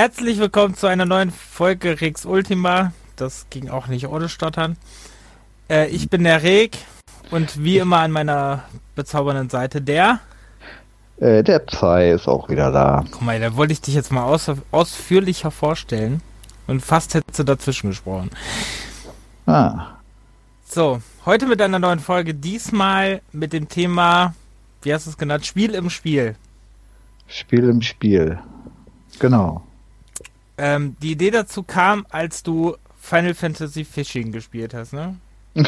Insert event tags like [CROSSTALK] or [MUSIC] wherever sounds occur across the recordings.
Herzlich willkommen zu einer neuen Folge Rex Ultima. Das ging auch nicht ohne Stottern. Äh, ich bin der Reg und wie immer an meiner bezaubernden Seite der. Äh, der Psy ist auch wieder da. Guck mal, da wollte ich dich jetzt mal aus, ausführlicher vorstellen und fast hättest du dazwischen gesprochen. Ah. So, heute mit einer neuen Folge, diesmal mit dem Thema, wie hast du es genannt, Spiel im Spiel. Spiel im Spiel. Genau. Ähm, die Idee dazu kam, als du Final Fantasy Fishing gespielt hast, ne? [LAUGHS]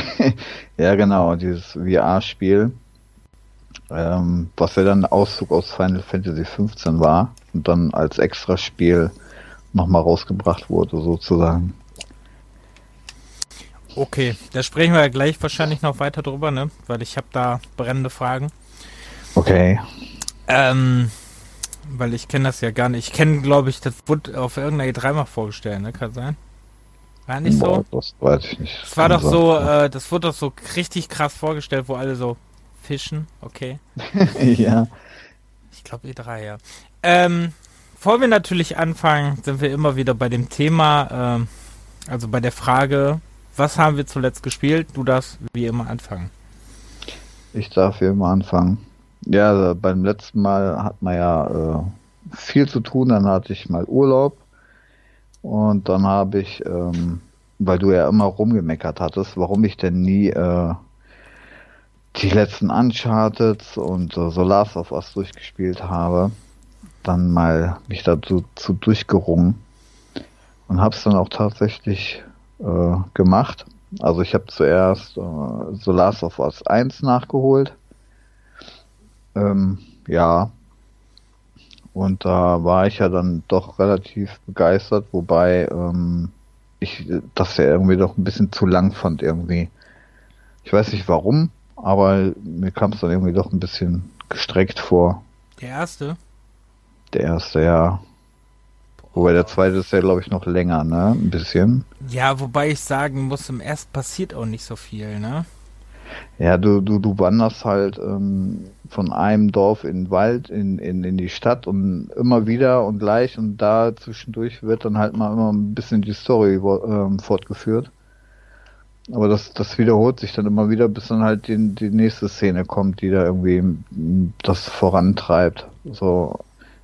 ja, genau, dieses VR-Spiel, ähm, was ja dann ein Auszug aus Final Fantasy 15 war und dann als Extraspiel nochmal rausgebracht wurde, sozusagen. Okay, da sprechen wir ja gleich wahrscheinlich noch weiter drüber, ne? Weil ich habe da brennende Fragen. Okay. Ähm, weil ich kenne das ja gar nicht. Ich kenne, glaube ich, das wurde auf irgendeiner E3 mal vorgestellt, ne? Kann sein? War nicht so? Das weiß ich nicht. Das war doch so, äh, das wurde doch so richtig krass vorgestellt, wo alle so fischen, okay. [LAUGHS] ja. Ich glaube E3, ja. Ähm, bevor wir natürlich anfangen, sind wir immer wieder bei dem Thema, ähm, also bei der Frage, was haben wir zuletzt gespielt? Du darfst wie immer anfangen. Ich darf wie immer anfangen. Ja, also beim letzten Mal hat man ja äh, viel zu tun, dann hatte ich mal Urlaub. Und dann habe ich, ähm, weil du ja immer rumgemeckert hattest, warum ich denn nie äh, die letzten Uncharted und äh, so Last of Us durchgespielt habe, dann mal mich dazu zu durchgerungen. Und habe es dann auch tatsächlich äh, gemacht. Also ich habe zuerst äh, The Last of Us 1 nachgeholt ähm, ja. Und da war ich ja dann doch relativ begeistert, wobei ähm, ich das ja irgendwie doch ein bisschen zu lang fand irgendwie. Ich weiß nicht warum, aber mir kam es dann irgendwie doch ein bisschen gestreckt vor. Der erste? Der erste, ja. Wobei der zweite ist ja, glaube ich, noch länger, ne? Ein bisschen. Ja, wobei ich sagen muss, im ersten passiert auch nicht so viel, ne? Ja, du, du, du wanderst halt ähm, von einem Dorf in den Wald, in, in, in die Stadt und immer wieder und gleich und da zwischendurch wird dann halt mal immer ein bisschen die Story ähm, fortgeführt. Aber das, das wiederholt sich dann immer wieder, bis dann halt die, die nächste Szene kommt, die da irgendwie das vorantreibt. So.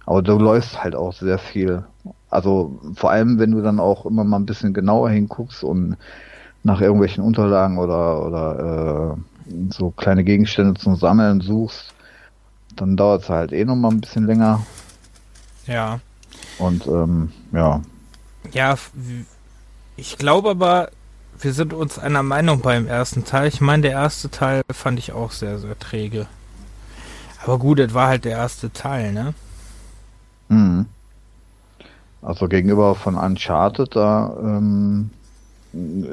Aber du läufst halt auch sehr viel. Also vor allem, wenn du dann auch immer mal ein bisschen genauer hinguckst und nach irgendwelchen Unterlagen oder, oder äh, so kleine Gegenstände zum Sammeln suchst, dann dauert es halt eh noch mal ein bisschen länger. Ja. Und ähm, ja. Ja, ich glaube aber, wir sind uns einer Meinung beim ersten Teil. Ich meine, der erste Teil fand ich auch sehr, sehr träge. Aber gut, es war halt der erste Teil, ne? Mhm. Also gegenüber von Uncharted, da ähm,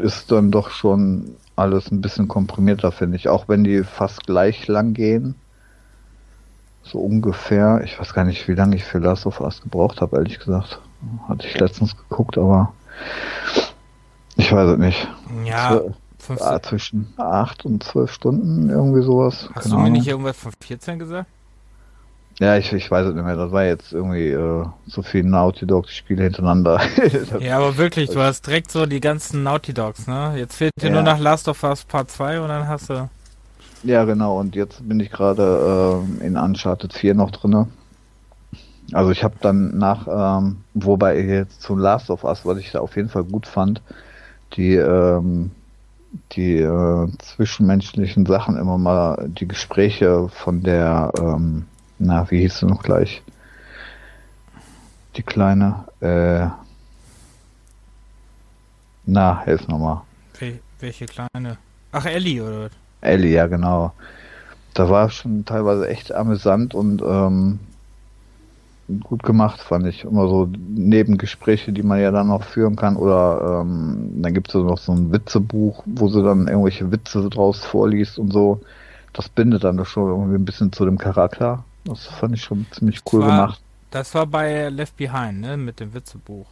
ist dann doch schon alles ein bisschen komprimierter, finde ich. Auch wenn die fast gleich lang gehen. So ungefähr. Ich weiß gar nicht, wie lange ich für Last of Us gebraucht habe, ehrlich gesagt. Hatte ich letztens geguckt, aber ich weiß es nicht. Ja, ah, zwischen 8 und 12 Stunden, irgendwie sowas. Hast Keine du mir nicht irgendwas von 14 gesagt? Ja, ich, ich weiß es nicht mehr. Das war jetzt irgendwie äh, so viele Naughty Dogs Spiele hintereinander. [LAUGHS] ja, aber wirklich, du hast direkt so die ganzen Naughty Dogs, ne? Jetzt fehlt dir ja. nur noch Last of Us Part 2 und dann hast du. Ja, genau. Und jetzt bin ich gerade äh, in Uncharted 4 noch drinne. Also ich habe dann nach, ähm, wobei jetzt zu Last of Us, was ich da auf jeden Fall gut fand, die ähm, die äh, zwischenmenschlichen Sachen immer mal, die Gespräche von der ähm, na, wie hieß sie noch gleich? Die kleine, äh, na, helf nochmal. Wel welche kleine? Ach, Ellie, oder? Ellie, ja, genau. Da war schon teilweise echt amüsant und ähm, gut gemacht, fand ich. Immer so Nebengespräche, die man ja dann noch führen kann. Oder ähm, dann gibt es noch so ein Witzebuch, wo sie dann irgendwelche Witze draus vorliest und so. Das bindet dann doch schon irgendwie ein bisschen zu dem Charakter. Das fand ich schon ziemlich cool war, gemacht. Das war bei Left Behind, ne? Mit dem Witzebuch.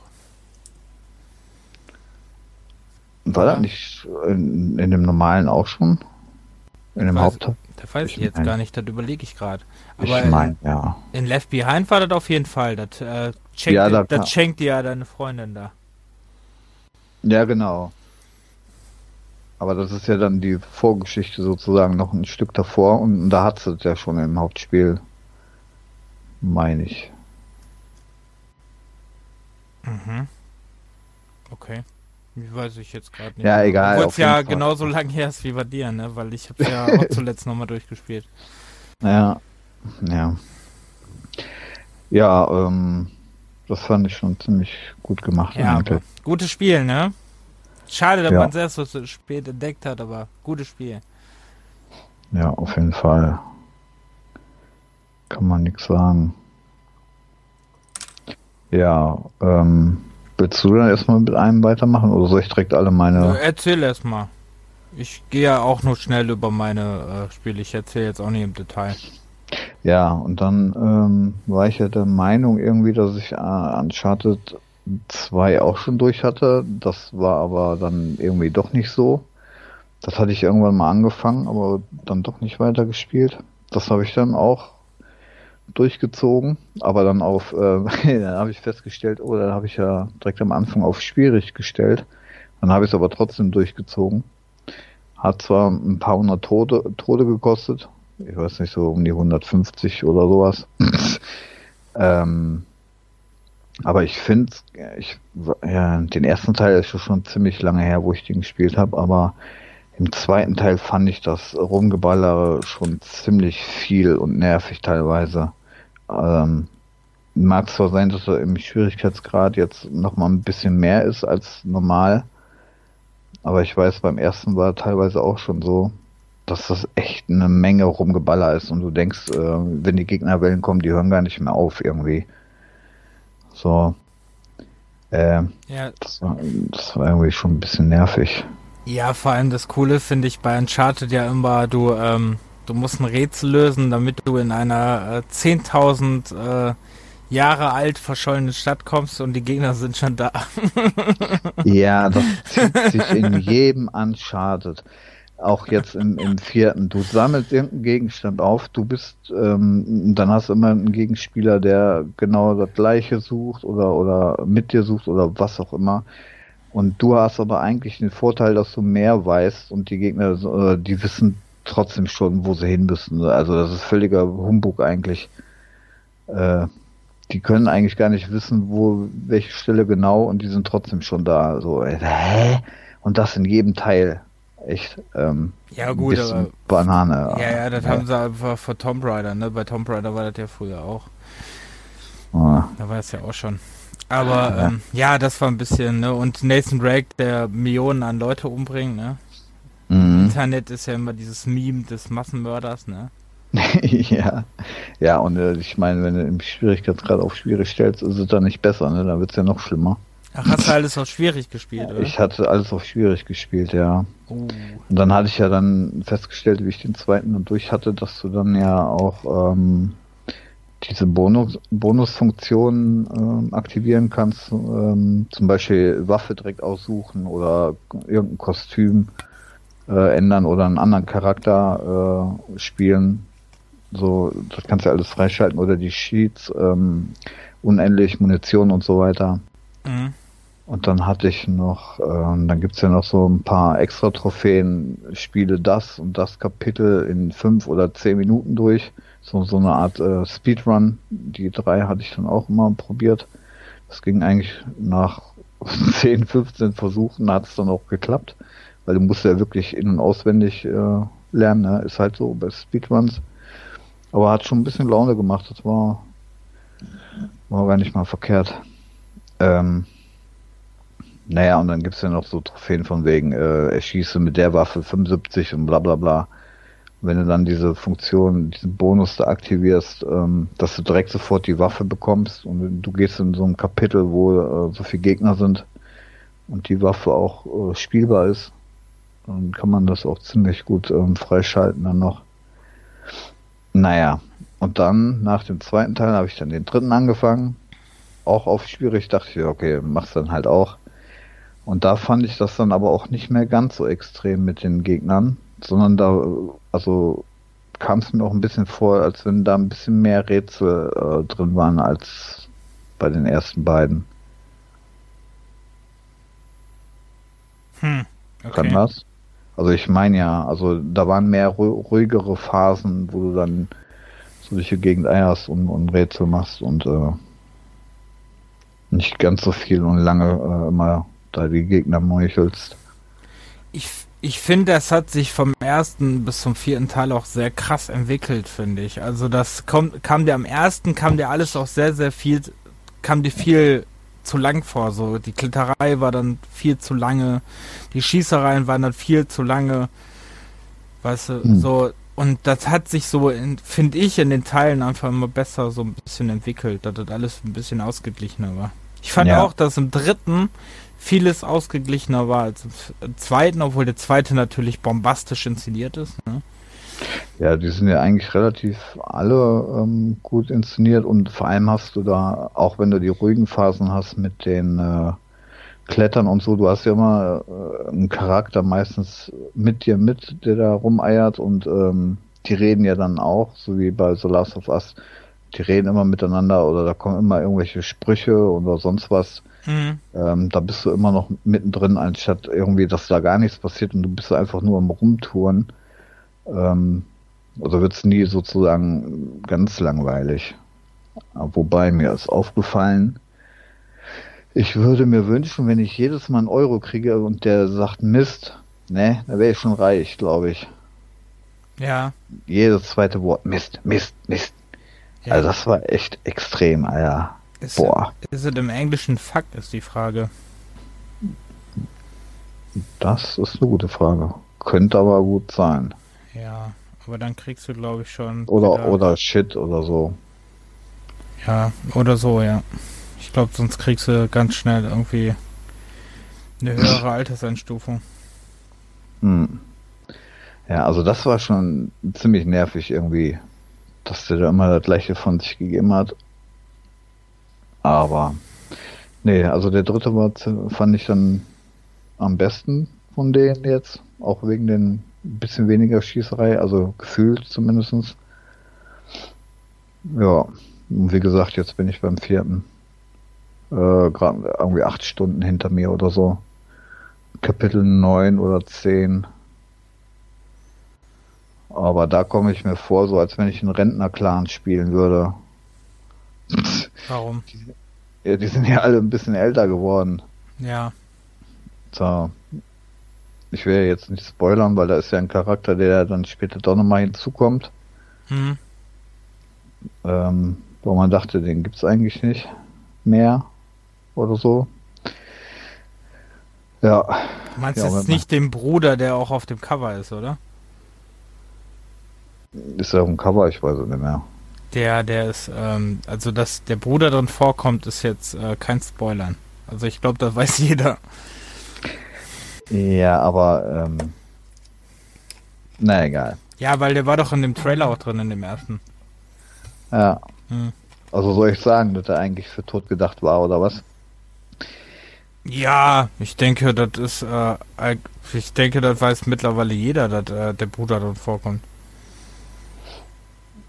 War das nicht in, in, dem normalen auch schon? In dem Hauptteil? Da weiß ich, ich jetzt mein. gar nicht, das überlege ich gerade. Aber ich meine, ja. In Left Behind war das auf jeden Fall. Das äh, schenkt, Ja, da das kann- schenkt dir ja deine Freundin da. Ja, genau. Aber das ist ja dann die Vorgeschichte sozusagen noch ein Stück davor und da hat es ja schon im Hauptspiel, meine ich. Mhm. Okay. Wie weiß ich jetzt gerade nicht. Ja, egal, Obwohl es ja Fall. genauso lang her ist wie bei dir, ne? Weil ich habe ja [LAUGHS] auch zuletzt nochmal durchgespielt. Ja, ja. Ja, ähm, das fand ich schon ziemlich gut gemacht. Ja, gutes Spiel, ne? Schade, dass Ja. man es erst so spät entdeckt hat, aber gutes Spiel. Ja, auf jeden Fall. Kann man nichts sagen. Ja, ähm, willst du dann erstmal mit einem weitermachen oder soll ich direkt alle meine. Äh, Erzähl erst mal. Ich gehe ja auch nur schnell über meine äh, Spiele. Ich erzähle jetzt auch nicht im Detail. Ja, und dann ähm, war ich ja der Meinung irgendwie, dass ich äh, Uncharted 2 auch schon durch hatte. Das war aber dann irgendwie doch nicht so. Das hatte ich irgendwann mal angefangen, aber dann doch nicht weitergespielt. Das habe ich dann auch durchgezogen, aber dann auf, äh, [LAUGHS] dann habe ich festgestellt, oh, da habe ich ja direkt am Anfang auf schwierig gestellt. Dann habe ich es aber trotzdem durchgezogen. Hat zwar ein paar hundert Tode, Tode gekostet, ich weiß nicht, so um die 150 oder sowas. [LAUGHS] ähm, aber ich finde, ich, ja, den ersten Teil ist schon ziemlich lange her, wo ich den gespielt habe, aber im zweiten Teil fand ich das Rumgeballere schon ziemlich viel und nervig teilweise. Ähm, mag zwar sein, dass er im Schwierigkeitsgrad jetzt noch mal ein bisschen mehr ist als normal, aber ich weiß, beim ersten war teilweise auch schon so, dass das echt eine Menge Rumgeballer ist und du denkst, äh, wenn die Gegnerwellen kommen, die hören gar nicht mehr auf irgendwie. So. Äh, Ja, das, war, das war irgendwie schon ein bisschen nervig. ja, vor allem das Coole finde ich bei Uncharted ja immer, du, ähm, du musst ein Rätsel lösen, damit du in einer äh, 10.000 äh, Jahre alt verschollene Stadt kommst und die Gegner sind schon da. [LAUGHS] Ja, das zieht sich in jedem Uncharted. Auch jetzt im, im vierten. Du sammelst irgendeinen Gegenstand auf, du bist, ähm, dann hast du immer einen Gegenspieler, der genau das gleiche sucht oder, oder mit dir sucht oder was auch immer. Und du hast aber eigentlich den Vorteil, dass du mehr weißt und die Gegner, äh, die wissen trotzdem schon, wo sie hin müssen. Also das ist völliger Humbug eigentlich. Äh, die können eigentlich gar nicht wissen, wo welche Stelle genau und die sind trotzdem schon da. So, äh, hä? Und das in jedem Teil. Echt. Ähm, Ja gut, aber Banane. ja, ja, das haben sie einfach für Tomb Raider, ne? Bei Tomb Raider war das ja früher auch. Ah, Da war es ja auch schon. Aber ähm, ja, das war ein bisschen, ne? Und Nathan Drake, der Millionen an Leute umbringt, ne? Internet ist ja immer dieses Meme des Massenmörders, ne? [LAUGHS] ja. Ja, und äh, ich meine, wenn du im Schwierigkeitsgrad auf schwierig stellst, ist es dann nicht besser, ne? Dann wird's ja noch schlimmer. Ach, hast du alles auf schwierig gespielt, oder? Ich hatte alles auf schwierig gespielt, ja. Oh. Und dann hatte ich ja dann festgestellt, wie ich den zweiten dann durch hatte, dass du dann ja auch ähm, diese Bonus Bonusfunktionen ähm, aktivieren kannst, ähm, zum Beispiel Waffe direkt aussuchen oder irgendein Kostüm äh, ändern oder einen anderen Charakter äh, spielen. So, das kannst du alles freischalten oder die Sheets, ähm, unendlich Munition und so weiter. Mhm. Und dann hatte ich noch, ähm, dann gibt's ja noch so ein paar extra Trophäen, spiele das und das Kapitel in fünf oder zehn Minuten durch. So, so eine Art äh, Speedrun. Die drei hatte ich dann auch immer probiert. Das ging eigentlich nach [LAUGHS] 10, 15 Versuchen, hat es dann auch geklappt. Weil du musst ja wirklich in- und auswendig äh, lernen, ne? ist halt so bei Speedruns. Aber hat schon ein bisschen Laune gemacht, das war, war gar nicht mal verkehrt. Ähm, naja, und dann gibt's ja noch so Trophäen von wegen, äh, erschieße mit der Waffe 75 und bla bla bla. Wenn du dann diese Funktion, diesen Bonus da aktivierst, ähm, dass du direkt sofort die Waffe bekommst und du gehst in so ein Kapitel, wo äh, so viele Gegner sind und die Waffe auch äh, spielbar ist, dann kann man das auch ziemlich gut ähm, freischalten dann noch. Naja, und dann nach dem zweiten Teil habe ich dann den dritten angefangen. Auch auf schwierig, dachte ich, okay, mach's dann halt auch. Und da fand ich das dann aber auch nicht mehr ganz so extrem mit den Gegnern, sondern da, also kam es mir auch ein bisschen vor, als wenn da ein bisschen mehr Rätsel äh, drin waren als bei den ersten beiden. Hm, Kann okay. das? Also ich meine ja, also da waren mehr ru- ruhigere Phasen, wo du dann so durch Gegend eierst und, und Rätsel machst und äh, nicht ganz so viel und lange äh, immer da die Gegner meuchelst. Ich, ich finde, das hat sich vom ersten bis zum vierten Teil auch sehr krass entwickelt, finde ich. Also das kommt, kam dir am ersten, kam dir alles auch sehr, sehr viel, kam dir viel zu lang vor. So die Klitterei war dann viel zu lange, die Schießereien waren dann viel zu lange. Weißt du, Hm. so und das hat sich so, in- finde ich, in den Teilen einfach immer besser so ein bisschen entwickelt, dass das alles ein bisschen ausgeglichener war. Ich fand Ja. auch, dass im dritten vieles ausgeglichener war als im zweiten, obwohl der zweite natürlich bombastisch inszeniert ist. Ne? Ja, die sind ja eigentlich relativ alle ähm, gut inszeniert und vor allem hast du da, auch wenn du die ruhigen Phasen hast mit den äh, Klettern und so, du hast ja immer äh, einen Charakter meistens mit dir mit, der da rumeiert und ähm, die reden ja dann auch, so wie bei The Last of Us, die reden immer miteinander oder da kommen immer irgendwelche Sprüche oder sonst was. Mhm. Ähm, da bist du immer noch mittendrin, anstatt irgendwie, dass da gar nichts passiert und du bist einfach nur am Rumtouren. Ähm, also wird's nie sozusagen ganz langweilig. Wobei mir ist aufgefallen, ich würde mir wünschen, wenn ich jedes Mal einen Euro kriege und der sagt Mist, ne, da wäre ich schon reich, glaube ich. Ja. Jedes zweite Wort Mist, Mist, Mist. ja. Also das war echt extrem, Alter. ist, Boah, ist es im Englischen Fakt, ist die Frage. das ist eine gute Frage. Könnte aber gut sein. Ja, aber dann kriegst du, glaube ich, schon. Oder, wieder- oder Shit oder so. Ja, oder so, ja. Ich glaube, sonst kriegst du ganz schnell irgendwie eine höhere Alterseinstufung. Hm. Ja, also das war schon ziemlich nervig irgendwie, dass der da immer das gleiche von sich gegeben hat. Aber nee, also der dritte war fand ich dann am besten von denen jetzt, auch wegen den bisschen weniger Schießerei, also gefühlt zumindestens. Ja, und wie gesagt, jetzt bin ich beim vierten. Äh, gerade irgendwie acht Stunden hinter mir oder so. Kapitel 9 oder 10. Aber da komme ich mir vor, so als wenn ich einen Rentner-Clan spielen würde. Warum? Ja, die sind ja alle ein bisschen älter geworden. Ja. So. Ich will ja jetzt nicht spoilern, weil da ist ja ein Charakter, der dann später doch nochmal hinzukommt. Hm. Ähm, wo man dachte, den gibt's eigentlich nicht mehr oder so. Ja, Du meinst Ja, jetzt nicht den Bruder, der auch auf dem Cover ist, oder? ist ja auf dem Cover, ich weiß es nicht mehr. Der, der ist, ähm, also dass der Bruder drin vorkommt, ist jetzt äh, kein Spoilern. Also ich glaube, das weiß [LAUGHS] jeder. Ja, aber ähm, na egal. Ja, weil der war doch in dem Trailer auch drin, in dem ersten. Ja. Hm. Also soll ich sagen, dass er eigentlich für tot gedacht war oder was? Ja, ich denke, das ist, äh, ich denke, das weiß mittlerweile jeder, dass äh, der Bruder drin vorkommt.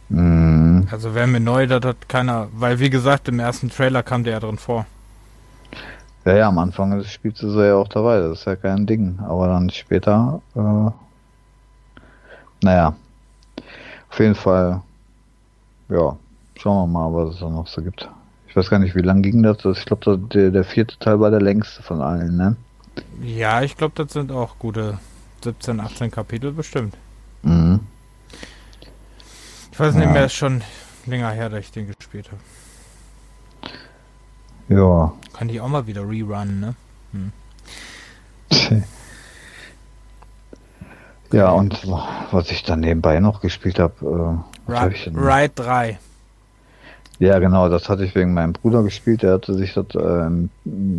Mhm. Also wäre mir neu, dass das keiner, weil wie gesagt, im ersten Trailer kam der ja drin vor. Ja, ja, am Anfang des Spiels ist er ja auch dabei, das ist ja kein Ding. Aber dann später, äh, naja, auf jeden Fall, ja, schauen wir mal, was es da noch so gibt. Ich weiß gar nicht, wie lang ging das? Ich glaube, der, der vierte Teil war der längste von allen, ne? Ja, ich glaube, das sind auch gute 17, 18 Kapitel bestimmt. Mhm. Ich weiß nicht Ja. mehr, ist schon länger her, dass ich den gespielt habe. Ja. Kann die auch mal wieder rerunnen, ne? Ja, und was ich dann nebenbei noch gespielt habe, äh, was hab ich? Ride 3. Ja, genau, das hatte ich wegen meinem Bruder gespielt. Der hatte sich das äh, im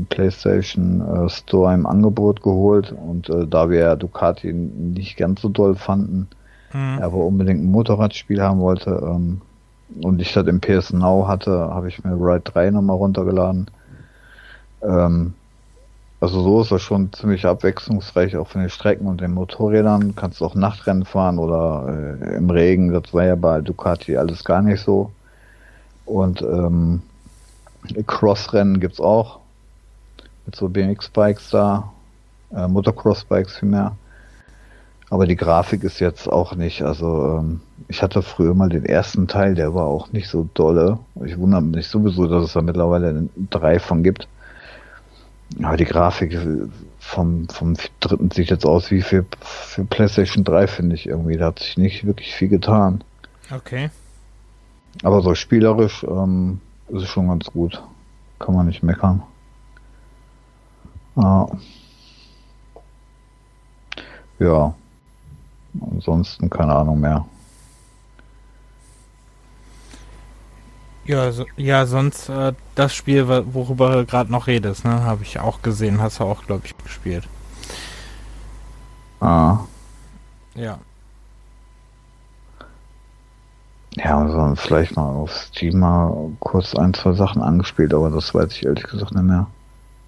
PlayStation äh, Store im Angebot geholt und äh, da wir Ducati nicht ganz so doll fanden, Mhm. er aber unbedingt ein Motorradspiel haben wollte ähm, und ich das im PS Now hatte, habe ich mir Ride 3 nochmal runtergeladen. Ähm, also so ist das schon ziemlich abwechslungsreich, auch von den Strecken und den Motorrädern. Kannst auch Nachtrennen fahren oder äh, im Regen. Das war ja bei Ducati alles gar nicht so. Und ähm, Crossrennen gibt's auch. Mit so BMX-Bikes da. Äh, Motocross-Bikes vielmehr. Aber die Grafik ist jetzt auch nicht, also ähm, ich hatte früher mal den ersten Teil, der war auch nicht so dolle. Ich wundere mich sowieso, dass es da mittlerweile drei von gibt. Aber die Grafik vom, vom dritten sieht jetzt aus wie für, für PlayStation 3, finde ich irgendwie. Da hat sich nicht wirklich viel getan. Okay. Aber so spielerisch ähm, ist es schon ganz gut. Kann man nicht meckern. Ah. Ja. Ansonsten keine Ahnung mehr. Ja, so, ja, sonst äh, das Spiel, worüber du gerade noch redest, ne, habe ich auch gesehen, hast du auch, glaube ich, gespielt. Ah. Ja. Ja, also vielleicht mal auf Steam mal kurz ein, zwei Sachen angespielt, aber das weiß ich ehrlich gesagt nicht mehr.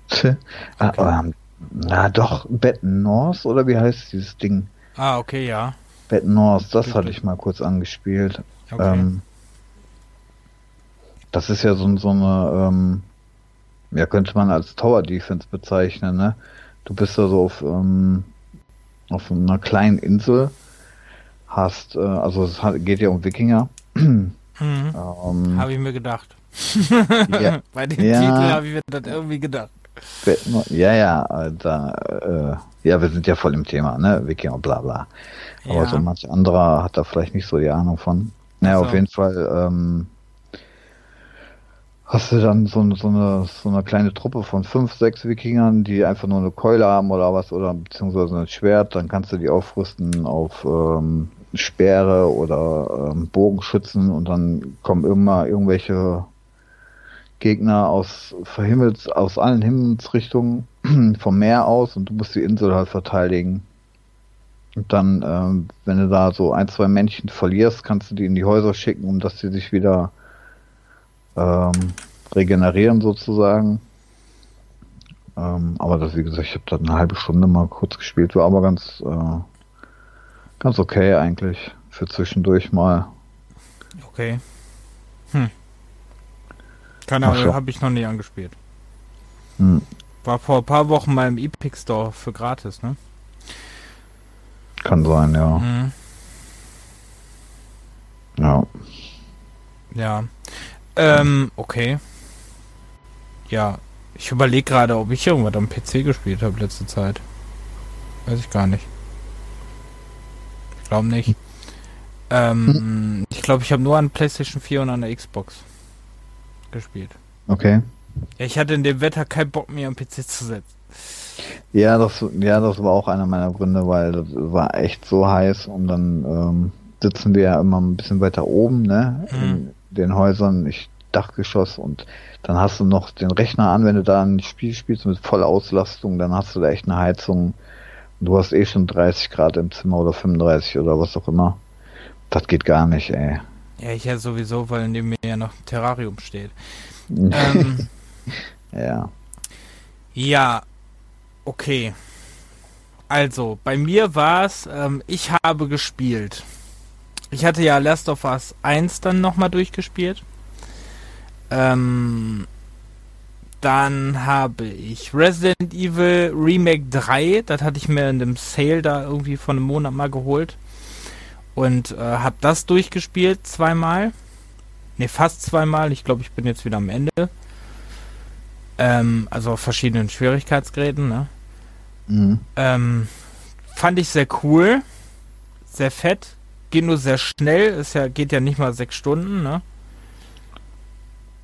[LAUGHS] Ah, okay. ah, ähm, na doch, Bad North oder wie heißt dieses Ding? Ah, okay, ja. Bad North, das hatte ich mal kurz angespielt. Okay. Ähm, das ist ja so, so eine, ähm, ja, könnte man als Tower Defense bezeichnen, ne? Du bist da so auf, ähm, auf einer kleinen Insel, hast, äh, also es geht ja um Wikinger. Mhm. Ähm, habe ich mir gedacht. ja, [LAUGHS] Bei dem ja, Titel habe ich mir das irgendwie gedacht. Ja, ja, da, äh, ja, wir sind ja voll im Thema, ne? Wikinger, bla bla. Aber ja. so manch anderer hat da vielleicht nicht so die Ahnung von. Naja, also. auf jeden Fall, ähm, hast du dann so, so, eine, so eine kleine Truppe von fünf, sechs Wikingern, die einfach nur eine Keule haben oder was, oder beziehungsweise ein Schwert, dann kannst du die aufrüsten auf ähm, Speere oder ähm, Bogenschützen und dann kommen immer irgendwelche Gegner aus Himmels, aus allen Himmelsrichtungen [CLEARS THROAT] vom Meer aus und du musst die Insel halt verteidigen. Und dann, ähm, wenn du da so ein, zwei Männchen verlierst, kannst du die in die Häuser schicken, um dass sie sich wieder ähm, regenerieren sozusagen. Ähm, aber das, wie gesagt, ich habe da eine halbe Stunde mal kurz gespielt, war aber ganz, äh, ganz okay eigentlich für zwischendurch mal. Okay. Hm. Keine Ahnung, habe ich noch nie angespielt. Hm. War vor ein paar Wochen mal im Epic Store für gratis, ne? Kann sein, ja. Mhm. Ja. Ja. Ähm, okay. Ja, ich überlege gerade, ob ich irgendwas am PC gespielt habe letzte Zeit. Weiß ich gar nicht. Ich glaube nicht. Ähm, hm. ich glaube, ich habe nur an PlayStation 4 und an der Xbox gespielt. Okay. Ja, ich hatte in dem Wetter keinen Bock mehr am PC zu setzen. Ja, das, ja, das war auch einer meiner Gründe, weil das war echt so heiß und dann ähm, sitzen wir ja immer ein bisschen weiter oben, ne, mhm. in den Häusern. Ich Dachgeschoss und dann hast du noch den Rechner an, wenn du da ein Spiel spielst mit voller Auslastung, dann hast du da echt eine Heizung. Und du hast eh schon 30 Grad im Zimmer oder 35 oder was auch immer. Das geht gar nicht, ey. Ja, ich ja sowieso, weil neben mir ja noch ein Terrarium steht. [LAUGHS] ähm, ja. Ja, okay. Also, bei mir war es, ähm, ich habe gespielt. Ich hatte ja Last of Us 1 dann nochmal durchgespielt. Ähm, dann habe ich Resident Evil Remake 3. Das hatte ich mir in dem Sale da irgendwie vor einem Monat mal geholt. Und äh, habe das durchgespielt zweimal. Ne, fast zweimal. Ich glaube, ich bin jetzt wieder am Ende. Ähm, also auf verschiedenen Schwierigkeitsgraden. Ne? Mhm. Ähm, fand ich sehr cool. Sehr fett. Geht nur sehr schnell. Ist ja, geht ja nicht mal sechs Stunden. Ne?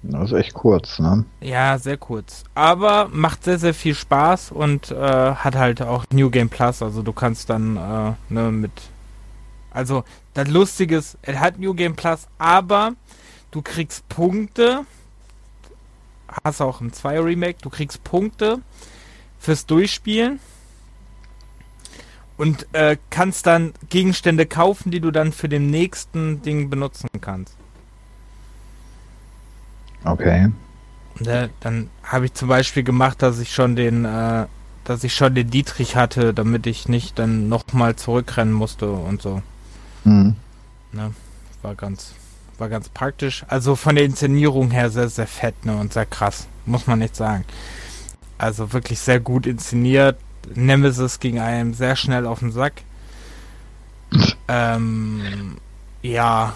Das ist echt kurz, ne? Ja, sehr kurz. Aber macht sehr, sehr viel Spaß und äh, hat halt auch New Game Plus. Also du kannst dann äh, ne, mit. Also das Lustige ist, er hat New Game Plus, aber du kriegst Punkte. Hast auch ein 2 Remake. Du kriegst Punkte fürs Durchspielen und äh, kannst dann Gegenstände kaufen, die du dann für den nächsten Ding benutzen kannst. Okay. Ne, dann habe ich zum Beispiel gemacht, dass ich schon den, äh, dass ich schon den Dietrich hatte, damit ich nicht dann nochmal zurückrennen musste und so. Mhm. Ne, war ganz, war ganz praktisch. Also von der Inszenierung her sehr, sehr fett ne, und sehr krass, muss man nicht sagen. Also wirklich sehr gut inszeniert. Nemesis ging einem sehr schnell auf den Sack. [LAUGHS] ähm, ja,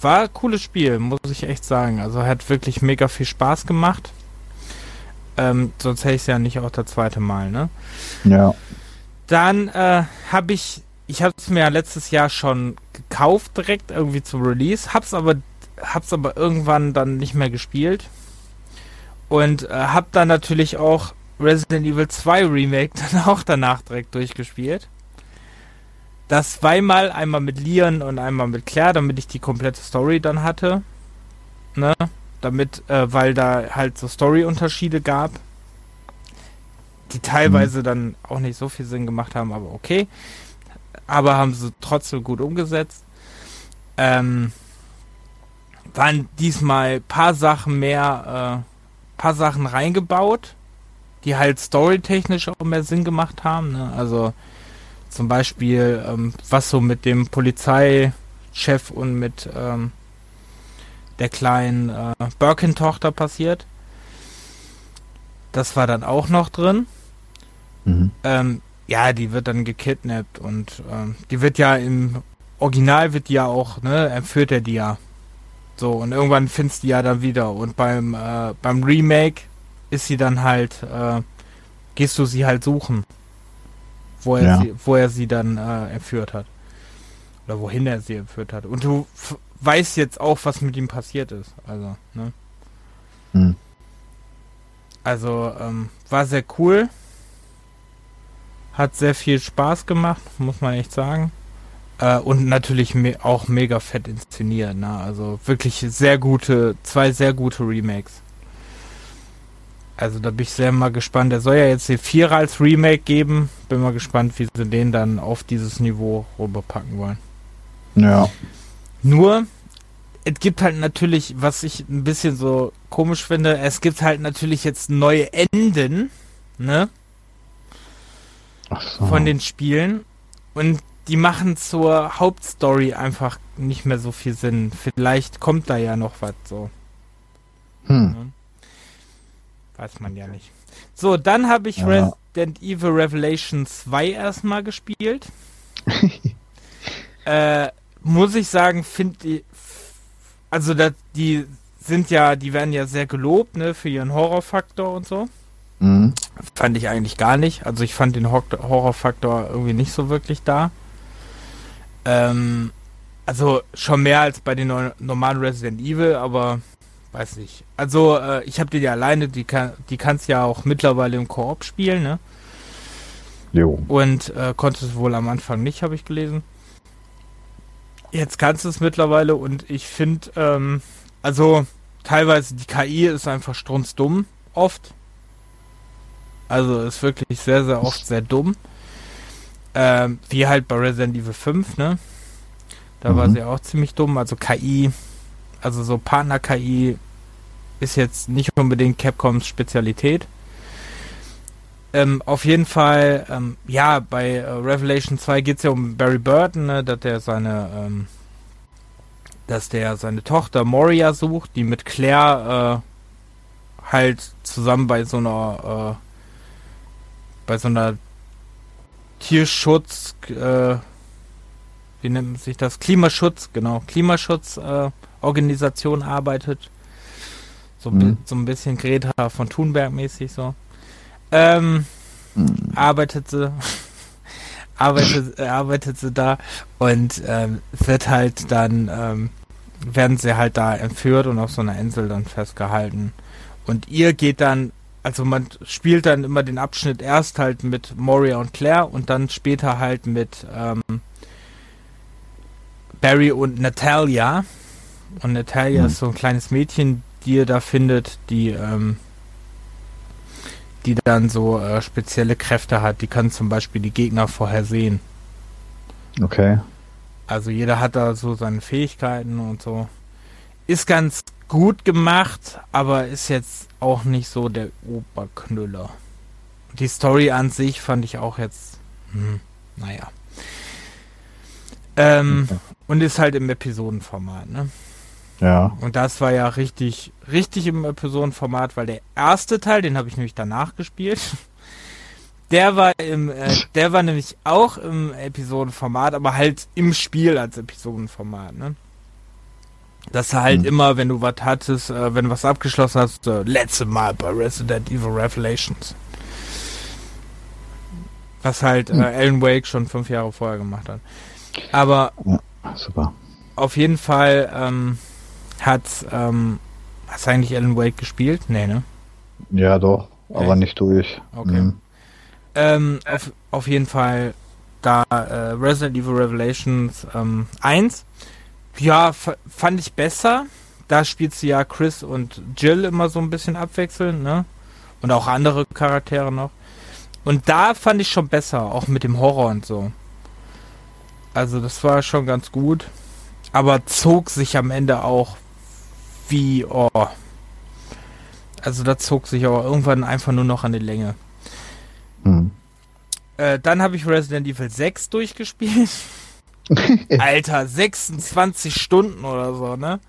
war ein cooles Spiel, muss ich echt sagen. Also hat wirklich mega viel Spaß gemacht. Ähm, sonst hätte ich es ja nicht auch das zweite Mal, ne? Ja. Dann äh, habe ich, ich habe es mir ja letztes Jahr schon gekauft direkt irgendwie zum Release, hab's aber, hab's aber irgendwann dann nicht mehr gespielt und äh, hab dann natürlich auch Resident Evil 2 Remake [LAUGHS] dann auch danach direkt durchgespielt. Das zweimal, einmal mit Leon und einmal mit Claire, damit ich die komplette Story dann hatte. Ne? Damit, äh, weil da halt so Story-Unterschiede gab, die teilweise mhm. dann auch nicht so viel Sinn gemacht haben, aber okay. Aber haben sie trotzdem gut umgesetzt. Ähm, waren diesmal paar Sachen mehr, äh, paar Sachen reingebaut, die halt storytechnisch auch mehr Sinn gemacht haben. Ne? Also zum Beispiel, ähm, was so mit dem Polizeichef und mit ähm, der kleinen äh, Birkin-Tochter passiert. Das war dann auch noch drin. Mhm. Ähm, ja, die wird dann gekidnappt und ähm, die wird ja im Original wird die ja auch, ne, entführt er die ja. So, und irgendwann findest du die ja dann wieder. Und beim, äh, beim Remake ist sie dann halt, äh, gehst du sie halt suchen wo er, ja. sie, wo er sie dann äh, entführt hat. Oder wohin er sie entführt hat. Und du weißt jetzt auch, was mit ihm passiert ist. Also, ne? Hm. Also, ähm, war sehr cool. Hat sehr viel Spaß gemacht, muss man echt sagen. Äh, und natürlich me auch mega fett inszeniert. Ne? Also wirklich sehr gute, zwei sehr gute Remakes. Also da bin ich sehr mal gespannt. Er soll ja jetzt den Vierer als Remake geben. Bin mal gespannt, wie sie den dann auf dieses Niveau rüberpacken wollen. Ja. Nur, es gibt halt natürlich, was ich ein bisschen so komisch finde, es gibt halt natürlich jetzt neue Enden, ne? So. Von den Spielen. Und die machen zur Hauptstory einfach nicht mehr so viel Sinn. Vielleicht kommt da ja noch was so. Hm. Weiß man ja nicht. So, dann habe ich ja. Resident Evil Revelation 2 erstmal gespielt. [LAUGHS] äh, muss ich sagen, finde ich, also da, die sind ja, die werden ja sehr gelobt, ne, für ihren Horrorfaktor und so. Mhm. Fand ich eigentlich gar nicht. Also ich fand den Horrorfaktor irgendwie nicht so wirklich da. Ähm, also schon mehr als bei den normalen Resident Evil, aber weiß nicht. Also, äh, ich habe die ja alleine, die, kann, die kannst ja auch mittlerweile im Koop spielen, ne? Jo. Und äh, konntest wohl am Anfang nicht, habe ich gelesen. Jetzt kannst du es mittlerweile und ich finde, ähm, also teilweise die KI ist einfach strunzdumm, oft. Also ist wirklich sehr, sehr oft sehr dumm. Ähm, wie halt bei Resident Evil 5, ne? Da mhm. war sie auch ziemlich dumm. Also KI, also so Partner-KI ist jetzt nicht unbedingt Capcoms Spezialität. Ähm, auf jeden Fall, ähm, ja, bei äh, Revelation 2 geht es ja um Barry Burton, ne, dass der seine, ähm, dass der seine Tochter Moria sucht, die mit Claire äh, halt zusammen bei so einer, äh, bei so einer Tierschutz, äh, wie nennt sich das? Klimaschutz, genau, Klimaschutz äh, arbeitet. So, mhm. so ein bisschen Greta von Thunberg mäßig so. Ähm, mhm. arbeitet sie, [LAUGHS] arbeitet, äh, arbeitet sie da und ähm, wird halt dann, ähm, werden sie halt da entführt und auf so einer Insel dann festgehalten. Und ihr geht dann, also man spielt dann immer den Abschnitt erst halt mit Moria und Claire und dann später halt mit ähm, Barry und Natalia. Und Natalia mhm. ist so ein kleines Mädchen, die ihr da findet, die, ähm, die dann so äh, spezielle Kräfte hat. Die kann zum Beispiel die Gegner vorhersehen. Okay. Also jeder hat da so seine Fähigkeiten und so. Ist ganz gut gemacht, aber ist jetzt auch nicht so der Oberknüller. Die Story an sich fand ich auch jetzt, hm, naja. Ähm. Und ist halt im Episodenformat, ne? Ja. Und das war ja richtig, richtig im Episodenformat, weil der erste Teil, den habe ich nämlich danach gespielt. [LAUGHS] Der war im, äh, der war nämlich auch im Episodenformat, aber halt im Spiel als Episodenformat, ne? Dass du halt Hm. immer, wenn du was hattest, äh, wenn du was abgeschlossen hast, äh, letzte Mal bei Resident Evil Revelations. Was halt Hm. äh, Alan Wake schon fünf Jahre vorher gemacht hat. Aber Super. auf jeden Fall ähm, hat ähm, hast du eigentlich Alan Wake gespielt? Nee, ne? Ja, doch. Okay. Aber nicht durch. Okay. Mhm. Ähm, auf, auf jeden Fall da äh, Resident Evil Revelations ähm, 1. Ja, fand ich besser. Da spielst du ja Chris und Jill immer so ein bisschen abwechselnd, ne? Und auch andere Charaktere noch. Und da fand ich schon besser, auch mit dem Horror und so. Also das war schon ganz gut. Aber zog sich am Ende auch wie, oh. Also da zog sich aber irgendwann einfach nur noch an die Länge. Mhm. Äh, dann habe ich Resident Evil 6 durchgespielt. [LAUGHS] [LAUGHS] Alter, 26 Stunden oder so, ne?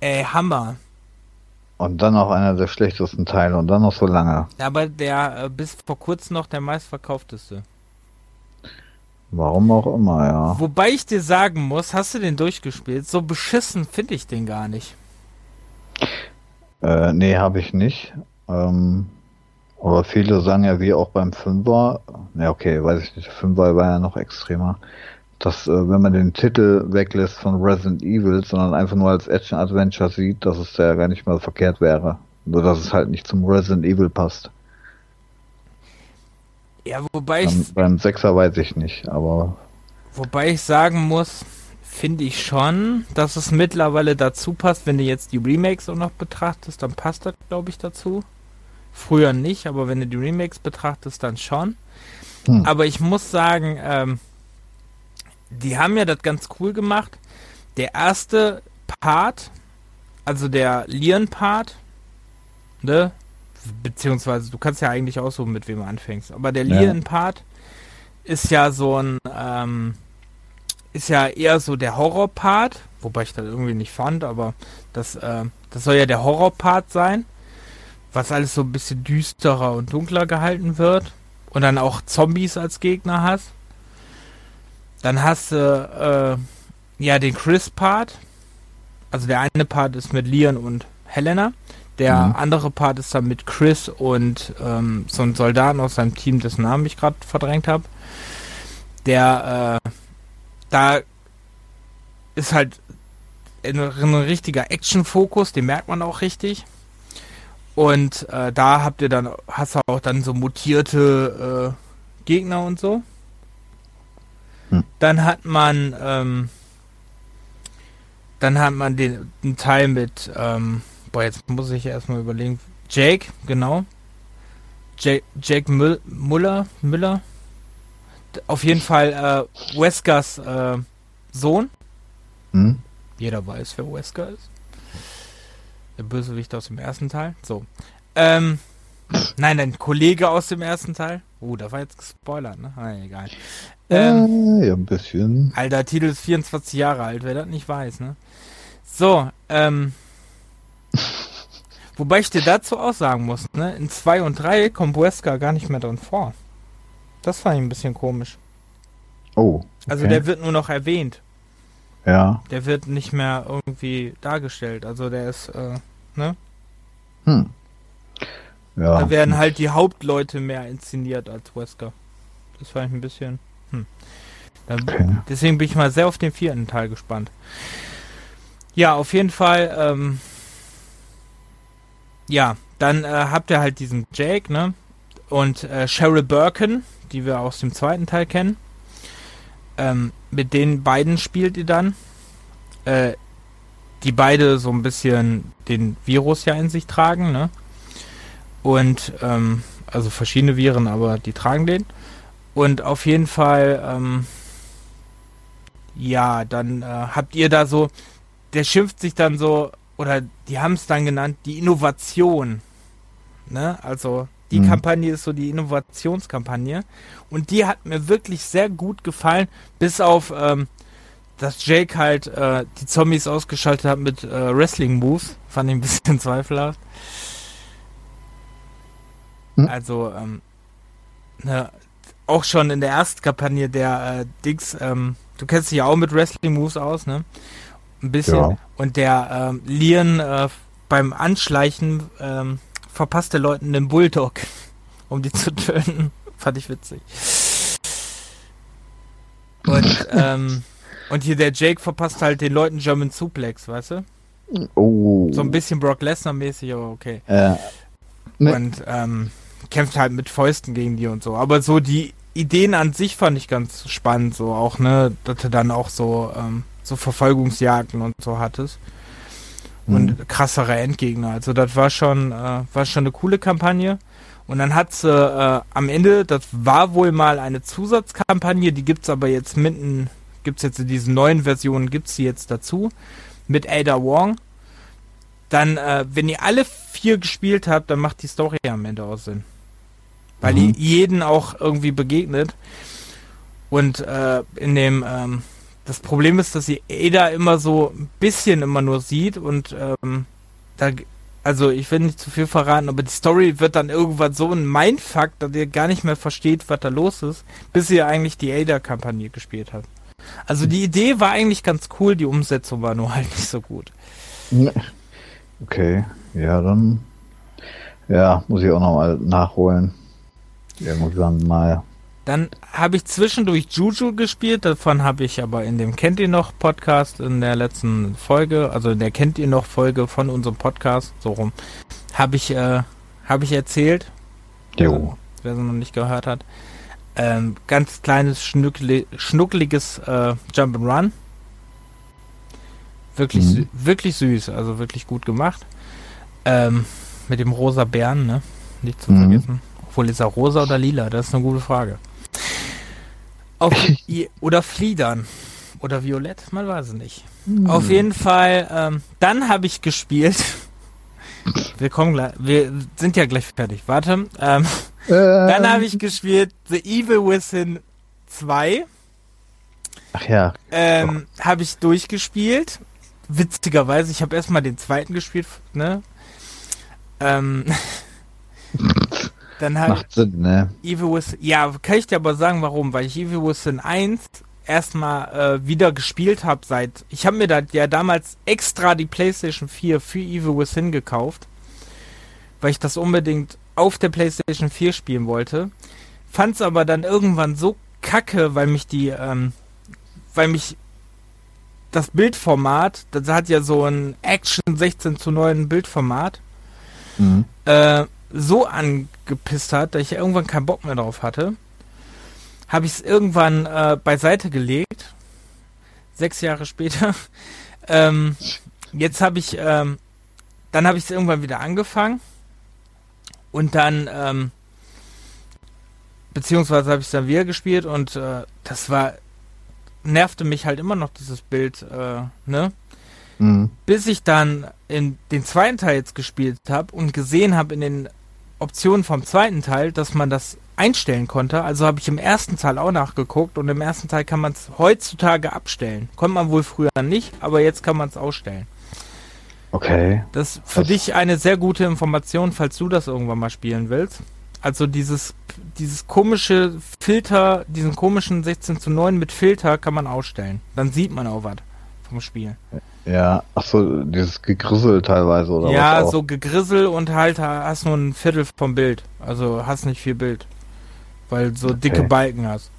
Ey, Hammer. Und dann auch einer der schlechtesten Teile und dann noch so lange. Aber der äh, bis vor kurzem noch der meistverkaufteste. Warum auch immer, ja. Wobei ich dir sagen muss, hast du den durchgespielt? So beschissen finde ich den gar nicht. Äh, nee, habe ich nicht. Ähm, aber viele sagen ja, wie auch beim Fünfer, ja okay, weiß ich nicht, der Fünfer war ja noch extremer, dass äh, wenn man den Titel weglässt von Resident Evil, sondern einfach nur als Action-Adventure sieht, dass es ja gar nicht mal verkehrt wäre. Nur dass es halt nicht zum Resident Evil passt. Ja, wobei ich, Beim, beim Sechser weiß ich nicht, aber wobei ich sagen muss, finde ich schon, dass es mittlerweile dazu passt. Wenn du jetzt die Remakes auch noch betrachtest, dann passt das, glaube ich, dazu. Früher nicht, aber wenn du die Remakes betrachtest, dann schon. Hm. Aber ich muss sagen, ähm, die haben ja das ganz cool gemacht. Der erste Part, also der Lian-Part, ne? Beziehungsweise, du kannst ja eigentlich aussuchen, mit wem du anfängst. Aber der Ja. Lian-Part ist ja so ein, ähm, ist ja eher so der Horror-Part, wobei ich das irgendwie nicht fand, aber das, äh, das soll ja der Horror-Part sein, was alles so ein bisschen düsterer und dunkler gehalten wird und dann auch Zombies als Gegner hast. Dann hast du äh, ja den Chris-Part. Also der eine Part ist mit Leon und Helena. Der Mhm. andere Part ist dann mit Chris und ähm, so einem Soldaten aus seinem Team, dessen Namen ich gerade verdrängt habe. Der äh, da ist halt ein, ein richtiger Action-Fokus, den merkt man auch richtig. Und äh, da habt ihr dann, hast du auch dann so mutierte äh, Gegner und so. Hm. Dann hat man, ähm, dann hat man den einen Teil mit, ähm, boah, jetzt muss ich erstmal überlegen. Jake, genau. Jake, Jake Müll, Müller. D- Auf jeden Fall äh, Weskers äh, Sohn. hm? Jeder weiß, wer Wesker ist. Der Bösewicht aus dem ersten Teil. So. Ähm, nein, ein Kollege aus dem ersten Teil. Oh, da war jetzt gespoilert, ne? Ah, egal. Ähm, äh, ja, ein bisschen. Alter, Titel ist 24 Jahre alt, wer das nicht weiß, ne? So, ähm. [LAUGHS] Wobei ich dir dazu auch sagen muss, ne? In 2 und 3 kommt Wesker gar nicht mehr drin vor. Das fand ich ein bisschen komisch. Oh. Also okay. der wird nur noch erwähnt. Ja. Der wird nicht mehr irgendwie dargestellt. Also der ist, äh, ne? Hm. Ja. Da werden halt die Hauptleute mehr inszeniert als Wesker. Das fand ich ein bisschen. Hm. Dann, Okay. Deswegen bin ich mal sehr auf den vierten Teil gespannt. Ja, auf jeden Fall. Ähm, ja, dann äh, habt ihr halt diesen Jake, ne? Und äh, Cheryl Birkin, die wir aus dem zweiten Teil kennen. Ähm, mit den beiden spielt ihr dann. Äh, die beide so ein bisschen den Virus ja in sich tragen, ne? Und, ähm, also verschiedene Viren, aber die tragen den. Und auf jeden Fall, ähm, ja, dann äh, habt ihr da so, der schimpft sich dann so, oder die haben es dann genannt, die Innovation. Ne? Also die Mhm. Kampagne ist so die Innovationskampagne. Und die hat mir wirklich sehr gut gefallen, bis auf ähm, dass Jake halt äh, die Zombies ausgeschaltet hat mit äh, Wrestling-Moves, fand ich ein bisschen [LAUGHS] zweifelhaft. Hm? Also, ähm, ne, auch schon in der ersten Kampagne der äh, Dings, ähm, du kennst dich ja auch mit Wrestling-Moves aus, ne? Ein bisschen. Ja. Und der ähm, Lian äh, beim Anschleichen ähm, verpasst der Leuten den Bulldog, [LAUGHS] um die zu töten. [LAUGHS] Fand ich witzig. Und, [LAUGHS] ähm, und hier der Jake verpasst halt den Leuten German Suplex, weißt du? Oh. So ein bisschen Brock Lesnar mäßig, aber okay. Ja. Und ähm, kämpft halt mit Fäusten gegen die und so. Aber so die Ideen an sich fand ich ganz spannend, so auch, ne, dass du dann auch so, ähm, so Verfolgungsjagden und so hattest. Und mhm. krassere Endgegner. Also das war schon, äh, war schon eine coole Kampagne. Und dann hat sie äh, am Ende, das war wohl mal eine Zusatzkampagne, die gibt's aber jetzt mitten, gibt's jetzt in diesen neuen Versionen, gibt's sie jetzt dazu, mit Ada Wong. Dann, äh, wenn ihr alle vier gespielt habt, dann macht die Story am Ende auch Sinn. Weil mhm. ihr jeden auch irgendwie begegnet. Und äh, in dem, ähm, das Problem ist, dass sie Ada immer so ein bisschen immer nur sieht und ähm, da, also ich will nicht zu viel verraten, aber die Story wird dann irgendwann so ein Mindfuck, dass ihr gar nicht mehr versteht, was da los ist, bis ihr eigentlich die Ada-Kampagne gespielt habt. Also die Idee war eigentlich ganz cool, die Umsetzung war nur halt nicht so gut. Okay, ja, dann ja, muss ich auch nochmal nachholen. Irgendwann mal. Dann habe ich zwischendurch Juju gespielt, davon habe ich aber in dem Kennt ihr noch Podcast in der letzten Folge, also in der Kennt ihr noch Folge von unserem Podcast, so rum, habe ich, äh, habe ich erzählt. Jo. Wer sie noch nicht gehört hat. Ähm, ganz kleines, schnuckli schnuckliges äh, Jump'n'Run. Wirklich, mhm. wirklich süß, also wirklich gut gemacht. Ähm, mit dem rosa Bären, ne? Nicht zu mhm. vergessen. Obwohl ist er rosa oder lila? Das ist eine gute Frage. Auf, [LAUGHS] oder Fliedern. Oder Violett, man weiß es nicht. Hm. Auf jeden Fall, ähm, dann habe ich gespielt. [LAUGHS] Wir kommen gleich, wir sind ja gleich fertig. Warte. Ähm, ähm. Dann habe ich gespielt The Evil Within 2. Ach ja. Ähm, habe ich durchgespielt. Witzigerweise, ich habe erstmal den zweiten gespielt, ne? Ähm, [LAUGHS] Dann halt Macht Sinn, ne? Evil Within, ja, kann ich dir aber sagen, warum? Weil ich Evil Within 1 erstmal äh, wieder gespielt habe seit. Ich habe mir da ja damals extra die PlayStation 4 für Evil Within gekauft, weil ich das unbedingt auf der PlayStation 4 spielen wollte. Fand's aber dann irgendwann so kacke, weil mich die, ähm, weil mich das Bildformat, das hat ja so ein Action 16 zu 9 Bildformat, mhm. äh, so angepisst hat, dass ich irgendwann keinen Bock mehr drauf hatte, habe ich es irgendwann äh, beiseite gelegt. Sechs Jahre später. [LAUGHS] ähm, jetzt habe ich, ähm, dann habe ich es irgendwann wieder angefangen und dann, ähm, beziehungsweise habe ich es dann wieder gespielt und äh, das war, nervte mich halt immer noch dieses Bild, äh, ne? Mhm. Bis ich dann in den zweiten Teil jetzt gespielt habe und gesehen habe in den Option vom zweiten Teil, dass man das einstellen konnte. Also habe ich im ersten Teil auch nachgeguckt und im ersten Teil kann man es heutzutage abstellen. Konnte man wohl früher nicht, aber jetzt kann man es ausstellen. Okay. Das ist für das dich eine sehr gute Information, falls du das irgendwann mal spielen willst. Also dieses, dieses komische Filter, diesen komischen 16 zu 9 mit Filter kann man ausstellen. Dann sieht man auch was vom Spiel. Ja, ach so, dieses Gegrissel teilweise oder ja, was? Ja, so Gegrissel und halt hast nur ein Viertel vom Bild. Also hast nicht viel Bild. Weil so okay. dicke Balken hast.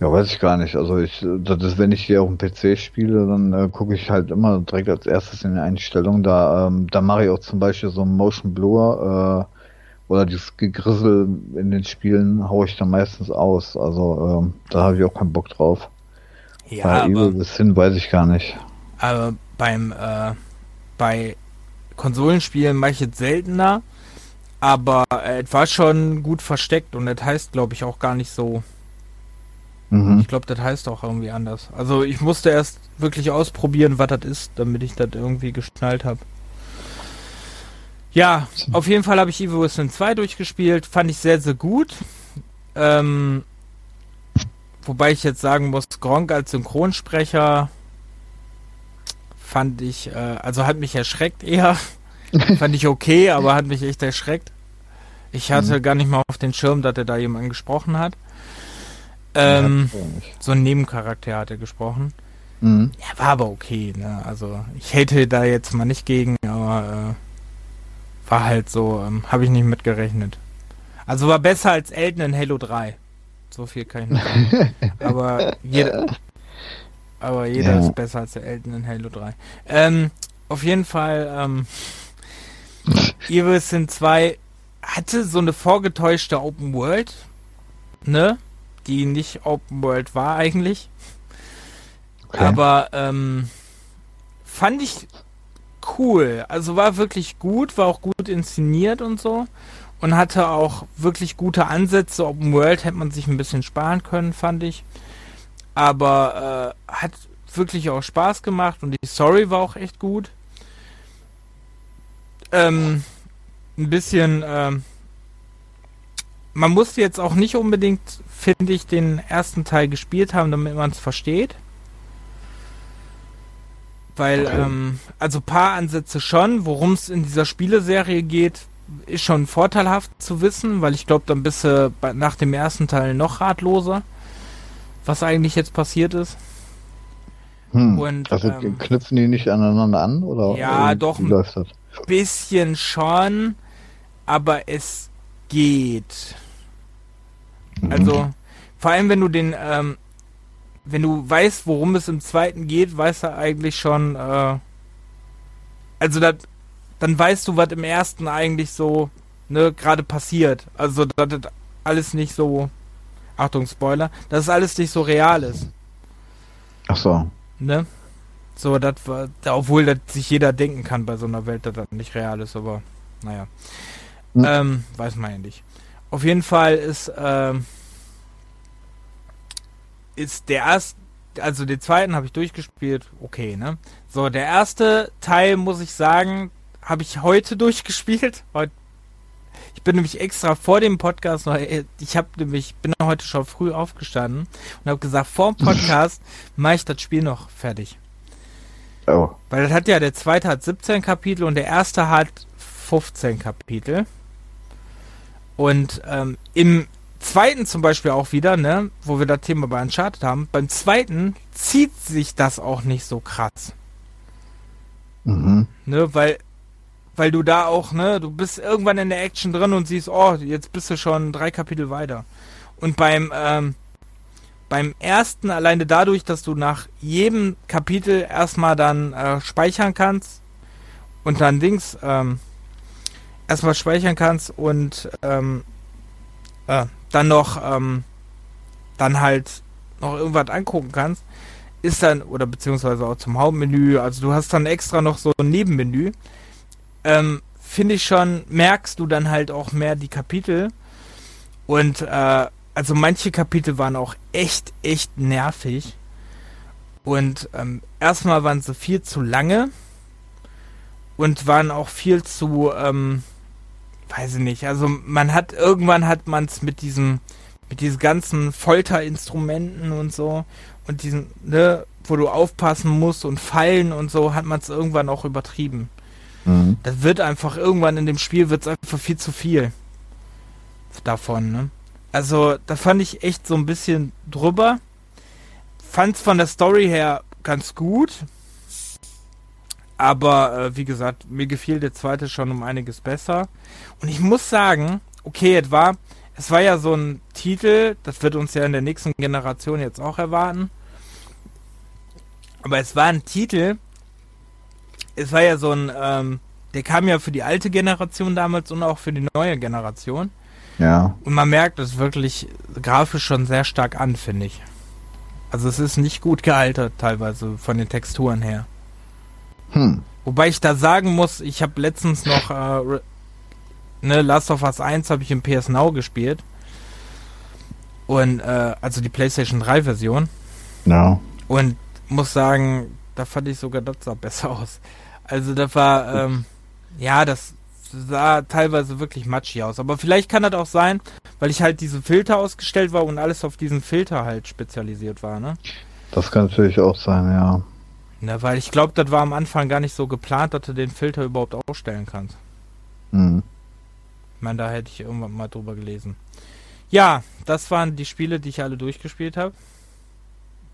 Ja, weiß ich gar nicht. Also ich, das ist, wenn ich hier auf dem PC spiele, dann äh, gucke ich halt immer direkt als erstes in die Einstellung. Da, ähm, da mache ich auch zum Beispiel so einen Motion Blur äh, oder dieses Gegrissel in den Spielen haue ich dann meistens aus. Also ähm, da habe ich auch keinen Bock drauf. Ja, bei aber, bis hin weiß ich gar nicht. Aber beim äh, bei Konsolenspielen mache ich jetzt seltener, aber äh, es war schon gut versteckt und das heißt, glaube ich, auch gar nicht so. Mhm. Ich glaube, das heißt auch irgendwie anders. Also ich musste erst wirklich ausprobieren, was das ist, damit ich das irgendwie geschnallt habe. Ja, auf jeden Fall habe ich Evil Within 2 durchgespielt, fand ich sehr, sehr gut. Ähm, wobei ich jetzt sagen muss, Gronk als Synchronsprecher fand ich, äh, also hat mich erschreckt eher. [LAUGHS] fand ich okay, aber hat mich echt erschreckt. Ich hatte mhm. gar nicht mal auf den Schirm, dass er da jemanden gesprochen hat. Ähm, so ein Nebencharakter hat er gesprochen. Mhm. Ja, war aber okay, ne? Also ich hätte da jetzt mal nicht gegen, aber äh, war halt so, ähm, habe ich nicht mitgerechnet. Also war besser als Elton in Halo 3. So viel kann ich nicht sagen. [LAUGHS] aber jeder, aber jeder ja. ist besser als der Elton in Halo 3. Ähm, auf jeden Fall, ähm, Evil Sin 2 hatte so eine vorgetäuschte Open World, ne? Die nicht Open World war eigentlich. Okay. Aber ähm, fand ich cool. Also war wirklich gut, war auch gut inszeniert und so. Und hatte auch wirklich gute Ansätze. Open World hätte man sich ein bisschen sparen können, fand ich. Aber äh, hat wirklich auch Spaß gemacht und die Story war auch echt gut. Ähm, ein bisschen, ähm, man musste jetzt auch nicht unbedingt, finde ich, den ersten Teil gespielt haben, damit man es versteht. Weil, okay. ähm, also paar Ansätze schon, worum es in dieser Spieleserie geht, ist schon vorteilhaft zu wissen, weil ich glaube, dann bist du nach dem ersten Teil noch ratloser, was eigentlich jetzt passiert ist. Hm. Und, also ähm, knüpfen die nicht aneinander an oder? Ja, doch ein bisschen schon, aber es geht. Mhm. Also vor allem, wenn du den ähm, wenn du weißt, worum es im zweiten geht, weißt du eigentlich schon, äh, also dat, dann weißt du, was im ersten eigentlich so, ne, gerade passiert. Also, dass das alles nicht so, Achtung, Spoiler, dass es alles nicht so real ist. Ach so. Ne? So, das war, obwohl das sich jeder denken kann bei so einer Welt, dass das nicht real ist, aber naja. Hm. Ähm, weiß man ja nicht. Auf jeden Fall ist, ähm, ist der erste, also den zweiten habe ich durchgespielt, okay, ne? So, der erste Teil, muss ich sagen, habe ich heute durchgespielt. Ich bin nämlich extra vor dem Podcast noch, äh, ich habe nämlich, bin heute schon früh aufgestanden und habe gesagt, vor dem [LAUGHS] Podcast mache ich das Spiel noch fertig. Oh. Weil das hat ja, der zweite hat 17 Kapitel und der erste hat 15 Kapitel. Und ähm, im zweiten zum Beispiel auch wieder, ne, wo wir das Thema bei Uncharted haben, beim zweiten zieht sich das auch nicht so krass. Mhm. Ne, weil, weil du da auch, ne, du bist irgendwann in der Action drin und siehst, oh, jetzt bist du schon drei Kapitel weiter. Und beim, ähm, beim ersten alleine dadurch, dass du nach jedem Kapitel erstmal dann äh, speichern kannst und dann Dings, ähm, erstmal speichern kannst und ähm, äh, dann noch ähm, dann halt noch irgendwas angucken kannst, ist dann, oder beziehungsweise auch zum Hauptmenü, also du hast dann extra noch so ein Nebenmenü, ähm, finde ich schon, merkst du dann halt auch mehr die Kapitel. Und äh, also manche Kapitel waren auch echt, echt nervig. Und ähm, erstmal waren sie viel zu lange. Und waren auch viel zu, ähm, weiß ich nicht, also man hat, irgendwann hat man es mit diesem, mit diesen ganzen Folterinstrumenten und so und diesen, ne, wo du aufpassen musst und Fallen und so, hat man es irgendwann auch übertrieben. Mhm. Das wird einfach, irgendwann in dem Spiel wird es einfach viel zu viel davon, ne? Also, da fand ich echt so ein bisschen drüber. Fand's von der Story her ganz gut. Aber äh, wie gesagt, mir gefiel der zweite schon um einiges besser. Und ich muss sagen, okay, es war, es war ja so ein Titel, das wird uns ja in der nächsten Generation jetzt auch erwarten. Aber es war ein Titel, es war ja so ein, ähm, der kam ja für die alte Generation damals und auch für die neue Generation. Ja. Und man merkt es wirklich grafisch schon sehr stark an, finde ich. Also es ist nicht gut gealtert teilweise von den Texturen her. Hm. Wobei ich da sagen muss, ich habe letztens noch äh, ne, Last of Us 1 habe ich im PS Now gespielt. Und äh, also die PlayStation 3 Version. Ja. Und muss sagen, da fand ich sogar das sah besser aus. Also das war ähm, ja, das sah teilweise wirklich matschig aus. Aber vielleicht kann das auch sein, weil ich halt diese Filter ausgestellt war und alles auf diesen Filter halt spezialisiert war, ne? Das kann natürlich auch sein, ja. Na, weil ich glaube, das war am Anfang gar nicht so geplant, dass du den Filter überhaupt ausstellen kannst. Mhm. Ich meine, da hätte ich irgendwann mal drüber gelesen. Ja, das waren die Spiele, die ich alle durchgespielt habe.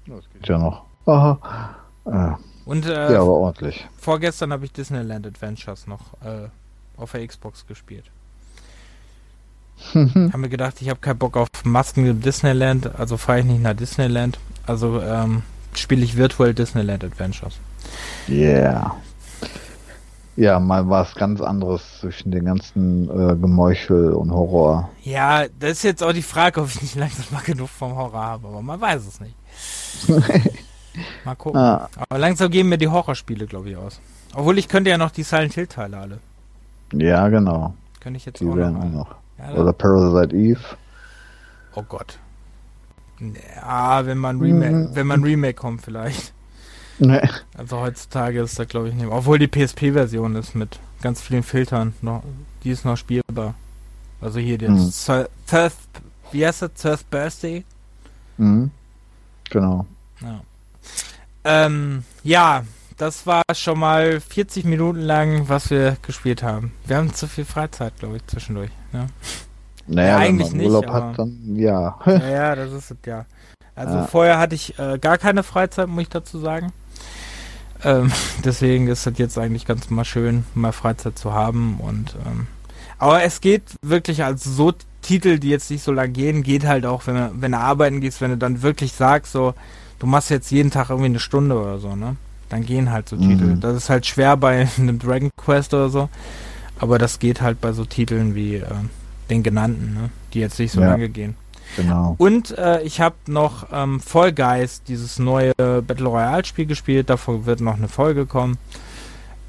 Das geht ja noch. Aha. Äh, Und äh, ja, aber ordentlich. vorgestern habe ich Disneyland Adventures noch äh, auf der Xbox gespielt. [LAUGHS] Haben mir gedacht, ich habe keinen Bock auf Masken im Disneyland, also fahre ich nicht nach Disneyland. Also ähm, spiele ich virtuell Disneyland Adventures. Yeah. Ja, mal was ganz anderes zwischen den ganzen äh, Gemeuchel und Horror. Ja, das ist jetzt auch die Frage, ob ich nicht langsam mal genug vom Horror habe, aber man weiß es nicht. [LAUGHS] Mal gucken. Ah, Aber langsam gehen mir die Horrorspiele, glaube ich, aus. Obwohl ich könnte ja noch die Silent Hill Teile alle. ja, genau. Könnte ich jetzt Die auch werden noch. auch noch. Ja, Oder Parasite Eve. oh Gott. Ja, wenn man Remake, Mhm. wenn man Remake kommt vielleicht. Nee. Also heutzutage ist das glaube ich nicht mehr. Obwohl die PSP-Version ist mit ganz vielen Filtern noch, die ist noch spielbar. Also hier der Mhm. Thir- Third, wie heißt das? Third Birthday? Mhm. Genau. Ja. Ähm, ja, das war schon mal 40 Minuten lang, was wir gespielt haben. Wir haben zu viel Freizeit, glaube ich, zwischendurch. Ja, Naja, Ja, wenn eigentlich man nicht, Urlaub aber- hat, dann ja. [LAUGHS] ja, ja das ist es ja. Also Ja. vorher hatte ich äh, gar keine Freizeit, muss ich dazu sagen. Ähm, [LAUGHS] deswegen ist es jetzt eigentlich ganz mal schön, mal Freizeit zu haben und ähm, aber es geht wirklich als so Titel, die jetzt nicht so lang gehen, geht halt auch, wenn du, wenn du arbeiten gehst, wenn du dann wirklich sagst, so, du machst jetzt jeden Tag irgendwie eine Stunde oder so, ne? Dann gehen halt so Mhm. Titel. Das ist halt schwer bei [LAUGHS] einem Dragon Quest oder so, aber das geht halt bei so Titeln wie äh, den genannten, ne? Die jetzt nicht so Ja. lange gehen. Genau. Und äh, ich habe noch ähm, Fall Guys, dieses neue Battle Royale Spiel gespielt. Davon wird noch eine Folge kommen.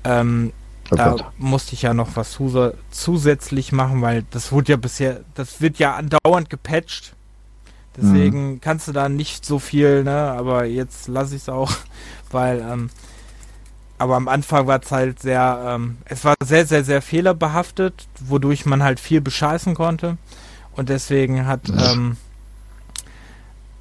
Ähm, Oh da Gott. musste ich ja noch was zus zusätzlich machen, weil das wurde ja bisher, das wird ja andauernd gepatcht. Deswegen kannst du da nicht so viel, ne? Aber jetzt lasse ich es auch, [LAUGHS] weil, ähm, aber am Anfang war es halt sehr, ähm, es war sehr, sehr, sehr fehlerbehaftet, wodurch man halt viel bescheißen konnte. Und deswegen hat, ähm,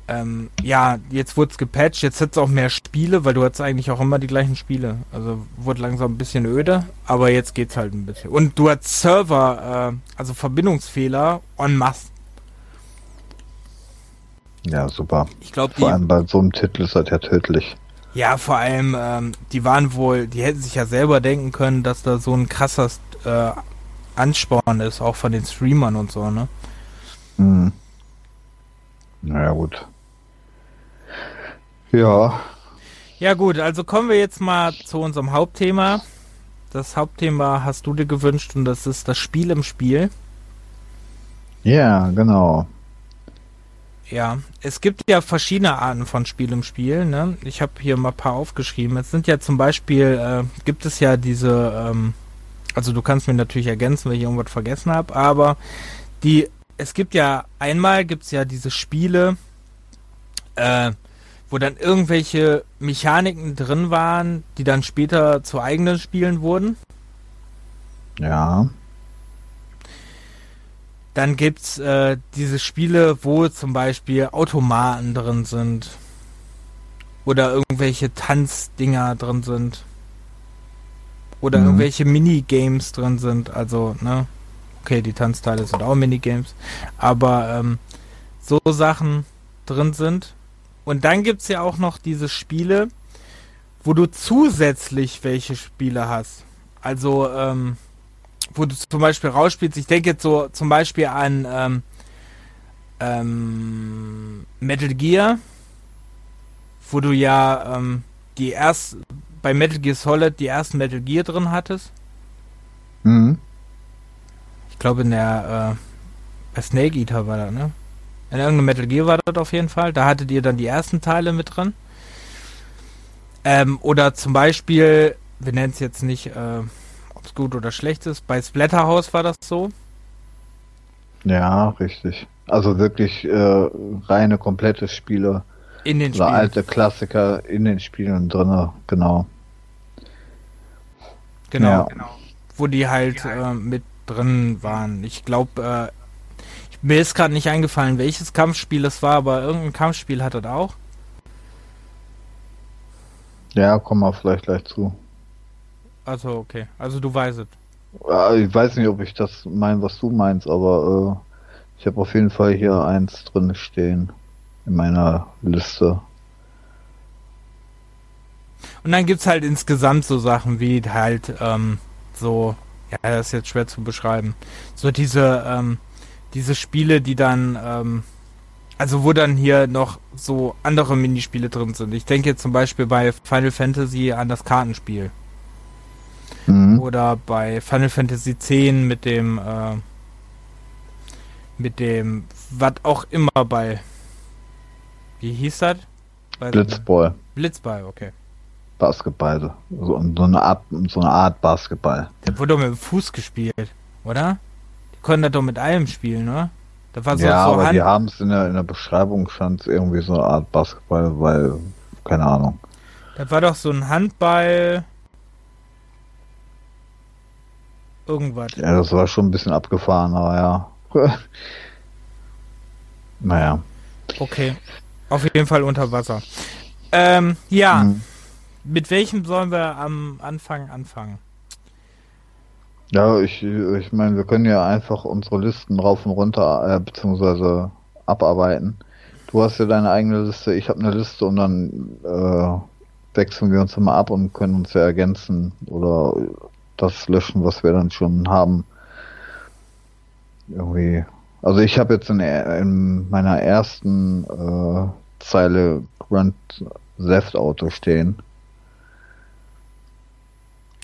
ähm, ja, jetzt wurde es gepatcht, jetzt hat es auch mehr Spiele, weil du hattest eigentlich auch immer die gleichen Spiele. Also wurde langsam ein bisschen öde, aber jetzt geht's halt ein bisschen. Und du hast Server, äh, also Verbindungsfehler en masse. Ja, super. Ich glaube, Vor allem bei so einem Titel ist das ja tödlich. ja, vor allem, ähm, die waren wohl, die hätten sich ja selber denken können, dass da so ein krasser äh, Ansporn ist, auch von den Streamern und so, ne? Hm. Naja, gut. Ja, Ja gut, also kommen wir jetzt mal zu unserem Hauptthema. Das Hauptthema hast du dir gewünscht und das ist das Spiel im Spiel. ja, genau. Ja, es gibt ja verschiedene Arten von Spiel im Spiel. Ne? Ich habe hier mal ein paar aufgeschrieben. Es sind ja zum Beispiel, äh, gibt es ja diese, ähm, also du kannst mir natürlich ergänzen, wenn ich irgendwas vergessen habe, aber die, es gibt ja, einmal gibt es ja diese Spiele, äh, wo dann irgendwelche Mechaniken drin waren, die dann später zu eigenen Spielen wurden. Ja, Dann gibt's äh, diese Spiele, wo zum Beispiel Automaten drin sind. Oder irgendwelche Tanzdinger drin sind. Oder Mhm. irgendwelche Minigames drin sind. Also, ne? Okay, die Tanzteile sind auch Minigames. Aber ähm, so Sachen drin sind. Und dann gibt's ja auch noch diese Spiele, wo du zusätzlich welche Spiele hast. Also, ähm, wo du zum Beispiel rausspielst, ich denke jetzt so zum Beispiel an ähm, ähm, Metal Gear, wo du ja ähm, die erst bei Metal Gear Solid die ersten Metal Gear drin hattest. mhm. Ich glaube in der äh, bei Snake Eater war das, ne? In irgendeinem Metal Gear war das auf jeden Fall. Da hattet ihr dann die ersten Teile mit drin. Ähm, oder zum Beispiel, wir nennen es jetzt nicht, äh, ob es gut oder schlecht ist, bei Splatterhouse war das so. ja, richtig. Also wirklich äh, reine, komplette Spiele In den oder Spielen. alte Klassiker in den Spielen drinne, genau. Genau. Ja. Wo die halt äh, mit drin waren. Ich glaube, äh, Mir ist gerade nicht eingefallen, welches Kampfspiel es war, aber irgendein Kampfspiel hat das auch. Ja, kommen wir vielleicht gleich zu. Also, okay. Also du weißt es. Ja, Ich weiß nicht, ob ich das meine, was du meinst, aber äh, ich habe auf jeden Fall hier eins drin stehen in meiner Liste. Und dann gibt's halt insgesamt so Sachen wie halt ähm, so, ja, das ist jetzt schwer zu beschreiben. So diese, ähm, diese Spiele, die dann, ähm, also wo dann hier noch so andere Minispiele drin sind. Ich denke jetzt zum Beispiel bei Final Fantasy an das Kartenspiel. Mhm. Oder bei Final Fantasy X mit dem, äh, mit dem, was auch immer bei, wie hieß das? Bei- Blitzball, Blitzball, okay. Basketball, so, so eine Art, so eine Art Basketball. Der wurde doch mit dem Fuß gespielt, oder? Die konnten das doch mit allem spielen? Da war so, ja, so aber Hand. die haben es in der, in der Beschreibung stand irgendwie so eine Art Basketball, weil keine Ahnung. Das war doch so ein Handball. Irgendwas. Ja, das war schon ein bisschen abgefahren, aber ja. [LAUGHS] naja. Okay. Auf jeden Fall unter Wasser. Ähm, ja. Mhm. Mit welchem sollen wir am Anfang anfangen? Ja, ich, ich meine, wir können ja einfach unsere Listen rauf und runter, äh, beziehungsweise abarbeiten. Du hast ja deine eigene Liste, ich habe eine Liste und dann äh, wechseln wir uns immer ab und können uns ja ergänzen oder das löschen, was wir dann schon haben. Irgendwie. Also ich habe jetzt in, in meiner ersten äh, Zeile Grand Theft Auto stehen.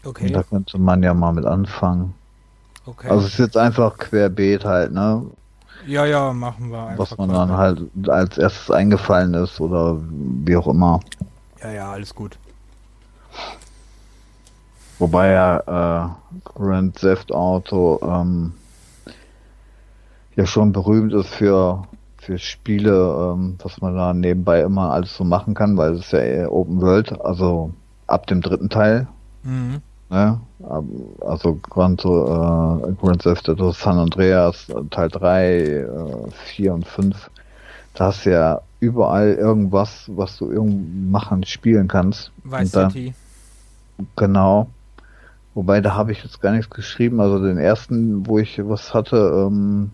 Okay. Und da könnte man ja mal mit anfangen. okay. Also es ist jetzt einfach querbeet halt, ne? ja, ja, machen wir einfach. Was man dann halt als erstes eingefallen ist oder wie auch immer. Ja, ja, alles gut. Wobei ja äh, Grand Theft Auto ähm, ja schon berühmt ist für für Spiele, ähm, was man da nebenbei immer alles so machen kann, weil es ist ja eher Open World, also ab dem dritten Teil, Mhm. ne? Also Grand, äh, Grand Theft Auto San Andreas äh, Teil 3, äh, 4 und 5. Da hast du ja überall irgendwas, was du irgend machen, spielen kannst. Vice City. Genau. Wobei, da habe ich jetzt gar nichts geschrieben. Also den ersten, wo ich was hatte, ähm,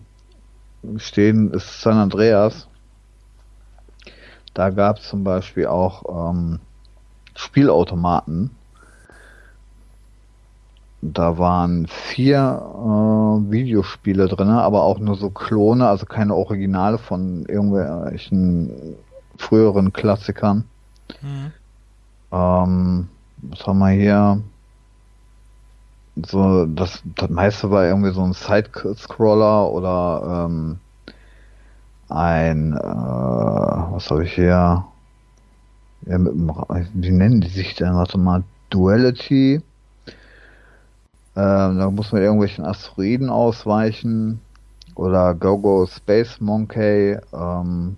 stehen, ist San Andreas. Da gab es zum Beispiel auch ähm, Spielautomaten. Da waren vier äh, Videospiele drin, aber auch nur so Klone, also keine Originale von irgendwelchen früheren Klassikern. Mhm. Ähm, was haben wir hier? So, das, das meiste war irgendwie so ein Side-Scroller oder ähm, ein, äh, was habe ich hier? Ja, mit dem, wie nennen die sich denn? Warte mal, Duality. Ähm, da muss man irgendwelchen Asteroiden ausweichen. Oder Go-Go Space Monkey. Ähm,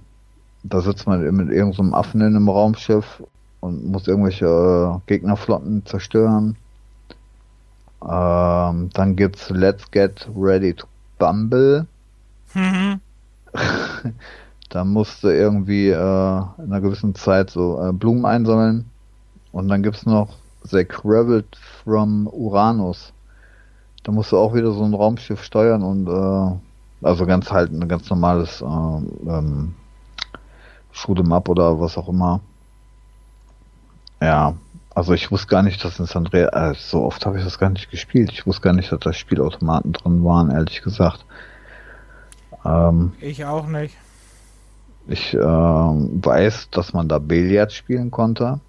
da sitzt man mit irgendeinem Affen in einem Raumschiff und muss irgendwelche äh, Gegnerflotten zerstören. Ähm, dann gibt's Let's Get Ready to Bumble. Mhm. [LAUGHS] Da musste irgendwie äh, in einer gewissen Zeit so äh, Blumen einsammeln. Und dann gibt's noch The Graveled from Uranus. Da musst du auch wieder so ein Raumschiff steuern und äh, also ganz halt ein ganz normales äh, ähm, Shoot'em Up oder was auch immer. Ja, also ich wusste gar nicht, dass in San Andreas, äh, so oft habe ich das gar nicht gespielt. Ich wusste gar nicht, dass da Spielautomaten drin waren, ehrlich gesagt. Ähm, Ich auch nicht. ich ähm, weiß, dass man da Billard spielen konnte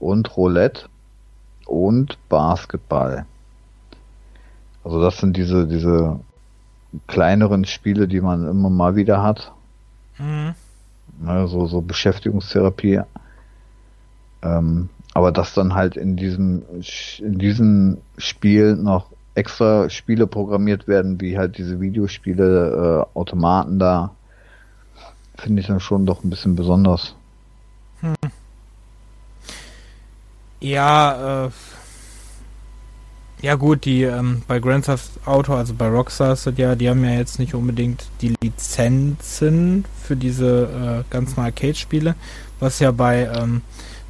und Roulette und Basketball. Also das sind diese diese kleineren Spiele, die man immer mal wieder hat. Mhm. Ne, so, so Beschäftigungstherapie. Ähm, aber dass dann halt in diesem in diesem Spiel noch extra Spiele programmiert werden, wie halt diese Videospiele, äh, Automaten da, finde ich dann schon doch ein bisschen besonders. Ja, äh, Ja gut, die ähm, bei Grand Theft Auto, also bei Rockstar ist ja, die haben ja jetzt nicht unbedingt die Lizenzen für diese äh, ganzen Arcade-Spiele, was ja bei ähm,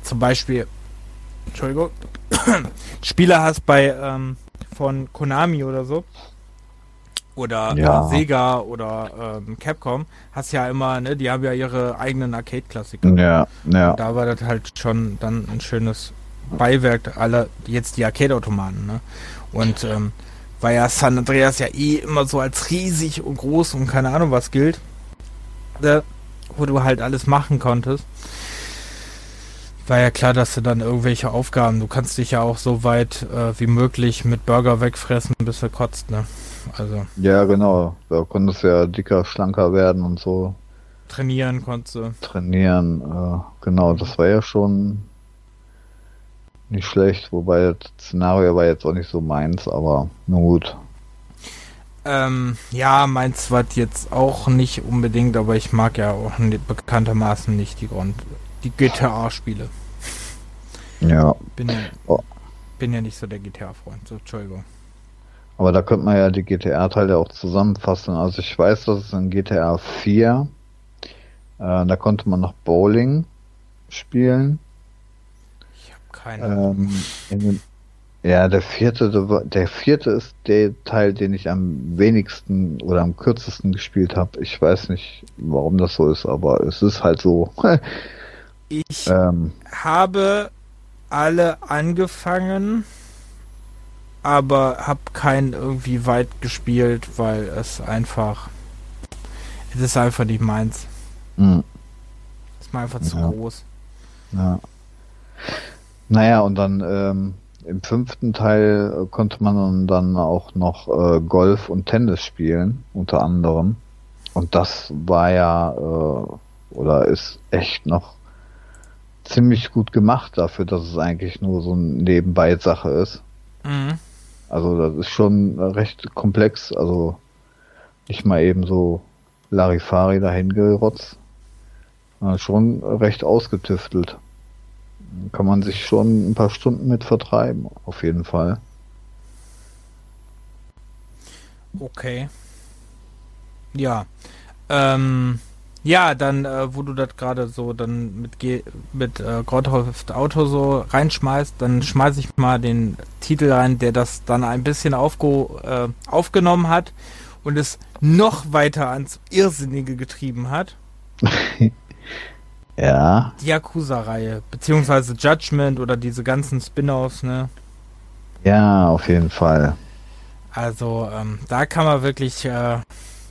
zum Beispiel, Entschuldigung, [COUGHS] Spiele hast bei ähm, von Konami oder so oder Ja. äh, Sega oder ähm, Capcom, hast ja immer, ne, die haben ja ihre eigenen Arcade-Klassiker. Ja, ja. Da war das halt schon dann ein schönes Beiwerk aller jetzt die Arcade-Automaten, ne? Und ähm, weil ja San Andreas ja eh immer so als riesig und groß und keine Ahnung was gilt, äh, wo du halt alles machen konntest. War ja klar, dass du dann irgendwelche Aufgaben, du kannst dich ja auch so weit äh, wie möglich mit Burger wegfressen, bis du kotzt, ne? Also Ja, genau. Da konntest du ja dicker, schlanker werden und so trainieren konntest du. trainieren. Äh, genau, das war ja schon nicht schlecht, wobei das Szenario war jetzt auch nicht so meins, aber nur gut. Ähm, ja, meins war jetzt auch nicht unbedingt, aber ich mag ja auch bekanntermaßen nicht die Grund, die GTA-Spiele. Ja, Bin ja, Oh. bin ja nicht so der GTA-Freund. So, Entschuldigung. aber da könnte man ja die GTA-Teile auch zusammenfassen. Also ich weiß, dass es in GTA 4, äh, da konnte man noch Bowling spielen. Ich habe keine Ahnung. Ähm, den, ja, der vierte, der vierte ist der Teil, den ich am wenigsten oder am kürzesten gespielt habe. Ich weiß nicht, warum das so ist, aber es ist halt so. [LAUGHS] Ich ähm, habe alle angefangen, aber habe keinen irgendwie weit gespielt, weil es einfach, es ist einfach nicht meins. mh, Es ist mir einfach zu Ja. groß. ja. Naja, und dann ähm, im fünften Teil konnte man dann auch noch äh, Golf und Tennis spielen, unter anderem. Und das war ja äh, oder ist echt noch ziemlich gut gemacht dafür, dass es eigentlich nur so eine Nebenbei-Sache ist. Mhm. Also das ist schon recht komplex, also nicht mal eben so Larifari dahin gerotzt. Schon recht ausgetüftelt. Kann man sich schon ein paar Stunden mit vertreiben, auf jeden Fall. Okay. Ja. Ähm, ja, dann, äh, wo du das gerade so dann mit, G mit äh, Theft Auto so reinschmeißt, dann schmeiß ich mal den Titel rein, der das dann ein bisschen aufge äh, aufgenommen hat und es noch weiter ans Irrsinnige getrieben hat. [LAUGHS] Ja, Die Yakuza-Reihe, beziehungsweise Judgment oder diese ganzen Spin-offs, ne? ja, auf jeden Fall. Also, ähm, da kann man wirklich, äh,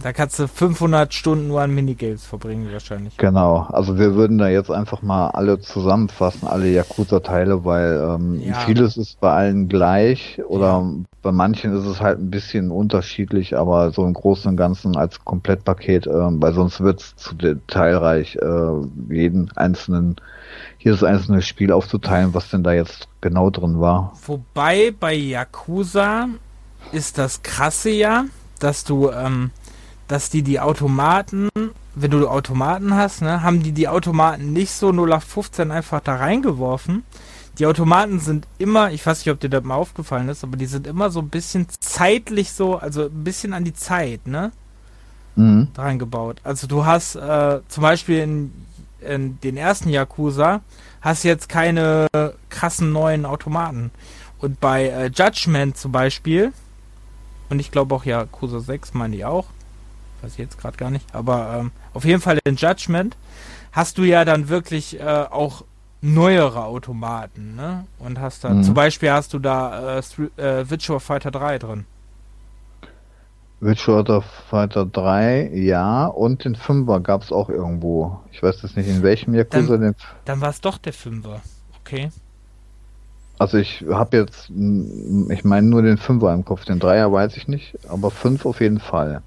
da kannst du 500 Stunden nur an Minigames verbringen, wahrscheinlich. Genau. Also wir würden da jetzt einfach mal alle zusammenfassen, alle Yakuza-Teile, weil ähm, Ja. vieles ist bei allen gleich oder Ja. bei manchen ist es halt ein bisschen unterschiedlich, aber so im Großen und Ganzen als Komplettpaket, ähm, weil sonst wird es zu detailreich, äh, jeden einzelnen, jedes einzelne Spiel aufzuteilen, was denn da jetzt genau drin war. Wobei bei Yakuza ist das krasse ja, dass du, ähm, dass die die Automaten, wenn du Automaten hast, ne, haben die die Automaten nicht so 0815 einfach da reingeworfen. Die Automaten sind immer, ich weiß nicht, ob dir das mal aufgefallen ist, aber die sind immer so ein bisschen zeitlich so, also ein bisschen an die Zeit, ne? Mhm. dran gebaut. Also du hast äh, zum Beispiel in, in den ersten Yakuza hast jetzt keine krassen neuen Automaten. Und bei äh, Judgment zum Beispiel, und ich glaube auch Yakuza 6 meine ich auch, weiß ich jetzt gerade gar nicht, aber ähm, auf jeden Fall in Judgment hast du ja dann wirklich äh, auch neuere Automaten, ne? Und hast da, Mhm. zum Beispiel hast du da äh, äh, Virtua Fighter 3 drin. Virtua Fighter 3, ja, und den Fünfer gab es auch irgendwo. Ich weiß jetzt nicht in welchem Yakuza, den Dann war es doch der Fünfer. Okay. Also ich habe jetzt, ich meine nur den Fünfer im Kopf, den Dreier weiß ich nicht, aber fünf auf jeden Fall.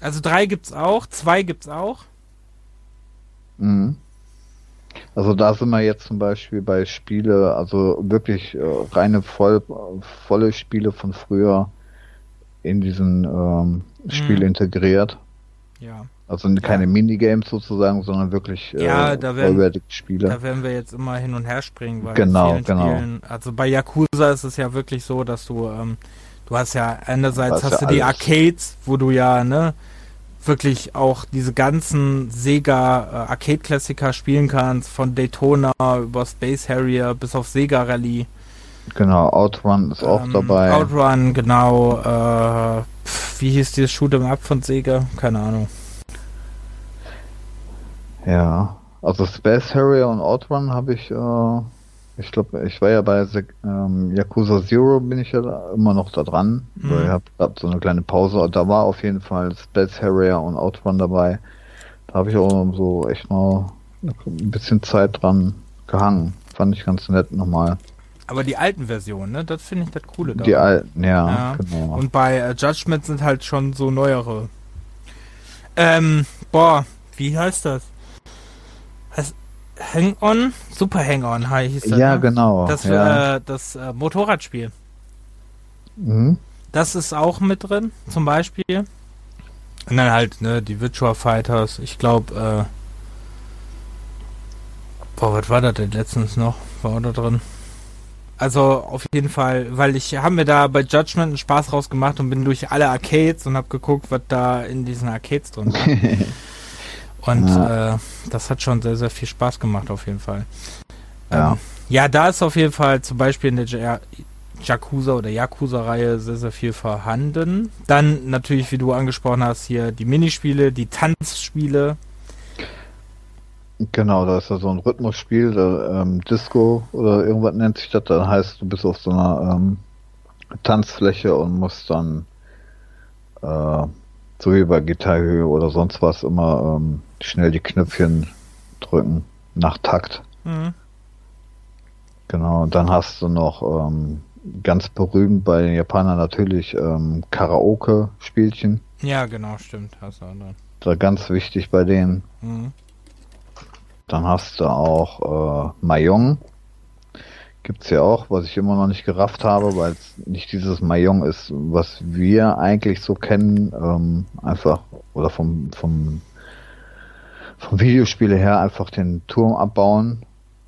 Also drei gibt's auch, zwei gibt's auch. Mhm. Also da sind wir jetzt zum Beispiel bei Spiele, also wirklich äh, reine voll, volle Spiele von früher in diesen ähm, Spiel Mhm. integriert. Ja. Also keine ja. Minigames sozusagen, sondern wirklich äh, ja, da werden, Spiele. Da werden wir jetzt immer hin und her springen, weil genau, genau. Spielen, also bei Yakuza ist es ja wirklich so, dass du, ähm, du hast ja einerseits hast ja du die alles. Arcades, wo du ja, ne, wirklich auch diese ganzen Sega äh, Arcade-Klassiker spielen kannst, von Daytona über Space Harrier bis auf Sega Rally. Genau, Outrun ist auch ähm, dabei. Outrun, genau. Äh, pf, wie hieß dieses Shoot'em Up von Sega? Keine Ahnung. Ja, also Space Harrier und Outrun habe ich, äh, ich glaube, ich war ja bei ähm, Yakuza Zero, bin ich ja da, immer noch da dran. Mhm. Ich habe gerade so eine kleine Pause und da war auf jeden Fall Space Harrier und Outrun dabei. Da habe ich auch so echt mal ein bisschen Zeit dran gehangen. Fand ich ganz nett nochmal. Aber die alten Versionen, ne? Das finde ich das Coole daran. Die alten, ja, ja. genau. Und bei äh, Judgment sind halt schon so neuere. Ähm, boah, wie heißt das? Hang-On? Super Hang-On hieß das. Ja, ne? genau. Das, ja. Äh, das äh, Motorradspiel. Mhm. Das ist auch mit drin, zum Beispiel. Und dann halt, ne, die Virtua Fighters. Ich glaube, äh, boah, was war das denn letztens noch? War da drin? Also auf jeden Fall, weil ich habe mir da bei Judgment einen Spaß rausgemacht und bin durch alle Arcades und habe geguckt, was da in diesen Arcades drin war. [LAUGHS] Und ja. äh, das hat schon sehr, sehr viel Spaß gemacht, auf jeden Fall. Ja. Ähm, ja, da ist auf jeden Fall zum Beispiel in der ja Yakuza oder Yakuza-Reihe sehr, sehr viel vorhanden. Dann natürlich, wie du angesprochen hast, hier die Minispiele, die Tanzspiele. Genau, da ist ja so ein Rhythmusspiel, da, ähm, Disco oder irgendwas nennt sich das. Dann heißt, du bist auf so einer ähm, Tanzfläche und musst dann äh, so wie bei Gitarre oder sonst was immer ähm, schnell die Knöpfchen drücken nach Takt. Mhm. Genau, und dann hast du noch ähm, ganz berühmt bei den Japanern natürlich ähm, Karaoke-Spielchen. Ja, genau, stimmt. Hast du auch noch. Da ganz wichtig bei denen. Mhm. Dann hast du auch äh, Mayong. Gibt's ja auch, was ich immer noch nicht gerafft habe, weil es nicht dieses Mayong ist, was wir eigentlich so kennen, ähm, einfach, oder vom, vom vom Videospiele her einfach den Turm abbauen.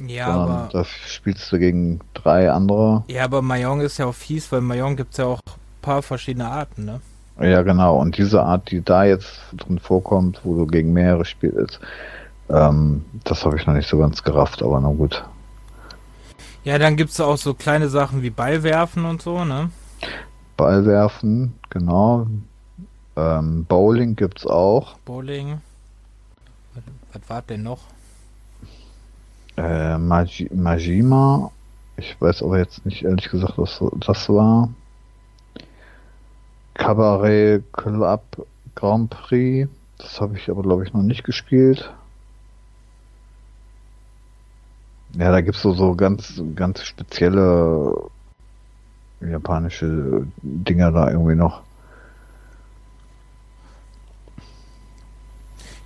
Ja, aber. Da spielst du gegen drei andere. Ja, aber Mayong ist ja auch fies, weil Mayong gibt es ja auch ein paar verschiedene Arten, ne? Ja, genau. Und diese Art, die da jetzt drin vorkommt, wo du gegen mehrere spielst, ähm, das habe ich noch nicht so ganz gerafft, aber na gut. Ja, dann gibt es auch so kleine Sachen wie Ballwerfen und so, ne? Ballwerfen, genau. Ähm, Bowling gibt's auch. Bowling. Was war denn noch? Äh, Maj Majima. Ich weiß aber jetzt nicht ehrlich gesagt, was das war. Cabaret Club Grand Prix. Das habe ich aber, glaube ich, noch nicht gespielt. Ja, da gibt es so, so ganz, ganz spezielle japanische Dinger da irgendwie noch.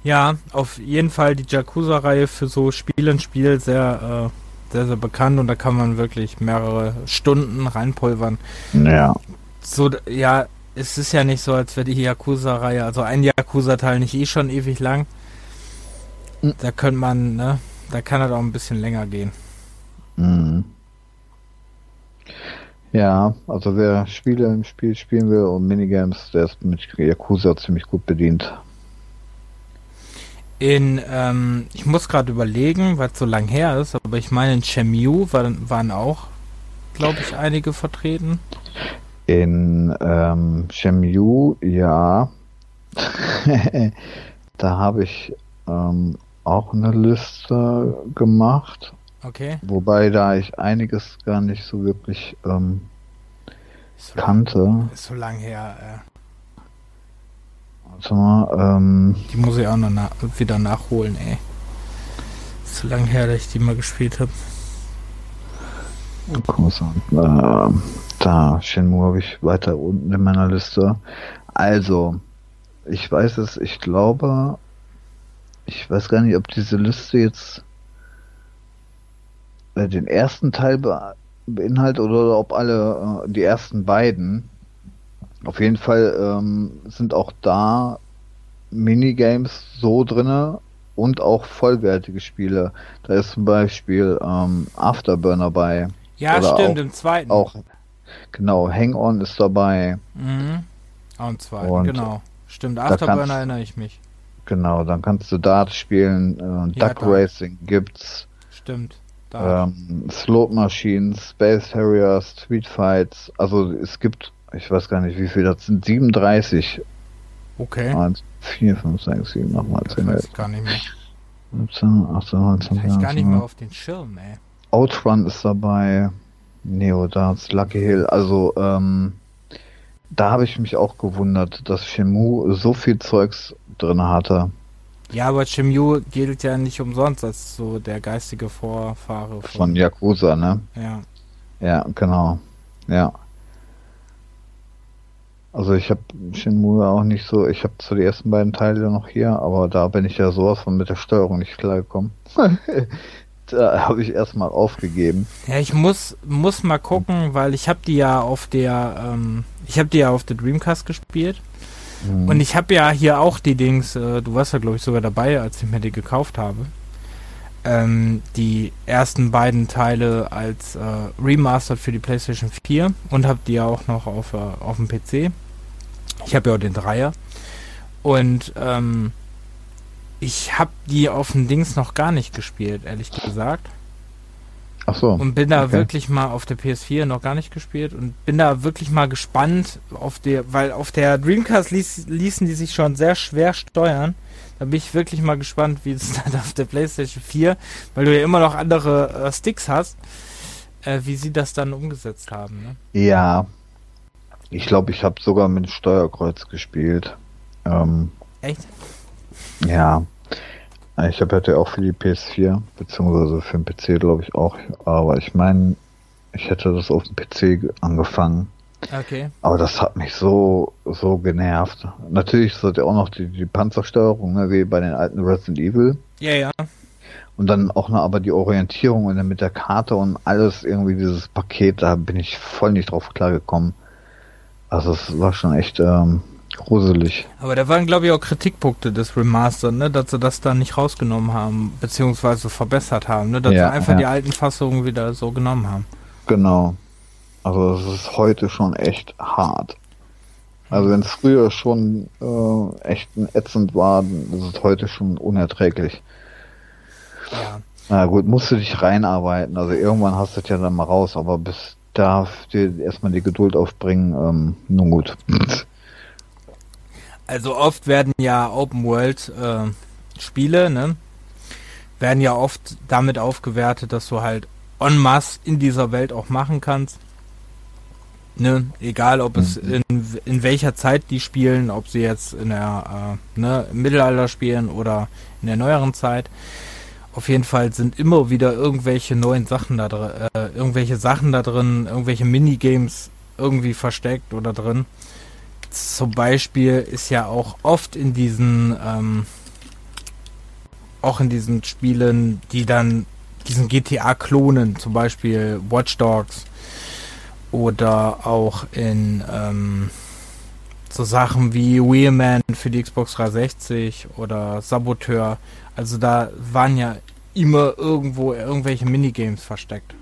Ja, auf jeden Fall die Yakuza-Reihe für so Spiel in Spiel sehr, äh, sehr, sehr bekannt und da kann man wirklich mehrere Stunden reinpulvern. Ja. So, ja, es ist ja nicht so, als wäre die Yakuza-Reihe, also ein Yakuza-Teil nicht eh schon ewig lang. Mhm. Da könnte man, ne, da kann das auch ein bisschen länger gehen. Mhm. Ja, also wer Spiele im Spiel spielen will und Minigames, der ist mit Yakuza ziemlich gut bedient. In, ähm, ich muss gerade überlegen, weil es so lang her ist, aber ich meine in Chemue waren, waren auch, glaube ich, einige vertreten. In ähm, Chemue, ja. [LAUGHS] da habe ich ähm, auch eine Liste gemacht. Okay. Wobei da ich einiges gar nicht so wirklich ähm, so kannte. Lang, ist so lang her. Äh. Warte mal, ähm. Die muss ich auch noch na wieder nachholen, ey. Ist zu lange her, dass ich die mal gespielt habe. Guck mal, äh, da, Shenmue habe ich weiter unten in meiner Liste. Also, ich weiß es, ich glaube, ich weiß gar nicht, ob diese Liste jetzt äh, den ersten Teil be beinhaltet oder ob alle äh, die ersten beiden. Auf jeden Fall ähm, sind auch da Minigames so drinne und auch vollwertige Spiele. Da ist zum Beispiel ähm, Afterburner bei. Ja, Oder stimmt, auch- im zweiten. Auch genau, Hang On ist dabei. Mhm. Auch im zweiten, Und genau. Stimmt, kannst- Afterburner erinnere ich mich. Genau, dann kannst du Dart spielen, äh, Ja, Duck klar. Racing gibt's, Stimmt. Ähm, Slope Machines, Space Harrier, Street Fights. Also es gibt, ich weiß gar nicht wie viel, das sind 37. Okay. 1, 4, 5, 6, 7, nochmal Das 10, weiß 11, ich gar nicht mehr. 17, 18, 19, Das ich gar nicht 20. mehr auf den Schirm, ey. Outrun ist dabei, Neo Darts, Lucky Hill, also ähm, da habe ich mich auch gewundert, dass Shenmue so viel Zeugs drin hatte. Ja, aber Chimyu gilt ja nicht umsonst als so der geistige Vorfahre Von Yakuza, ne? Ja. Ja, genau. Ja. Also ich habe Shenmue auch nicht so, ich habe zwar die ersten beiden Teile noch hier, aber da bin ich ja sowas von mit der Steuerung nicht klargekommen. [LAUGHS] da habe ich erstmal aufgegeben. Ja, ich muss muss mal gucken, weil ich habe die ja auf der ähm, ich habe die ja auf der Dreamcast gespielt Hm. und ich habe ja hier auch die Dings, äh, du warst ja glaube ich sogar dabei, als ich mir die gekauft habe. Ähm, die ersten beiden Teile als äh, Remastered für die PlayStation 4 und habe die ja auch noch auf äh, auf dem PC. Ich habe ja auch den Dreier und ähm, ich habe die auf dem Dings noch gar nicht gespielt, ehrlich gesagt. Ach so. Und bin da Okay. wirklich mal auf der PS4 noch gar nicht gespielt und bin da wirklich mal gespannt auf der, weil auf der Dreamcast ließ, ließen die sich schon sehr schwer steuern. Da bin ich wirklich mal gespannt, wie es [LAUGHS] dann auf der PlayStation 4, weil du ja immer noch andere äh, Sticks hast, äh, wie sie das dann umgesetzt haben. Ne? Ja. Ich glaube, ich habe sogar mit Steuerkreuz gespielt. Ähm, Echt? ja. Ich habe hätte auch für die PS4, beziehungsweise für den PC glaube ich auch, aber ich meine, ich hätte das auf dem PC ge- angefangen. Okay. Aber das hat mich so, so genervt. Natürlich ist das ja auch noch die, die Panzersteuerung, ne, wie bei den alten Resident Evil. Ja, ja. Und dann auch noch aber die Orientierung und dann mit der Karte und alles irgendwie dieses Paket, da bin ich voll nicht drauf klargekommen. Also es war schon echt ähm, gruselig. Aber da waren, glaube ich, auch Kritikpunkte des Remaster, ne, dass sie das dann nicht rausgenommen haben, beziehungsweise verbessert haben, ne, dass Ja, sie einfach ja. die alten Fassungen wieder so genommen haben. Genau. Also es ist heute schon echt hart. Also wenn es früher schon äh, echt ätzend war, dann ist es heute schon unerträglich. Ja. Na gut, musst du dich reinarbeiten. Also irgendwann hast du es ja dann mal raus, aber bis da dir erstmal die Geduld aufbringen, ähm, nun gut. Also oft werden ja Open World äh, Spiele, ne, werden ja oft damit aufgewertet, dass du halt en masse in dieser Welt auch machen kannst. Ne, egal ob es in, in welcher Zeit die spielen, ob sie jetzt in der äh, ne, im Mittelalter spielen oder in der neueren Zeit. Auf jeden Fall sind immer wieder irgendwelche neuen Sachen da drin, äh, irgendwelche Sachen da drin, irgendwelche Minigames irgendwie versteckt oder drin. Zum Beispiel ist ja auch oft in diesen, ähm, auch in diesen Spielen, die dann diesen GTA klonen, zum Beispiel Watch Dogs oder auch in ähm, so Sachen wie Wheelman für die Xbox 360 oder Saboteur. Also da waren ja immer irgendwo irgendwelche Minigames versteckt.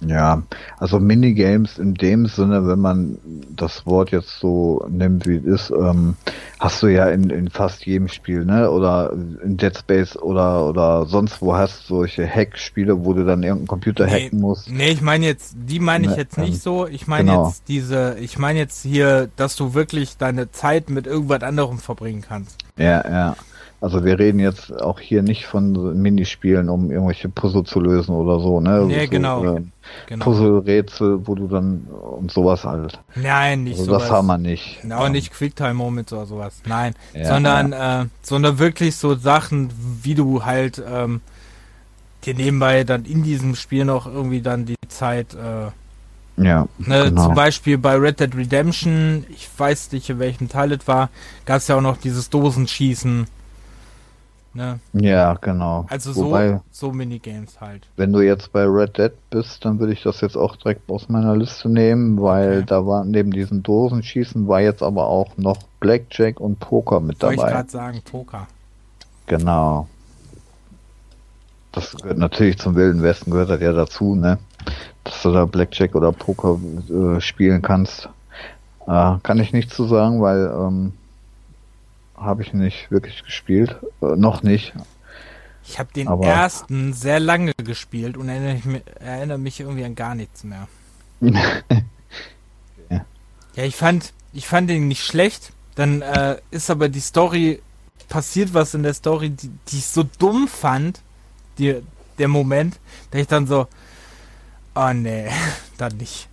Ja, also Minigames in dem Sinne, wenn man das Wort jetzt so nimmt, wie es ist, ähm, hast du ja in, in fast jedem Spiel, ne? Oder in Dead Space oder oder sonst wo hast du solche Hack-Spiele, wo du dann irgendeinen Computer Nee, hacken musst. Nee, ich meine jetzt, die meine ich Ne, jetzt ähm, nicht so. Ich meine genau. jetzt diese, ich meine jetzt hier, dass du wirklich deine Zeit mit irgendwas anderem verbringen kannst. Ja, ja. Also wir reden jetzt auch hier nicht von Minispielen, um irgendwelche Puzzle zu lösen oder so, ne? Nee, so, genau. ähm, Genau. Puzzle-Rätsel, wo du dann und sowas halt. Nein, nicht Also sowas. das haben wir nicht. Auch Ähm, nicht Quicktime-Moments oder sowas. Nein. Ja, sondern, Äh, sondern wirklich so Sachen, wie du halt ähm, dir nebenbei dann in diesem Spiel noch irgendwie dann die Zeit äh, Ja, Ne, genau. Zum Beispiel bei Red Dead Redemption, ich weiß nicht in welchem Teil es war, gab es ja auch noch dieses Dosenschießen. Ne? Ja, genau. Also Wobei, so, so Minigames halt. wenn du jetzt bei Red Dead bist, dann würde ich das jetzt auch direkt aus meiner Liste nehmen, weil Okay. da war neben diesen Dosenschießen war jetzt aber auch noch Blackjack und Poker mit Soll ich dabei. gerade sagen, Poker. Genau. Das gehört natürlich zum Wilden Westen gehört das ja dazu, ne? Dass du da Blackjack oder Poker äh, spielen kannst. Äh, kann ich nicht zu sagen, weil ähm, habe ich nicht wirklich gespielt. Äh, noch nicht. Ich habe den Aber- ersten sehr lange gespielt und erinnere, ich mi- erinnere mich irgendwie an gar nichts mehr. [LAUGHS] Ja, ich fand, ich fand den nicht schlecht. Dann äh, ist aber die Story passiert was in der Story, die, die ich so dumm fand, die, der Moment, dass ich dann so, oh nee, [LAUGHS] dann nicht.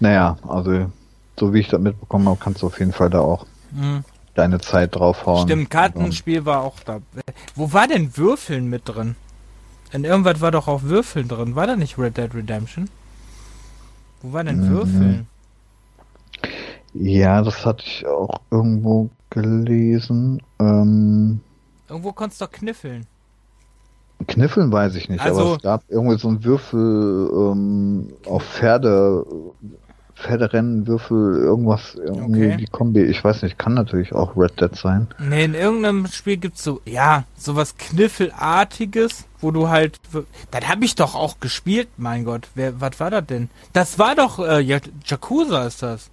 Naja, also so wie ich das mitbekommen habe, kannst du auf jeden Fall da auch Hm. deine Zeit draufhauen. Stimmt, Kartenspiel war auch da. Wo war denn Würfeln mit drin? In irgendwas war doch auch Würfeln drin. War da nicht Red Dead Redemption? Wo war denn Mhm. Würfeln? Ja, das hatte ich auch irgendwo gelesen. Ähm, Irgendwo konntest du doch kniffeln. Kniffeln weiß ich nicht, Also- aber es gab irgendwie so einen Würfel ähm, auf Pferde, Pferderennen, Würfel, irgendwas, irgendwie Okay. die Kombi. Ich weiß nicht, kann natürlich auch Red Dead sein. Nee, in irgendeinem Spiel gibt's so, ja, sowas Kniffelartiges, wo du halt. Das habe ich doch auch gespielt, mein Gott. Wer, was war das denn? Das war doch, äh, Ja- Yakuza ist das.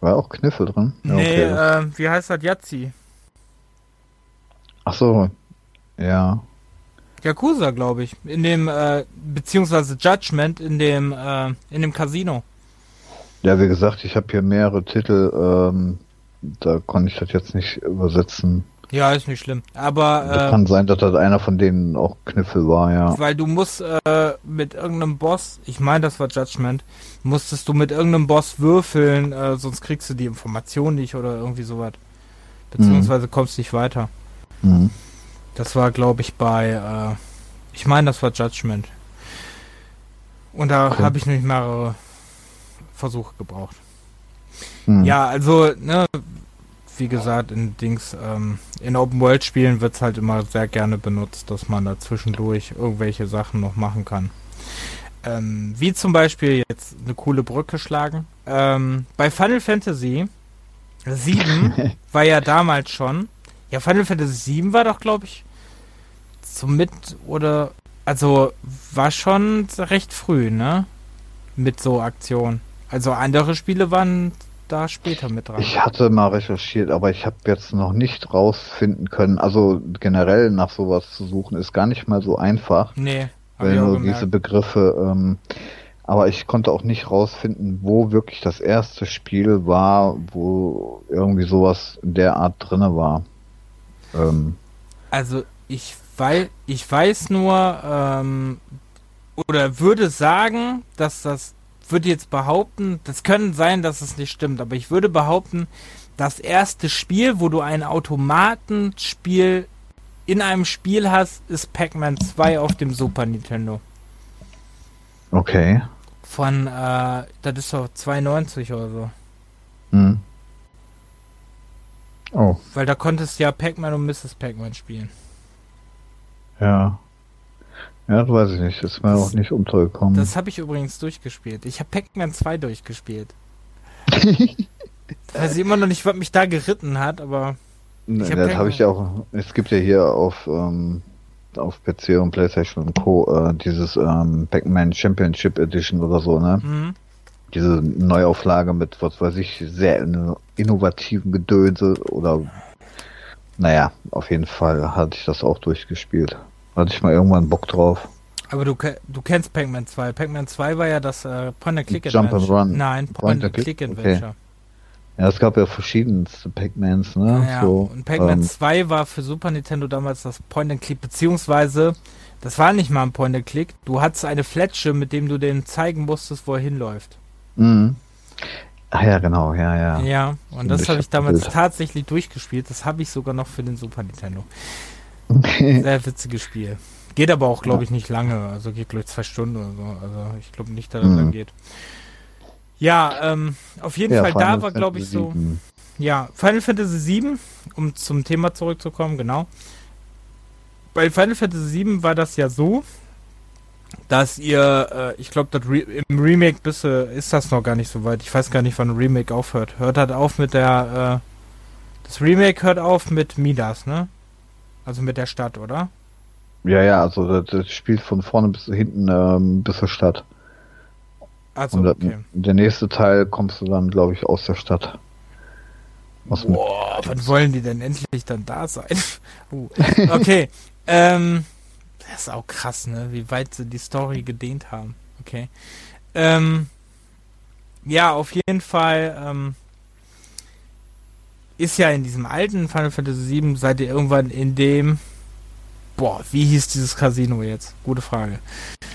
War auch Kniffel drin? Ja, nee, okay. äh, wie heißt das? Yazzi. Ach so, ja. Yakuza, glaube ich. In dem, äh, beziehungsweise Judgment in dem, äh, in dem Casino. Ja, wie gesagt, ich habe hier mehrere Titel, ähm, da konnte ich das jetzt nicht übersetzen. Ja, ist nicht schlimm. Aber, Das äh, kann sein, dass das einer von denen auch Kniffel war, ja. Weil du musst äh, mit irgendeinem Boss, ich meine, das war Judgment, musstest du mit irgendeinem Boss würfeln, äh, sonst kriegst du die Information nicht oder irgendwie sowas. Beziehungsweise kommst nicht weiter. Mhm. Das war, glaube ich, bei, äh, ich meine, das war Judgment. Und da Okay. habe ich nämlich mehrere Versuche gebraucht. Mhm. Ja, also, ne, wie gesagt, in Dings, ähm, in Open-World-Spielen wird's halt immer sehr gerne benutzt, dass man da zwischendurch irgendwelche Sachen noch machen kann. Ähm, wie zum Beispiel jetzt eine coole Brücke schlagen. Ähm, bei Final Fantasy 7 [LAUGHS] war ja damals schon, ja, Final Fantasy 7 war doch, glaube ich, zum mit oder, also war schon recht früh, ne? Mit so Aktionen. Also andere Spiele waren da später mit dran. Ich hatte mal recherchiert, aber ich habe jetzt noch nicht rausfinden können. Also generell nach sowas zu suchen ist gar nicht mal so einfach, nee, auch nur diese Begriffe. Ähm, aber ich konnte auch nicht rausfinden, wo wirklich das erste Spiel war, wo irgendwie sowas in der Art drinne war. Ähm, Also ich weiß, ich weiß nur, ähm, oder würde sagen, dass das, würde jetzt behaupten, das könnte sein, dass es nicht stimmt, aber ich würde behaupten, das erste Spiel, wo du ein Automatenspiel in einem Spiel hast, ist Pac-Man 2 auf dem Super Nintendo. okay. Von, äh, das ist doch 92 oder so. Hm. Oh, Weil da konntest du ja Pac-Man und Mrs. Pac-Man spielen. ja. Ja, das weiß ich nicht. Ist mir Das- auch nicht untergekommen. Das habe ich übrigens durchgespielt. Ich habe Pac-Man 2 durchgespielt. [LAUGHS] Ich weiß immer noch nicht, was mich da geritten hat, aber Ne, Ich hab das habe ich ja auch. Es gibt ja hier auf ähm, auf PC und PlayStation und Co. Äh, dieses ähm, Pac-Man Championship Edition oder so, ne? mhm. Diese Neuauflage mit was weiß ich sehr inno- innovativen Gedönse oder naja, auf jeden Fall hatte ich das auch durchgespielt. Hatte ich mal irgendwann Bock drauf. aber du, du kennst Pac-Man 2. Pac-Man 2 war ja das äh, Point-and-Click-Adventure. Nein, Point and Click? Point-and-Click-Adventure. Ja, es gab ja verschiedenste Pac-Mans, ne? Ja, so, und Pac-Man ähm, 2 war für Super Nintendo damals das Point-and-Click, beziehungsweise das war nicht mal ein Point-and-Click. Du hattest eine Fletsche, mit dem du denen zeigen musstest, wo er hinläuft. Mhm. Ach ja, genau, ja, ja. Ja, und das habe ich damals Bild. tatsächlich durchgespielt. Das habe ich sogar noch für den Super Nintendo. Sehr witziges Spiel. Geht aber auch, glaube ich, nicht lange. Also geht, glaube ich, zwei Stunden oder so. Also ich glaube nicht, dass das Mhm. dann geht. Ja, ähm, auf jeden Ja, Fall, Final da war, glaube ich, so. VII. Ja, Final Fantasy VII, um zum Thema zurückzukommen, genau. Bei Final Fantasy VII war das ja so, dass ihr, äh, ich glaube, Re im Remake bis, äh, ist das noch gar nicht so weit. Ich weiß gar nicht, wann ein Remake aufhört. Hört halt auf mit der, äh, das Remake hört auf mit Midas, ne? Also mit der Stadt, oder? Ja, ja, also das, das spielt von vorne bis hinten ähm, bis zur Stadt. Also, Und okay. der nächste Teil kommst du dann, glaube ich, aus der Stadt. Was Boah, wann wollen die denn endlich dann da sein? uh. [LAUGHS] Okay, ähm, das ist auch krass, ne? Wie weit sie die Story gedehnt haben. Okay. Ähm, ja, auf jeden Fall ähm, ist ja in diesem alten Final Fantasy VII seid ihr irgendwann in dem Boah, wie hieß dieses Casino jetzt? Gute Frage.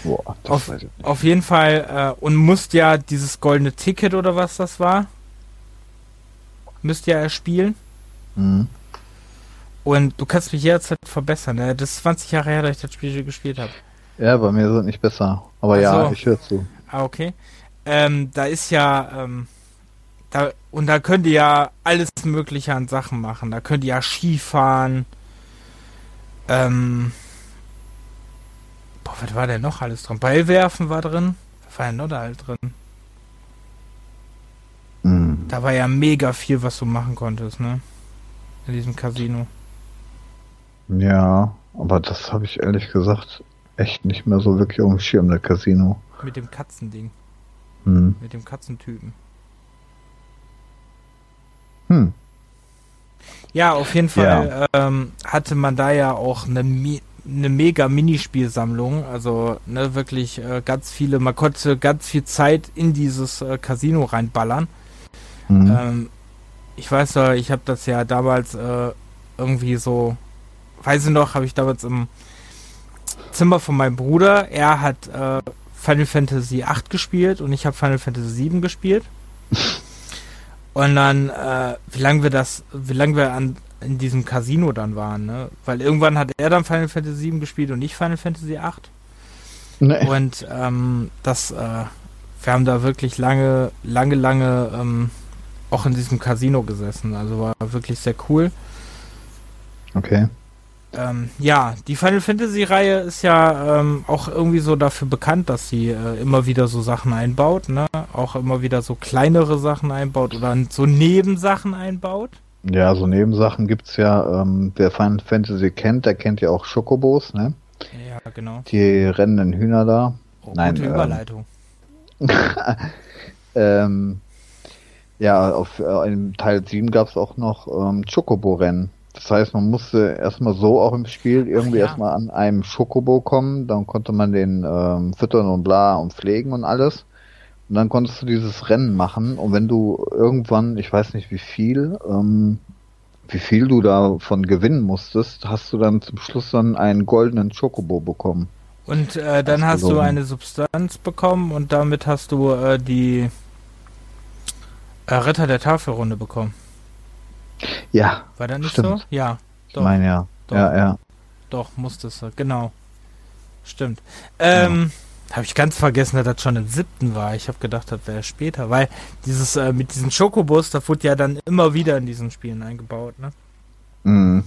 boah, Auf, auf jeden Fall, äh, und musst ja dieses goldene Ticket oder was das war, müsst ihr erspielen. Mhm. Und du kannst mich jederzeit verbessern. Ne? Das ist 20 Jahre her, dass ich das Spiel gespielt habe. Ja, bei mir sind nicht besser. Aber Ach ja, ich höre zu. Ah, okay. Ähm, da ist ja, ähm, da, und da könnt ihr ja alles Mögliche an Sachen machen. Da könnt ihr ja Skifahren. Ähm, boah, was war denn noch alles drin? Ballwerfen war drin. Was war denn noch da halt drin? Mhm. Da war ja mega viel, was du machen konntest, ne? In diesem Casino. Ja, aber das habe ich ehrlich gesagt echt nicht mehr so wirklich auf dem Schirm, der Casino. Mit dem Katzending. Hm. Mit dem Katzentypen. Hm. Ja, auf jeden Fall ähm, hatte man da ja auch eine, Mi- eine mega Minispielsammlung. Also ne, wirklich äh, ganz viele, man konnte ganz viel Zeit in dieses äh, Casino reinballern. Hm. Ähm, ich weiß ich habe das ja damals äh, irgendwie so, weiß ich noch, habe ich damals im Zimmer von meinem Bruder, er hat äh, Final Fantasy 8 gespielt und ich habe Final Fantasy 7 gespielt. [LAUGHS] Und dann, äh, wie lange wir das, wie lange wir an in diesem Casino dann waren, ne? Weil irgendwann hat er dann Final Fantasy 7 gespielt und ich Final Fantasy 8. nee. Und ähm, das, äh, wir haben da wirklich lange, lange, lange ähm, auch in diesem Casino gesessen. Also war wirklich sehr cool. Okay. Ähm, ja, die Final Fantasy Reihe ist ja ähm, auch irgendwie so dafür bekannt, dass sie äh, immer wieder so Sachen einbaut, ne? Auch immer wieder so kleinere Sachen einbaut oder so Nebensachen einbaut. Ja, so Nebensachen gibt's ja. Ähm, wer Final Fantasy kennt, der kennt ja auch Schokobos, ne? Ja, genau. Die rennenden Hühner da. Oh, Nein, gute ähm, Überleitung. [LAUGHS] Ähm, ja, auf äh, in Teil 7 gab's auch noch ähm, Chocobo-Rennen. Das heißt, man musste erstmal so auch im Spiel irgendwie ja. erstmal an einem Chocobo kommen, dann konnte man den ähm, füttern und bla und pflegen und alles. Und dann konntest du dieses Rennen machen und wenn du irgendwann, ich weiß nicht wie viel, ähm, wie viel du davon gewinnen musstest, hast du dann zum Schluss dann einen goldenen Chocobo bekommen. Und äh, dann hast du eine Substanz bekommen und damit hast du äh, die äh, Ritter der Tafelrunde bekommen. Ja, War das nicht Stimmt. so? Ja, ich doch, meine ja. doch. Ja, ja. doch, musstest du. Genau. Stimmt. Ähm, habe ich ganz vergessen, dass das schon im siebten war. Ich habe gedacht, das wäre später, weil dieses äh, mit diesen Schokobus, das wurde ja dann immer wieder in diesen Spielen eingebaut, ne? Mhm.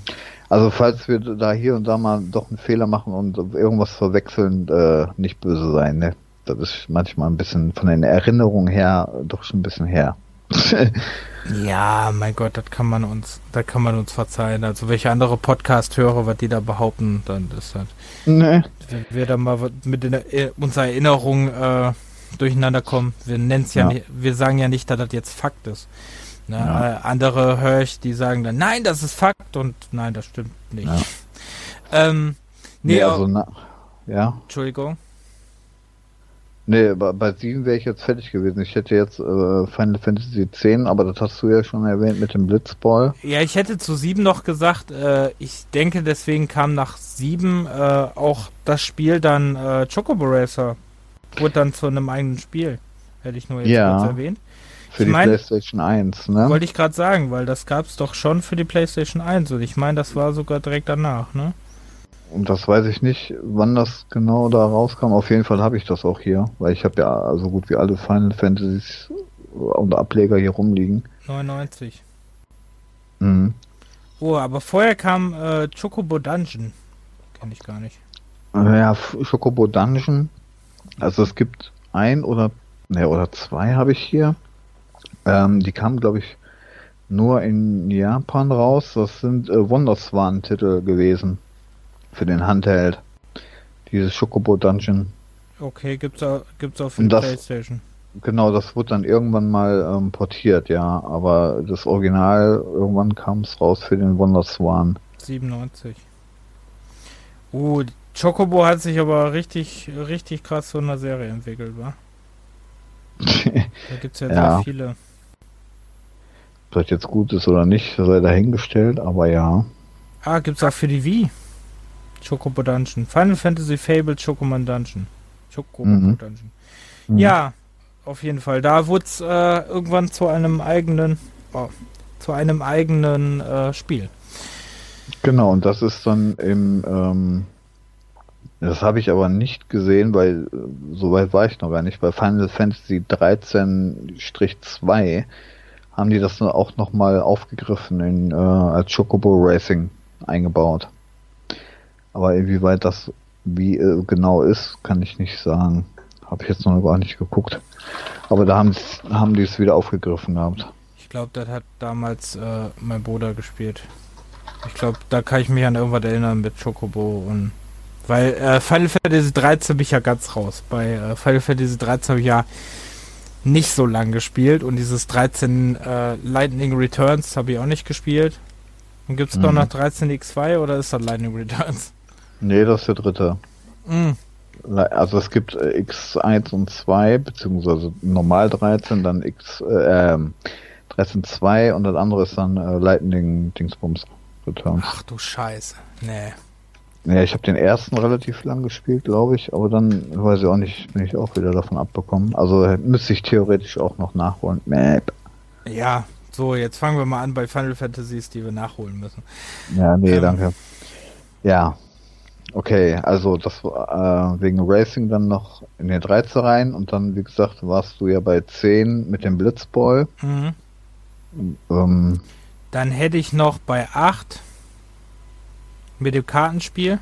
Also falls wir da hier und da mal doch einen Fehler machen und irgendwas verwechseln, äh, nicht böse sein, ne? Das ist manchmal ein bisschen von den Erinnerungen her doch schon ein bisschen her. [LAUGHS] Ja, mein Gott, das kann man uns, da kann man uns verzeihen. Also welche andere Podcast höre, was die da behaupten, dann ist das. ne? Wenn wir da mal mit in der, äh, unserer Erinnerung äh, durcheinander kommen, wir nennen es ja, Ja. nicht, wir sagen ja nicht, dass das jetzt Fakt ist. Ne? Ja. Äh, andere höre ich, die sagen dann, nein, das ist Fakt und nein, das stimmt nicht. Ja. Ähm, nee, Nee, also, also na, ja. Entschuldigung. Nee, bei, bei 7 wäre ich jetzt fertig gewesen. Ich hätte jetzt äh, Final Fantasy X, aber das hast du ja schon erwähnt mit dem Blitzball. Ja, ich hätte zu sieben noch gesagt, äh, ich denke, deswegen kam nach sieben äh, auch das Spiel dann äh, Chocobo Racer. Wurde dann zu einem eigenen Spiel. Hätte ich nur jetzt Ja. kurz erwähnt. Für Ich die mein- PlayStation 1, ne? Wollte ich gerade sagen, weil das gab es doch schon für die PlayStation 1 und ich meine, das war sogar direkt danach, ne? Und das weiß ich nicht, wann das genau da rauskam. Auf jeden Fall habe ich das auch hier, weil ich habe ja so gut wie alle Final Fantasies und Ableger hier rumliegen. 99. Mhm. Oh, aber vorher kam äh, Chocobo Dungeon. Kenn ich gar nicht. Ja, Chocobo Dungeon. Also es gibt ein oder ne oder zwei habe ich hier. Ähm, die kamen glaube ich nur in Japan raus. Das sind äh, Wonderswan-Titel gewesen für den Handheld. Dieses Chocobo Dungeon. Okay, gibt's auch, gibt's die das- Playstation. Genau, das wurde dann irgendwann mal ähm, portiert, ja. Aber das Original, irgendwann kam es raus für den Wonderswan. 97. Uh, Chocobo hat sich aber richtig, richtig krass zu einer Serie entwickelt, wa? [LAUGHS] Da gibt's ja, Ja. sehr viele. Ob das jetzt gut ist oder nicht, sei dahingestellt, aber ja. Ah, gibt's auch für die Wii. Chocobo Dungeon. Final Fantasy Fable Chocoman Dungeon. Chocobo Mhm. Dungeon. Mhm. Ja, auf jeden Fall. Da wurde es äh, irgendwann zu einem eigenen, oh, zu einem eigenen äh, Spiel. Genau, und das ist dann im, ähm, das habe ich aber nicht gesehen, weil äh, so weit war ich noch gar nicht. Bei Final Fantasy 13-2 haben die das dann auch nochmal aufgegriffen in, äh, als Chocobo Racing eingebaut. Aber inwieweit das wie äh, genau ist, kann ich nicht sagen. Habe ich jetzt noch gar nicht geguckt. Aber da haben, haben die es wieder aufgegriffen gehabt. Ich glaube, das hat damals äh, mein Bruder gespielt. Ich glaube, da kann ich mich an irgendwas erinnern mit Chocobo und weil äh, Final Fantasy 13 bin ich ja ganz raus. Bei äh, Final Fantasy 13 habe ich ja nicht so lang gespielt und dieses 13 äh, Lightning Returns habe ich auch nicht gespielt. Und gibt es doch Mhm. noch 13 X2 oder ist das Lightning Returns? Nee, das ist der dritte. Le- Also es gibt äh, X1 und 2, beziehungsweise normal 13, dann X, äh, ähm, 13.2 und das andere ist dann äh, Lightning Dingsbums Returns. Ach du Scheiße. Nee. Ja, ich habe den ersten relativ lang gespielt, glaube ich, aber dann weiß ich auch nicht, bin ich auch wieder davon abbekommen. Also äh, müsste ich theoretisch auch noch nachholen. Mäp. Ja, so, jetzt fangen wir mal an bei Final Fantasies, die wir nachholen müssen. Ja, nee, Ähm. danke. Ja. Okay, also das war äh, wegen Racing dann noch in den 13 rein und dann, wie gesagt, warst du ja bei 10 mit dem Blitzball. Mhm. Ähm, Dann hätte ich noch bei 8 mit dem Kartenspiel.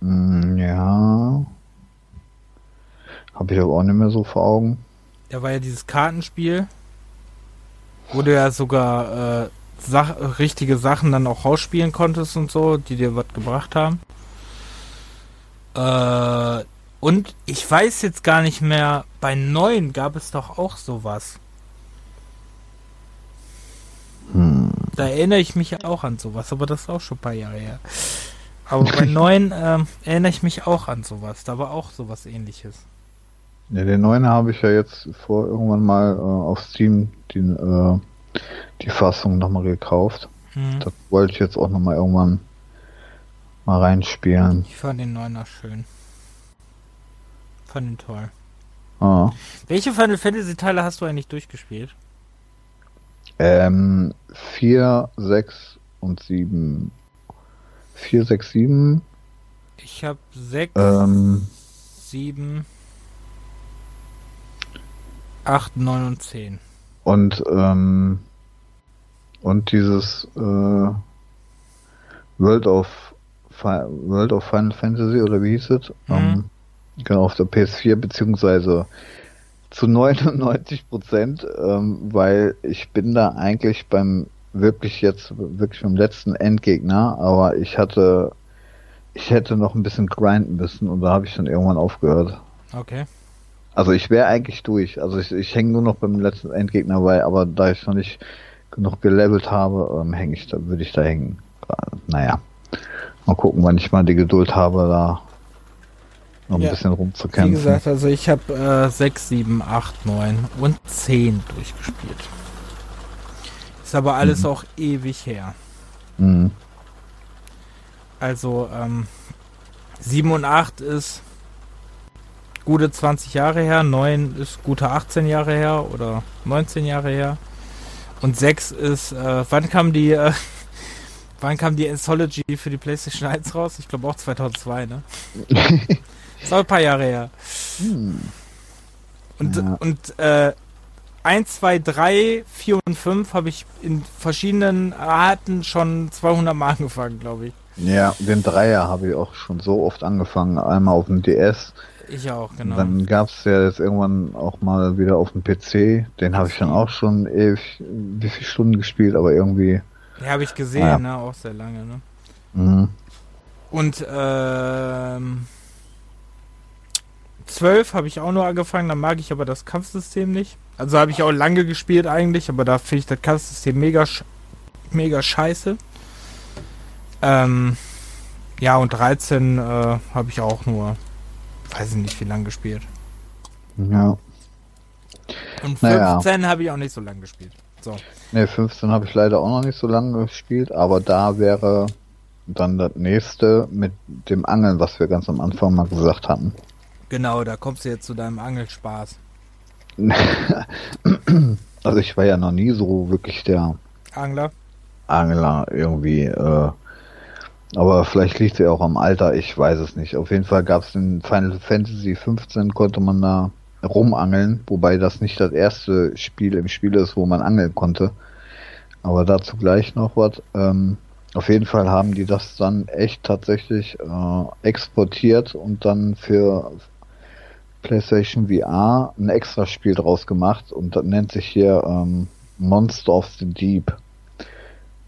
Mm, Ja. Habe ich aber auch nicht mehr so vor Augen. Da war ja dieses Kartenspiel, wo du ja sogar äh, Sach richtige Sachen dann auch rausspielen konntest und so, die dir was gebracht haben. Äh, und ich weiß jetzt gar nicht mehr, bei 9 gab es doch auch sowas. Hm. Da erinnere ich mich auch an sowas, aber das ist auch schon ein paar Jahre her. Aber bei [LAUGHS] 9 ähm, erinnere ich mich auch an sowas. Da war auch sowas ähnliches. Ja, den neuen habe ich ja jetzt vor irgendwann mal äh, auf Steam die, äh, die Fassung nochmal gekauft. Hm. Das wollte ich jetzt auch nochmal irgendwann mal reinspielen. Ich fand den 9er schön. Fand ihn toll. Ah. Welche Final Fantasy Teile hast du eigentlich durchgespielt? Ähm, 4, 6 und 7. 4, 6, 7. Ich habe 6, Ähm, 7, 8, 9 und 10. und, ähm, und dieses äh, World of Fi World of Final Fantasy oder wie hieß es? Mhm. Ähm, genau, auf der PS4 beziehungsweise zu 99 Prozent, ähm, weil ich bin da eigentlich beim wirklich jetzt wirklich beim letzten Endgegner, aber ich hatte ich hätte noch ein bisschen grinden müssen und da habe ich dann irgendwann aufgehört. Okay. Also ich wäre eigentlich durch. Also ich, ich hänge nur noch beim letzten Endgegner bei, aber da ich noch nicht genug gelevelt habe, ähm, hänge ich da, würde ich da hängen. Naja. Mal gucken, wann ich mal die Geduld habe, da noch ein Ja. bisschen Wie rumzukämpfen. gesagt, also ich habe äh, 6, 7, 8, 9 und 10 durchgespielt. Ist aber alles Mhm. auch ewig her. Mhm. Also ähm, 7 und 8 ist gute 20 Jahre her, 9 ist gute 18 Jahre her oder 19 Jahre her. Und 6 ist, äh, wann kam die, äh, [LAUGHS] wann kam die Anthology für die PlayStation 1 raus? Ich glaube auch 2002, ne? [LAUGHS] ist auch ein paar Jahre her. Hm. Und, Ja. und äh, 1, 2, 3, 4 und 5 habe ich in verschiedenen Arten schon 200 Mal angefangen, glaube ich. Ja, den Dreier habe ich auch schon so oft angefangen. Einmal auf dem DS. Ich auch, genau. Dann gab es ja jetzt irgendwann auch mal wieder auf dem PC. Den habe ich dann auch schon ewig, wie viele Stunden gespielt, aber irgendwie. Ja, habe ich gesehen, Ja. ne? Auch sehr lange, ne? Mhm. Und ähm, 12 habe ich auch nur angefangen, da mag ich aber das Kampfsystem nicht. Also habe ich auch lange gespielt eigentlich, aber da finde ich das Kampfsystem mega, mega scheiße. Ähm, ja, und 13 äh, habe ich auch nur, weiß ich nicht, wie lange gespielt. Ja. Und Naja. 15 habe ich auch nicht so lange gespielt. So. Ne, 15 habe ich leider auch noch nicht so lange gespielt, aber da wäre dann das nächste mit dem Angeln, was wir ganz am Anfang mal gesagt hatten. Genau, da kommst du jetzt zu deinem Angelspaß. [CLEARS THROAT] Also ich war ja noch nie so wirklich der Angler? Angler irgendwie, äh, aber vielleicht liegt ja auch am Alter, ich weiß es nicht. Auf jeden Fall gab es in Final Fantasy 15 konnte man da rumangeln, wobei das nicht das erste Spiel im Spiel ist, wo man angeln konnte. Aber dazu gleich noch was. Ähm, auf jeden Fall haben die das dann echt tatsächlich äh, exportiert und dann für PlayStation VR ein extra Spiel draus gemacht und das nennt sich hier ähm, Monster of the Deep.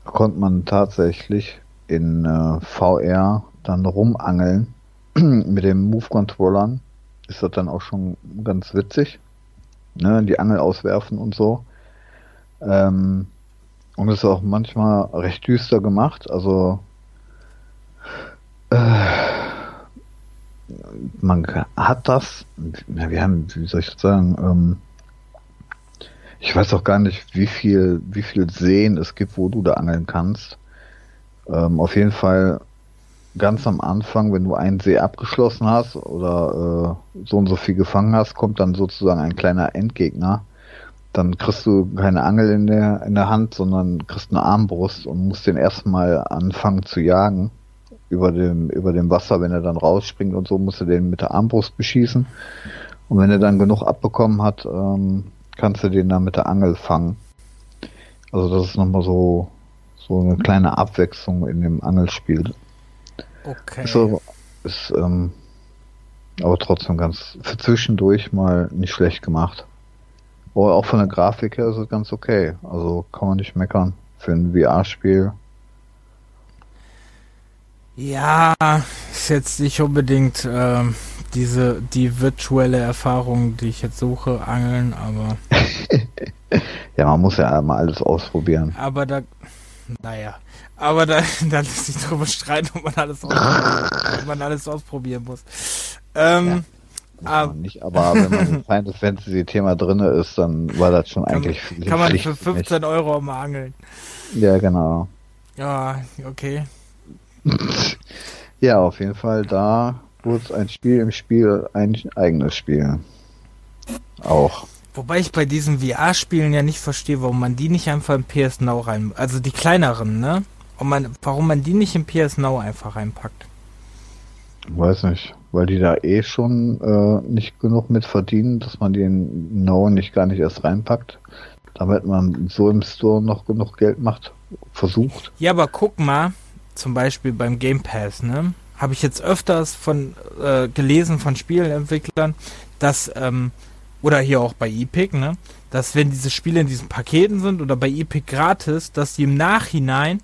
Da konnte man tatsächlich in äh, VR dann rumangeln [CLEARS THROAT] mit den Move-Controllern. Ist das dann auch schon ganz witzig. Ne, die Angel auswerfen und so. Ähm, und ist auch manchmal recht düster gemacht. Also äh, man hat das, ja, wir haben, wie soll ich das sagen, ähm, ich weiß auch gar nicht, wie viel, wie viel Seen es gibt, wo du da angeln kannst. Ähm, auf jeden Fall ganz am Anfang, wenn du einen See abgeschlossen hast oder äh, so und so viel gefangen hast, kommt dann sozusagen ein kleiner Endgegner. Dann kriegst du keine Angel in der, in der Hand, sondern kriegst eine Armbrust und musst den erstmal anfangen zu jagen über dem, über dem Wasser, wenn er dann rausspringt und so, musst du den mit der Armbrust beschießen. Und wenn er dann genug abbekommen hat, ähm, kannst du den dann mit der Angel fangen. Also das ist nochmal so, so eine kleine Abwechslung in dem Angelspiel. Okay. Ist, aber, ist ähm, aber trotzdem ganz für zwischendurch mal nicht schlecht gemacht. Aber auch von der Grafik her ist es ganz okay. Also kann man nicht meckern. Für ein VR-Spiel. Ja, ist jetzt nicht unbedingt ähm, diese die virtuelle Erfahrung, die ich jetzt suche, angeln, aber [LAUGHS] Ja, man muss ja mal alles ausprobieren. aber da naja, aber da, [LAUGHS] da lässt sich drüber streiten, ob man alles ausprobieren, ob man alles ausprobieren muss. Ähm, Muss Ah. man nicht, aber wenn man im Final Fantasy Thema drinne ist, dann war das schon kann, eigentlich kann man für für mich. 15 Euro auch mal angeln. Ja, genau. Ja, okay. Ja, auf jeden Fall, da wurde ein Spiel im Spiel ein eigenes Spiel. Auch. Wobei ich bei diesen VR-Spielen ja nicht verstehe, warum man die nicht einfach im PS Now rein, also die kleineren, ne? Und man, warum man die nicht im PS Now einfach reinpackt. Weiß nicht, weil die da eh schon äh, nicht genug mit verdienen, dass man den No nicht gar nicht erst reinpackt, damit man so im Store noch genug Geld macht, versucht. Ja, aber guck mal, zum Beispiel beim Game Pass, ne? Habe ich jetzt öfters von äh, gelesen von Spieleentwicklern, dass, ähm, oder hier auch bei Epic, ne? Dass wenn diese Spiele in diesen Paketen sind oder bei Epic gratis, dass die im Nachhinein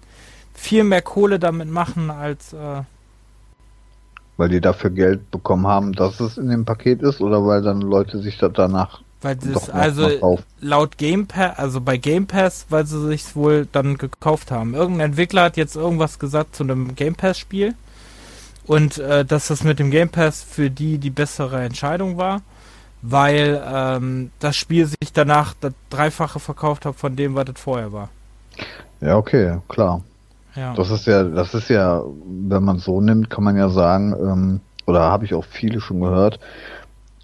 viel mehr Kohle damit machen als äh, Weil die dafür Geld bekommen haben, dass es in dem Paket ist, oder weil dann Leute sich das danach weil das doch noch also laut Game Pass, also bei Game Pass, weil sie sich wohl dann gekauft haben. Irgendein Entwickler hat jetzt irgendwas gesagt zu einem Game Pass Spiel und äh, dass das mit dem Game Pass für die die bessere Entscheidung war, weil ähm, das Spiel sich danach das Dreifache verkauft hat von dem, was das vorher war. Ja, okay, klar. Ja. Das ist ja, das ist ja, wenn man so nimmt, kann man ja sagen, ähm, oder habe ich auch viele schon gehört,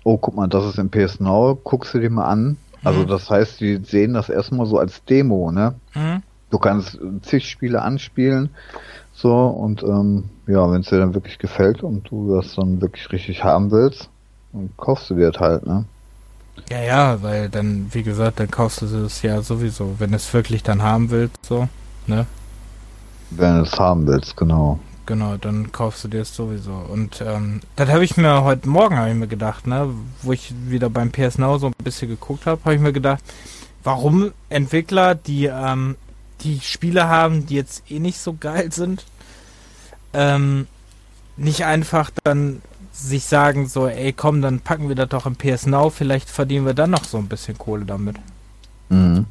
oh, guck mal, das ist im PS Now, guckst du dir mal an. Also Mhm. das heißt, die sehen das erstmal so als Demo, ne? Mhm. Du kannst zig Spiele anspielen, so, und ähm, ja, wenn es dir dann wirklich gefällt und du das dann wirklich richtig haben willst, dann kaufst du dir das halt, ne? Ja, ja, weil dann, wie gesagt, dann kaufst du es ja sowieso, wenn du es wirklich dann haben willst, so, ne? Wenn du es haben willst, genau. Genau, dann kaufst du dir es sowieso. Und ähm, das habe ich mir heute Morgen habe ich mir gedacht, ne, wo ich wieder beim PS Now so ein bisschen geguckt habe, habe ich mir gedacht, warum Entwickler, die ähm, die Spiele haben, die jetzt eh nicht so geil sind, ähm, nicht einfach dann sich sagen so, ey komm, dann packen wir das doch im PS Now, vielleicht verdienen wir dann noch so ein bisschen Kohle damit. Mhm.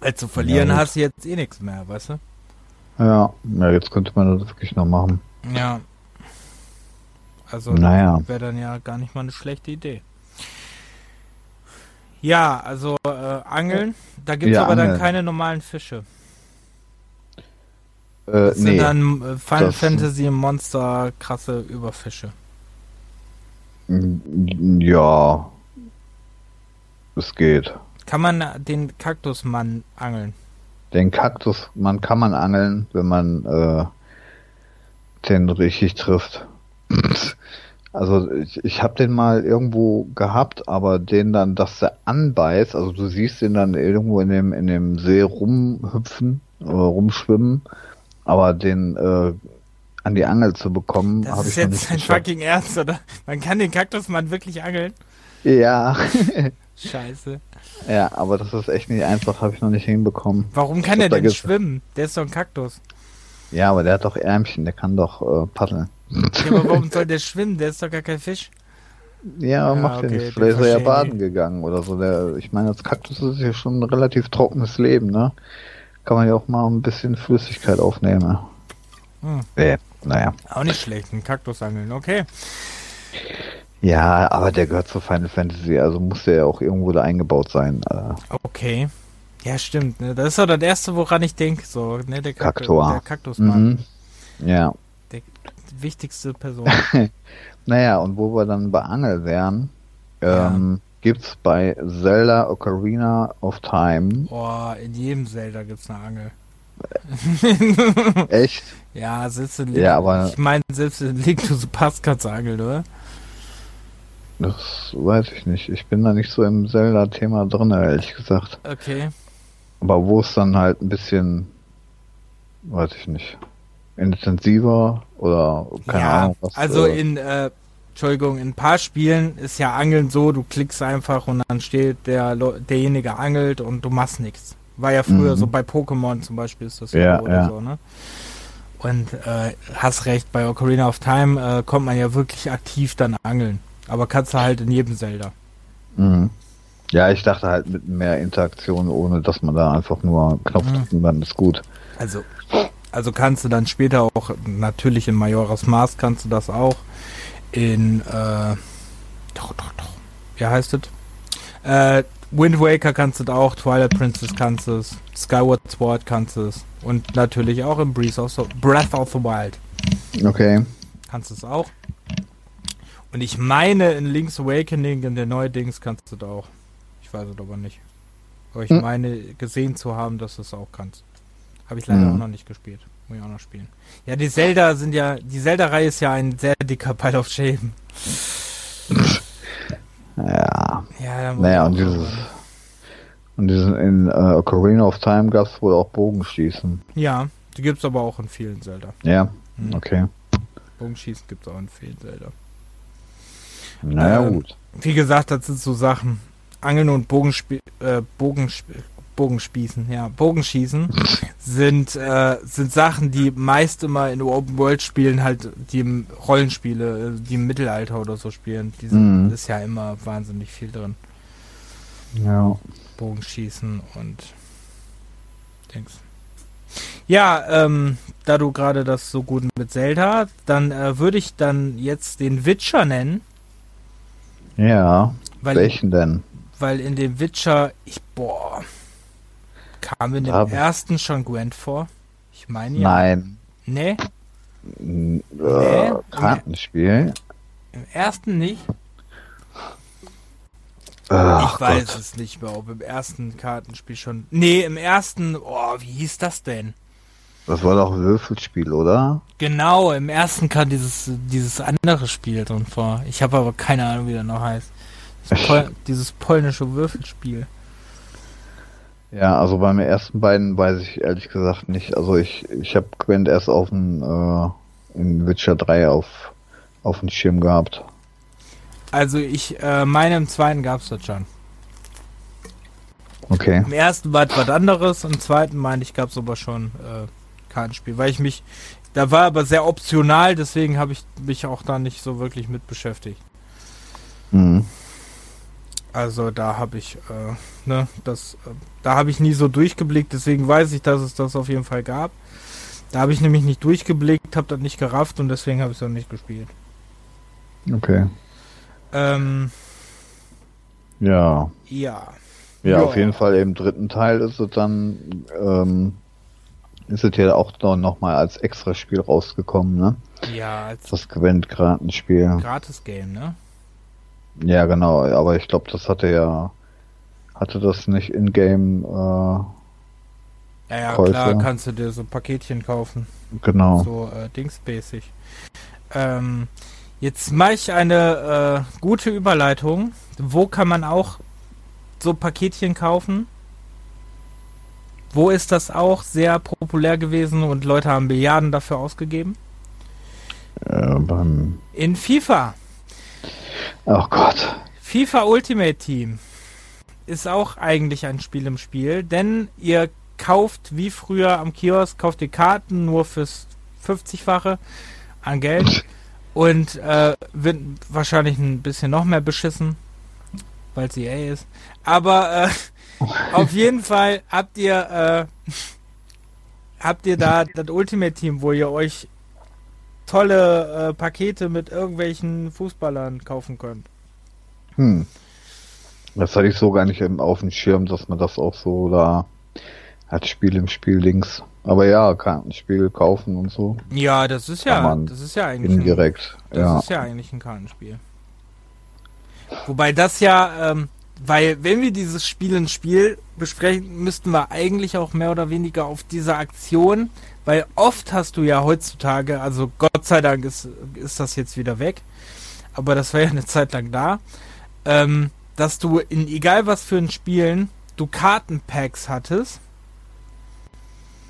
Weil zu verlieren Ja, hast du jetzt eh nichts mehr, weißt du? Ja, ja, jetzt könnte man das wirklich noch machen. Ja. Also Naja. wäre dann ja gar nicht mal eine schlechte Idee. Ja, also äh, Angeln, da gibt es Ja, aber dann Angeln. keine normalen Fische. Äh, Das nee. sind dann äh, Final Fantasy Monster krasse Überfische. Mm, Ja. Es geht. Kann man den Kaktusmann angeln? Den Kaktus, man kann man angeln, wenn man äh, den richtig trifft. [CLEARS THROAT] Also ich, ich habe den mal irgendwo gehabt, aber den dann, dass der anbeißt, also du siehst den dann irgendwo in dem in dem See rumhüpfen oder rumschwimmen, aber den äh, an die Angel zu bekommen, Das habe ist ich noch jetzt nicht ein geschafft. fucking Ernst, oder? Man kann den Kaktusmann wirklich angeln? Ja, Scheiße. [LAUGHS] ja, aber das ist echt nicht einfach, habe ich noch nicht hinbekommen. Warum kann er da denn ges- schwimmen? Der ist doch ein Kaktus. Ja, aber der hat doch Ärmchen, der kann doch äh, paddeln. Ja, aber warum soll der schwimmen? Der ist doch gar kein Fisch. Ja, Ja, macht okay, ja nichts. Vielleicht ist er ja baden gegangen oder so. Der, ich meine, als Kaktus ist ja schon ein relativ trockenes Leben, ne? Kann man ja auch mal ein bisschen Flüssigkeit aufnehmen. Hm. Äh, naja. Auch nicht schlecht, ein Kaktus angeln, okay. Ja, aber der gehört zu Final Fantasy, also muss der ja auch irgendwo da eingebaut sein. Äh, Okay. Ja, stimmt. Ne? Das ist doch das Erste, woran ich denke. So, ne? Der, Kaktus, Kaktor. der Kaktusmann. mhm. Ja. Die wichtigste Person. [LAUGHS] Naja, und wo wir dann bei Angel wären, ähm, gibt's bei Zelda Ocarina of Time. Boah, in jedem Zelda gibt's eine Angel. Echt? [LAUGHS] Ja, selbst in Ja, aber- Ich meine, selbst in Link to the Past kannst du angeln, oder? Das weiß ich nicht. Ich bin da nicht so im Zelda-Thema drin, ehrlich gesagt. Okay. Aber wo es dann halt ein bisschen, weiß ich nicht, intensiver oder keine ja, Ahnung was. also äh, in, äh, Entschuldigung, in ein paar Spielen ist ja Angeln so, du klickst einfach und dann steht der derjenige angelt und du machst nichts. War ja früher Mhm. so bei Pokémon zum Beispiel ist das Ja, oder ja. so, ne? Und äh, hast recht, bei Ocarina of Time äh, kommt man ja wirklich aktiv dann angeln. Aber kannst du halt in jedem Zelda. mhm. Ja, ich dachte halt mit mehr Interaktion, ohne dass man da einfach nur Knopf Mhm. drückt und dann ist gut. Also, also kannst du dann später auch, natürlich in Majora's Mask kannst du das auch. In, äh, doch, doch, doch. Wie heißt es? Äh, Wind Waker kannst du auch, Twilight Princess kannst du es, Skyward Sword kannst du es. Und natürlich auch in Breath of the, Breath of the Wild Okay. kannst du es auch. Und ich meine, in Link's Awakening, in der neuen Dings kannst du das auch. Ich weiß es aber nicht. Aber ich Hm. meine, gesehen zu haben, dass du es auch kannst. Habe ich leider Hm. auch noch nicht gespielt. Muss ich auch noch spielen. Ja, die Zelda sind ja, die Zelda-Reihe ist ja ein sehr dicker Pile of Shame. Ja. Ja, Naja, und dieses, und diesen, in äh, Ocarina of Time gab es wohl auch Bogenschießen. Ja, die gibt's aber auch in vielen Zelda. Ja, Hm. okay. Bogenschießen gibt's auch in vielen Zelda. Naja, Ähm, gut. Wie gesagt, das sind so Sachen. Angeln und Bogenspie äh, Bogensp Bogenspießen, ja, Bogenschießen sind, äh, sind Sachen, die meist immer in Open-World-Spielen halt, die im Rollenspiele, äh, die im Mittelalter oder so spielen, die sind, Mhm. ist ja immer wahnsinnig viel drin. Ja. Bogenschießen und Dings. Ja, ähm, da du gerade das so gut mit Zelda, dann äh, würde ich dann jetzt den Witcher nennen, Ja. weil Welchen denn? Weil in dem Witcher, ich, boah, kam in dem ich- ersten schon Gwent vor? Ich meine ja. Nein. Nee, N- Äh, Nee. Kartenspiel. im ersten nicht. Ach ich weiß Gott. es nicht mehr, ob im ersten Kartenspiel schon. Nee, im ersten, oh, wie hieß das denn? Das war doch ein Würfelspiel, oder? Genau, im ersten kam dieses, dieses andere Spiel drin vor. Ich habe aber keine Ahnung, wie der noch heißt. [LAUGHS] Pol dieses polnische Würfelspiel. Ja, also beim ersten beiden weiß ich ehrlich gesagt nicht. Also ich, ich habe Gwent erst auf dem äh, in Witcher 3 auf, auf dem Schirm gehabt. Also ich äh, meine im zweiten gab es das schon. Okay. Im ersten war was anderes, im zweiten meine ich gab es aber schon äh, Kartenspiel, weil ich mich, da war aber sehr optional, deswegen habe ich mich auch da nicht so wirklich mit beschäftigt. Mhm. Also da habe ich, äh, ne, das, äh, da habe ich nie so durchgeblickt, deswegen weiß ich, dass es das auf jeden Fall gab. Da habe ich nämlich nicht durchgeblickt, habe das nicht gerafft und deswegen habe ich es auch nicht gespielt. Okay. Ähm, Ja. ja. Ja, Ja. auf jeden Fall im dritten Teil ist es dann, ähm, ist es ja auch noch, noch mal als Extraspiel rausgekommen, ne? Ja, als Das Gwent-Kartenspiel. Gratis-Game, ne? Ja, genau, aber ich glaube, das hatte ja, hatte das nicht in-game, Ja, ja, Käufe. klar, kannst du dir so Paketchen kaufen. äh, genau. So äh, dingsmäßig. Ähm, jetzt mache ich eine äh, gute Überleitung. Wo kann man auch so Paketchen kaufen? Wo ist das auch sehr populär gewesen und Leute haben Milliarden dafür ausgegeben? Äh, beim, In FIFA. Oh Gott. FIFA Ultimate Team ist auch eigentlich ein Spiel im Spiel, denn ihr kauft wie früher am Kiosk, kauft ihr Karten nur fürs 50-fache an Geld [LAUGHS] und äh, wird wahrscheinlich ein bisschen noch mehr beschissen, weil es EA ist. Aber äh, [LAUGHS] auf jeden Fall habt ihr äh, [LAUGHS] habt ihr da das Ultimate Team, wo ihr euch tolle äh, Pakete mit irgendwelchen Fußballern kaufen könnt. Hm. Das hatte ich so gar nicht im, auf dem Schirm, dass man das auch so da hat Spiel im Spiel links. Aber ja, Kartenspiel kaufen und so. Ja, das ist ja, das ist ja eigentlich ein, Indirekt. das Ja. ist ja eigentlich ein Kartenspiel. Wobei das ja, ähm, weil wenn wir dieses Spiel in Spiel besprechen, müssten wir eigentlich auch mehr oder weniger auf diese Aktion, weil oft hast du ja heutzutage, also Gott sei Dank ist, ist das jetzt wieder weg, aber das war ja eine Zeit lang da, ähm, dass du in egal was für ein Spielen du Kartenpacks hattest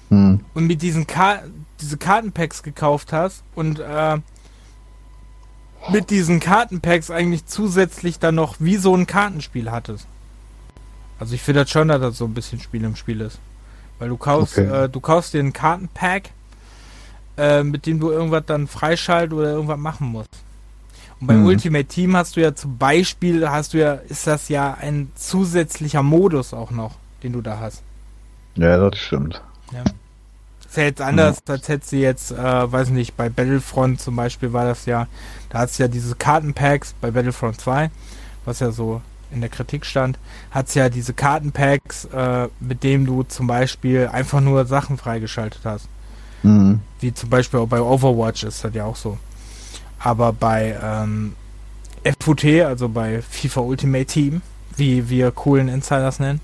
Hm. und mit diesen Ka diese Kartenpacks gekauft hast und äh, mit diesen Kartenpacks eigentlich zusätzlich dann noch wie so ein Kartenspiel hattest. Also ich finde das schon, dass das so ein bisschen Spiel im Spiel ist. Weil du kaufst, Okay. äh, du kaufst dir ein Kartenpack, äh, mit dem du irgendwas dann freischalten oder irgendwas machen musst. Und beim Mhm. Ultimate Team hast du ja zum Beispiel, hast du ja, ist das ja ein zusätzlicher Modus auch noch, den du da hast. Ja, das stimmt. Ist ja jetzt anders, als hättest du jetzt, äh, weiß nicht, bei Battlefront zum Beispiel war das ja, da hat's ja diese Kartenpacks bei Battlefront 2, was ja so in der Kritik stand, hat's ja diese Kartenpacks, äh, mit dem du zum Beispiel einfach nur Sachen freigeschaltet hast. Mhm. Wie zum Beispiel auch bei Overwatch ist das ja auch so. Aber bei ähm, FUT, also bei FIFA Ultimate Team, wie wir coolen Insiders nennen,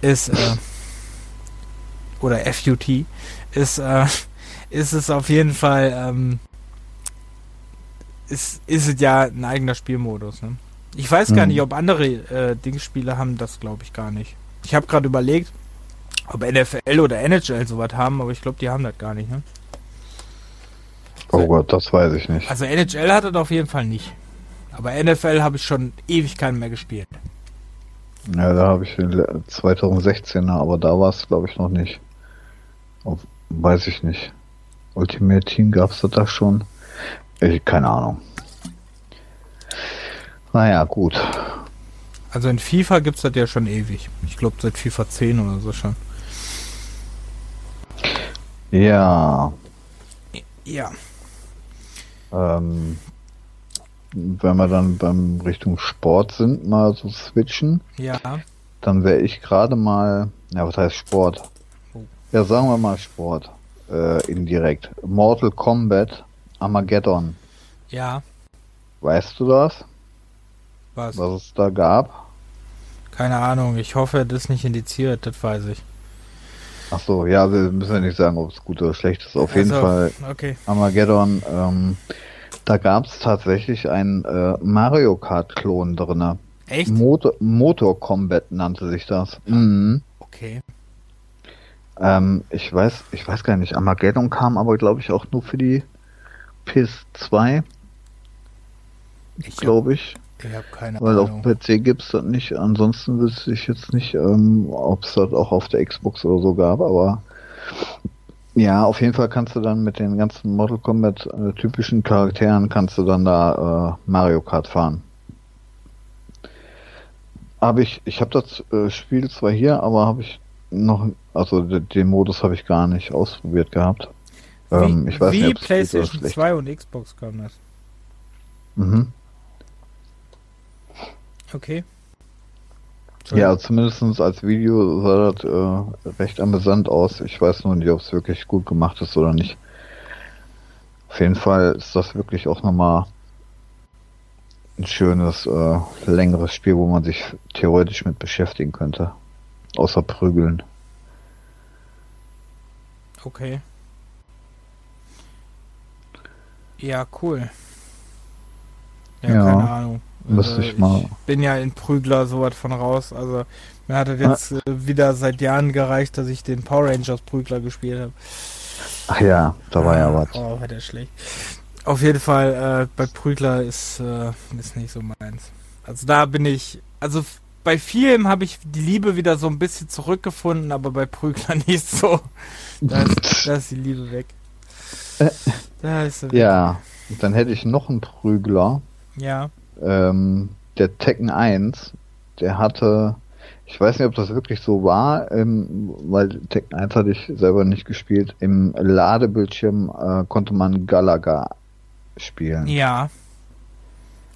ist äh, [LAUGHS] oder FUT ist äh, ist es auf jeden Fall ähm, ist ist es ja ein eigener Spielmodus. Ne? Ich weiß gar Mhm. nicht, ob andere äh, Dingsspiele haben das, glaube ich gar nicht. Ich habe gerade überlegt, ob NFL oder NHL sowas haben, aber ich glaube, die haben das gar nicht. Ne? Oh Gott, das weiß ich nicht. Also NHL hat das auf jeden Fall nicht. Aber NFL habe ich schon ewig keinen mehr gespielt. Ja, da habe ich den le- 2016er, aber da war es glaube ich noch nicht. Auf, weiß ich nicht. Ultimate Team gab's das da schon? Ich, keine Ahnung. Naja, gut. Also in FIFA gibt's das ja schon ewig. Ich glaube seit FIFA 10 oder so schon. Ja, Ja. ähm, wenn wir dann beim Richtung Sport sind, mal so switchen, Ja. dann wäre ich gerade mal, ja, was heißt Sport? Oh. Ja, sagen wir mal Sport, äh, indirekt. Mortal Kombat Armageddon. Ja. Weißt du das, Was? was es da gab? Keine Ahnung. Ich hoffe, das ist nicht indiziert. Das weiß ich. Ach so, ja, wir müssen ja nicht sagen, ob es gut oder schlecht ist. Auf jeden Also, Fall Okay. Armageddon, ähm, da gab es tatsächlich einen äh, Mario Kart Klon drinne. Echt? Motor, Motor Combat nannte sich das. Mhm. Okay. Ähm, ich weiß, ich weiß gar nicht, Armageddon kam aber glaube ich auch nur für die PS2, Ich habe glaube ich. hab keine Weil auf Ahnung. PC gibt's das nicht. Ansonsten wüsste ich jetzt nicht, ähm, ob es das auch auf der Xbox oder so gab, aber ja, auf jeden Fall kannst du dann mit den ganzen Mortal Kombat äh, typischen Charakteren kannst du dann da äh, Mario Kart fahren. Habe ich, ich habe das äh, Spiel zwar hier, aber habe ich noch, also de- den Modus habe ich gar nicht ausprobiert gehabt. Ähm, wie ich weiß wie nicht, PlayStation schlecht. 2 und Xbox kam das. Mhm. Okay. Ja, zumindest als Video sah das äh, recht amüsant aus. Ich weiß nur nicht, ob es wirklich gut gemacht ist oder nicht. Auf jeden Fall ist das wirklich auch nochmal ein schönes, äh, längeres Spiel, wo man sich theoretisch mit beschäftigen könnte. Außer prügeln. Okay. Ja, cool. Ja, Ja, keine Ahnung. Müsste ich mal- bin ja in Prügler sowas von raus. Also mir hat es jetzt äh, wieder seit Jahren gereicht, dass ich den Power Rangers Prügler gespielt habe. Ach ja, da war ja was. Oh, war der schlecht. Auf jeden Fall, äh, bei Prügler ist, äh, ist nicht so meins. Also da bin ich, also bei vielen habe ich die Liebe wieder so ein bisschen zurückgefunden, aber bei Prügler [LAUGHS] nicht so. Da ist, [LAUGHS] da ist die Liebe weg. Da ist sie weg. Ja, dann hätte ich noch einen Prügler. Ja. Ähm, der Tekken 1, der hatte, ich weiß nicht, ob das wirklich so war, ähm, weil Tekken 1 hatte ich selber nicht gespielt. Im Ladebildschirm äh, konnte man Galaga spielen. Ja.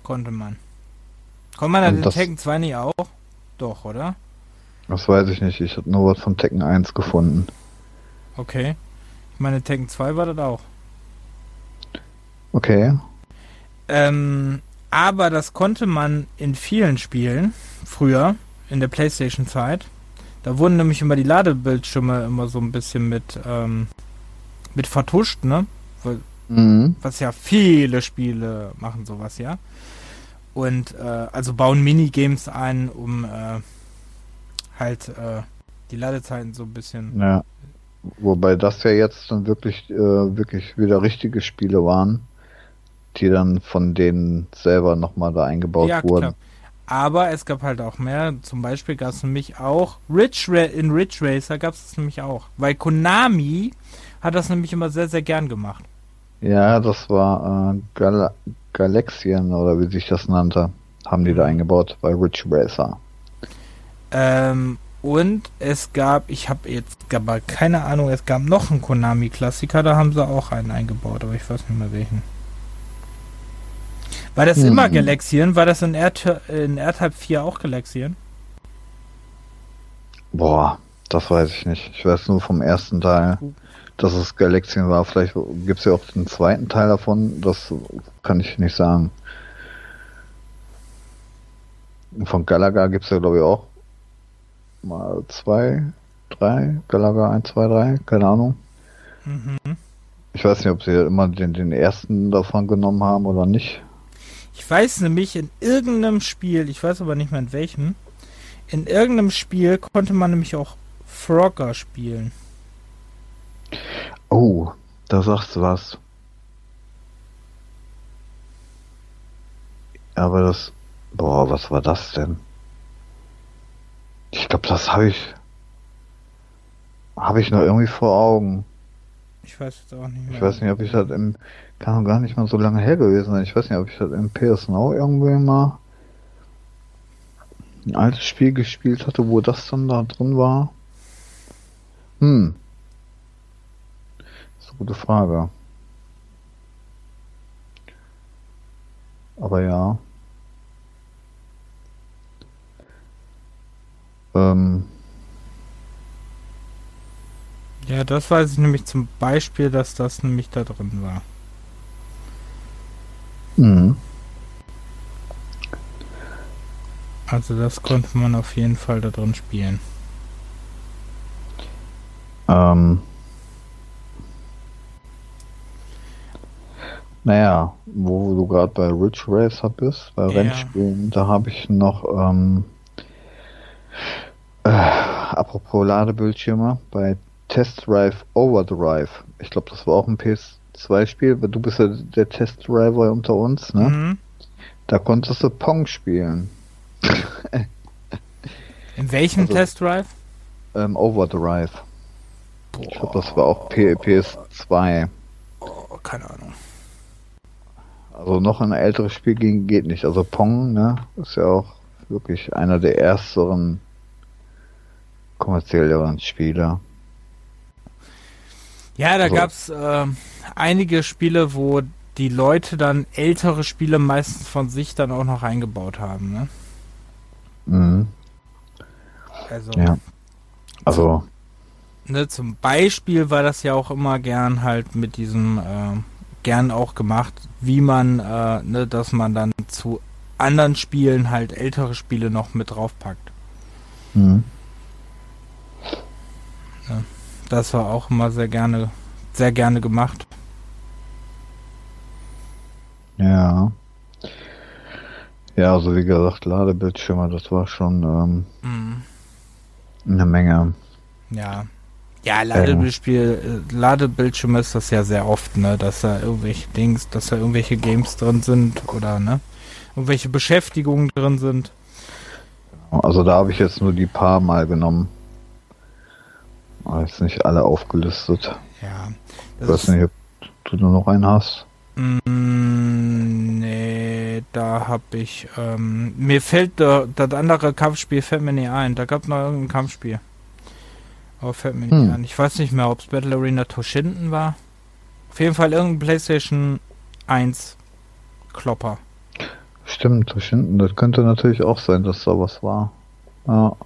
Konnte man. Konnte man den das- Tekken 2 nicht auch? Doch, oder? Das weiß ich nicht. Ich habe nur was von Tekken 1 gefunden. Okay. Ich meine, Tekken 2 war das auch. Okay. Ähm, aber das konnte man in vielen Spielen früher, in der Playstation-Zeit. Da wurden nämlich immer die Ladebildschirme immer so ein bisschen mit, ähm, mit vertuscht, ne? Mhm. Was ja viele Spiele machen sowas, ja. Und äh, also bauen Minigames ein, um äh, halt äh, die Ladezeiten so ein bisschen. Ja. Wobei das ja jetzt dann wirklich, äh, wirklich wieder richtige Spiele waren, die dann von denen selber nochmal da eingebaut ja, wurden. klar. Aber es gab halt auch mehr. Zum Beispiel gab es nämlich auch Ridge Ra in Ridge Racer gab es nämlich auch. Weil Konami hat das nämlich immer sehr, sehr gern gemacht. Ja, das war äh, Gal Galaxian oder wie sich das nannte, haben die da eingebaut bei Ridge Racer. Ähm, und es gab, ich habe jetzt aber keine Ahnung, es gab noch einen Konami-Klassiker, da haben sie auch einen eingebaut, aber ich weiß nicht mehr welchen. War das Hm. immer Galaxian? War das in, R in R-Type 4 auch Galaxian? Boah, das weiß ich nicht. Ich weiß nur vom ersten Teil, dass es Galaxian war. Vielleicht gibt's ja auch den zweiten Teil davon. Das kann ich nicht sagen. Von Galaga gibt's ja glaube ich auch mal zwei, drei. Galaga 1, 2, 3, keine Ahnung. Mhm. Ich weiß nicht, ob sie immer den, den ersten davon genommen haben oder nicht. Ich weiß nämlich in irgendeinem Spiel, ich weiß aber nicht mehr in welchem, in irgendeinem Spiel konnte man nämlich auch Frogger spielen. Oh, da sagst du was. Aber das. Boah, was war das denn? Ich glaube, das habe ich. Habe ich noch irgendwie vor Augen. Ich weiß jetzt auch nicht mehr. Ich weiß nicht, ob ich das im. Kann gar nicht mal so lange her gewesen sein. Ich weiß nicht, ob ich das im PS Now irgendwie mal. Ein altes Spiel gespielt hatte, wo das dann da drin war. Hm. Das ist eine gute Frage. Aber ja. Ähm, Ja, das weiß ich nämlich zum Beispiel, dass das nämlich da drin war. Mhm. Also das konnte man auf jeden Fall da drin spielen. Ähm, Naja, wo du gerade bei Ridge Racer bist, bei Ja. Rennspielen, da habe ich noch, ähm, äh, apropos Ladebildschirme, bei Test Drive Overdrive. Ich glaube, das war auch ein PS2-Spiel, weil du bist ja der Test Driver unter uns, ne? Mhm. Da konntest du Pong spielen. In welchem Also- Test Drive? Ähm, Overdrive. Ich glaube, das war auch P PS2. Oh, keine Ahnung. Also noch ein älteres Spiel ging, geht nicht. Also Pong, ne, ist ja auch wirklich einer der ersteren kommerzielleren Spiele. Ja, da Also- gab's ähm, einige Spiele, wo die Leute dann ältere Spiele meistens von sich dann auch noch eingebaut haben. Ne? Mhm. Also Ja. Also, ne, zum Beispiel war das ja auch immer gern halt mit diesem äh, gern auch gemacht, wie man, äh, ne, dass man dann zu anderen Spielen halt ältere Spiele noch mit draufpackt. mhm. Das war auch immer sehr gerne, sehr gerne gemacht. ja. Ja, also wie gesagt, Ladebildschirme, das war schon ähm, Mhm. eine Menge. Ja. Ja, Ladebildspiel, äh, Ladebildschirme ist das ja sehr oft, ne, dass da irgendwelche Dings, dass da irgendwelche Games drin sind oder ne, irgendwelche Beschäftigungen drin sind. Also da habe ich jetzt nur die paar Mal genommen. Aber jetzt nicht alle aufgelistet. Ja. Ich weiß nicht, ob du nur noch einen hast. Mm, nee, da hab ich, ähm, mir fällt da, das andere Kampfspiel fällt mir nicht ein. Da gab noch irgendein Kampfspiel. Aber fällt mir nicht Hm. ein. Ich weiß nicht mehr, ob es Battle Arena Toshinden war. Auf jeden Fall irgendein PlayStation 1 Klopper. Stimmt, das hinten, das könnte natürlich auch sein, dass da was war. Ja.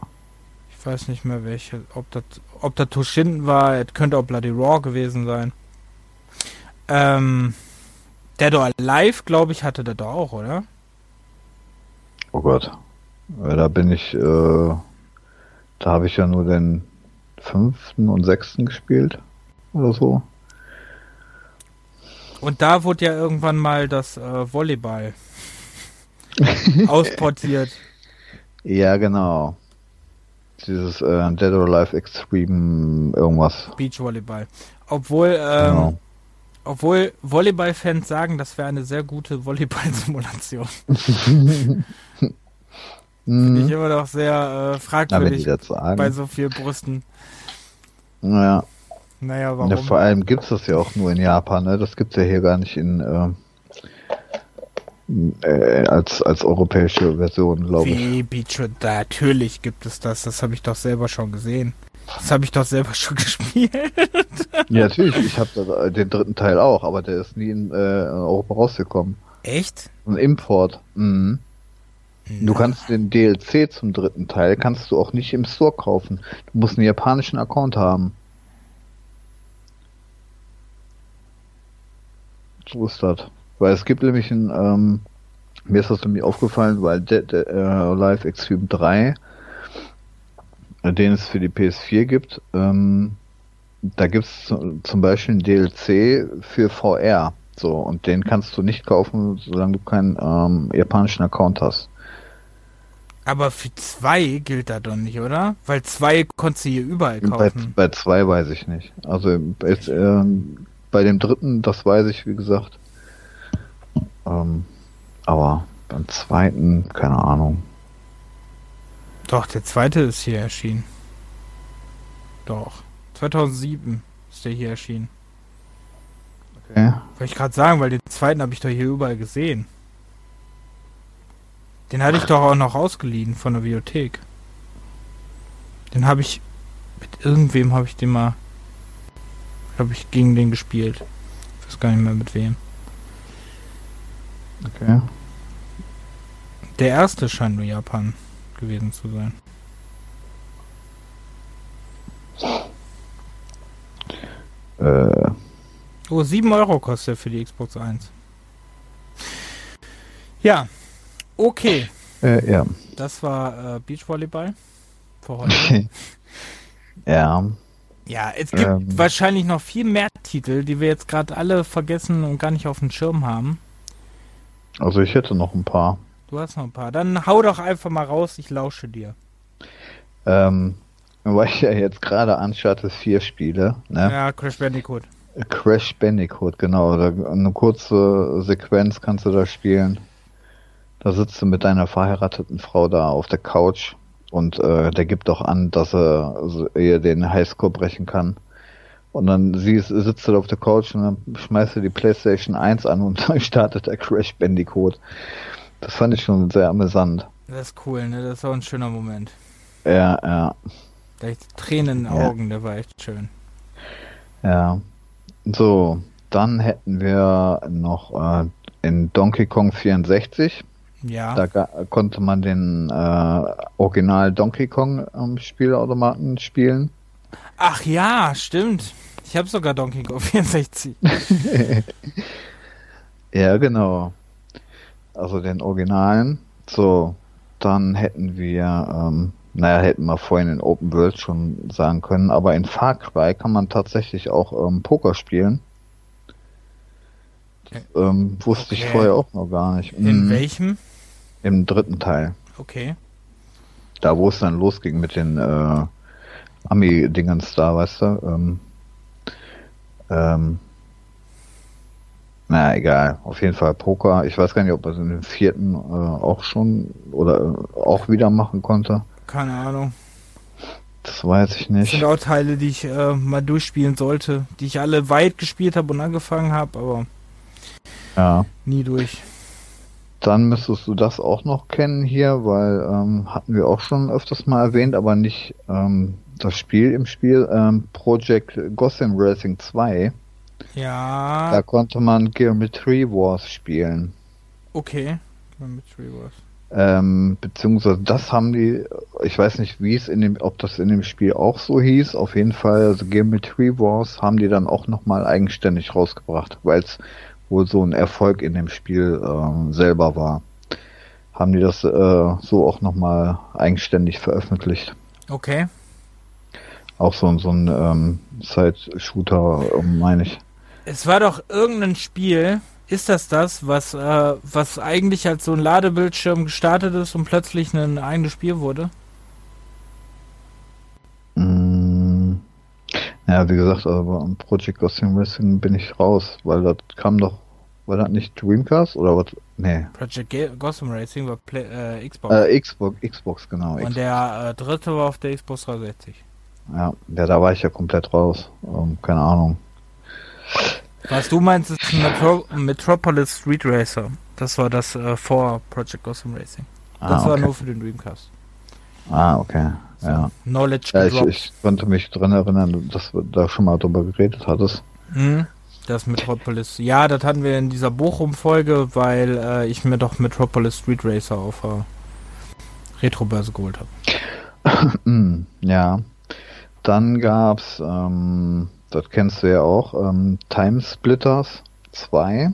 Ich weiß nicht mehr welche, ob das, ob das Toshinden war, es könnte auch Bloody Raw gewesen sein. Ähm, Dead or Alive, glaube ich, hatte der da auch, oder? Oh Gott. Ja, da bin ich, äh, da habe ich ja nur den fünften und sechsten gespielt. Oder so. Und da wurde ja irgendwann mal das äh, Volleyball [LAUGHS] ausportiert. Ja, genau. Dieses äh, Dead or Alive Extreme irgendwas. Beachvolleyball. Obwohl, ähm, Genau. obwohl Volleyball-Fans sagen, das wäre eine sehr gute Volleyball-Simulation. [LAUGHS] Finde ich Mhm. immer noch sehr äh, Na, fragwürdig sagen. bei so viel Brüsten. Naja. Naja, warum? Ja, vor allem gibt's das ja auch nur in Japan, ne? Das gibt's ja hier gar nicht in, äh, äh, als, als europäische Version, glaube ich. Wie Beach Natürlich gibt es das. Das habe ich doch selber schon gesehen. Das habe ich doch selber schon [LAUGHS] gespielt. Ja, natürlich, ich habe den dritten Teil auch, aber der ist nie in, äh, Europa rausgekommen. Echt? Ein Import. Mhm. Du kannst den DLC zum dritten Teil kannst du auch nicht im Store kaufen. Du musst einen japanischen Account haben. So ist das. Weil es gibt nämlich ein, ähm, mir ist das nämlich aufgefallen, weil Dead äh, Live Extreme 3, äh, den es für die PS4 gibt, ähm, da gibt's zu- zum Beispiel ein DLC für VR. So, und den kannst du nicht kaufen, solange du keinen ähm, japanischen Account hast. Aber für zwei gilt das doch nicht, oder? Weil zwei konntest du hier überall Bei, kaufen. bei zwei weiß ich nicht. Also jetzt, ähm, bei dem dritten, das weiß ich, wie gesagt. Ähm, aber beim zweiten, keine Ahnung. Doch, der zweite ist hier erschienen. Doch. 2007 ist der hier erschienen. Okay. Wollte ich gerade sagen, weil den zweiten habe ich doch hier überall gesehen. Den hatte ich doch auch noch ausgeliehen von der Bibliothek. Den habe ich mit irgendwem habe ich den mal habe ich gegen den gespielt. Ich weiß gar nicht mehr mit wem. Okay. Der erste scheint nur Japan gewesen zu sein. Äh, Oh, 7 Euro kostet er für die Xbox 1. Ja, okay. äh, ja. Das war äh, Beachvolleyball für [LAUGHS] heute. ja. Ja, es gibt Ähm. wahrscheinlich noch viel mehr Titel, die wir jetzt gerade alle vergessen und gar nicht auf dem Schirm haben? Also ich hätte noch ein paar. Du hast noch ein paar. Dann hau doch einfach mal raus, ich lausche dir. Ähm, weil ich ja jetzt gerade Uncharted 4 spiele, ne? Ja, Crash Bandicoot. Crash Bandicoot, genau. Eine kurze Sequenz kannst du da spielen. Da sitzt du mit deiner verheirateten Frau da auf der Couch und äh, der gibt doch an, dass er ihr den Highscore brechen kann. Und dann sie sitzt du da auf der Couch und dann schmeißt du die Playstation 1 an und [LAUGHS] dann startet der Crash Bandicoot. Das fand ich schon sehr amüsant. Das ist cool, ne? Das ist auch ein schöner Moment. Ja, ja. Da ich Tränen in den Augen, ja. der war echt schön. Ja. So, dann hätten wir noch äh, in Donkey Kong 64. Ja. Da konnte man den äh, Original Donkey Kong am Spielautomaten spielen. Ach ja, stimmt. Ich habe sogar Donkey Kong 64. [LAUGHS] ja, genau. Also den Originalen. So, dann hätten wir, ähm, naja, hätten wir vorhin in Open World schon sagen können, aber in Far Cry kann man tatsächlich auch ähm, Poker spielen. Das, ähm, wusste okay. ich vorher auch noch gar nicht. In mhm. welchem? Im dritten Teil. Okay. Da, wo es dann losging mit den äh, Ami-Dingens da, weißt du? Ähm, ähm, naja, egal. Auf jeden Fall Poker. Ich weiß gar nicht, ob er es in dem vierten äh, auch schon oder äh, auch wieder machen konnte. Keine Ahnung. Das weiß ich nicht. Das sind auch Teile, die ich äh, mal durchspielen sollte, die ich alle weit gespielt habe und angefangen habe, aber ja. nie durch. Dann müsstest du das auch noch kennen hier, weil ähm, hatten wir auch schon öfters mal erwähnt, aber nicht ähm, das Spiel im Spiel, ähm, Project Gotham Racing 2. Ja. Da konnte man Geometry Wars spielen. Okay, Geometry Wars. Ähm, beziehungsweise das haben die, ich weiß nicht, wie es in dem, ob das in dem Spiel auch so hieß. Auf jeden Fall, also Geometry Wars haben die dann auch nochmal eigenständig rausgebracht, weil es wohl so ein Erfolg in dem Spiel äh, selber war. Haben die das äh, so auch nochmal eigenständig veröffentlicht. Okay. Auch so, so ein ähm, Side-Shooter, meine ich. Es war doch irgendein Spiel, ist das das, was, äh, was eigentlich als so ein Ladebildschirm gestartet ist und plötzlich ein eigenes Spiel wurde? Mm, ja, wie gesagt, aber am Project Gotham Racing bin ich raus, weil das kam doch, war das nicht Dreamcast oder was? Nee. Project G Gotham Racing war Play, äh, Xbox. Äh, Xbox, Xbox, genau. Und Xbox. der äh, dritte war auf der Xbox 360. Ja, ja, da war ich ja komplett raus. Ähm, keine Ahnung. Was du meinst, ist Metro Metropolis Street Racer. Das war das äh, vor Project Gotham Racing. Das ah, okay. war nur für den Dreamcast. Ah, okay. So, ja. Knowledge ja, ich, ich, konnte mich dran erinnern, dass du da schon mal drüber geredet hattest. Mhm. Das Metropolis. Ja, das hatten wir in dieser Bochum-Folge, weil äh, ich mir doch Metropolis Street Racer auf äh, Retrobörse geholt habe. [CLEARS THROAT] ja. Dann gab's, ähm, das kennst du ja auch, ähm, Time Splitters 2.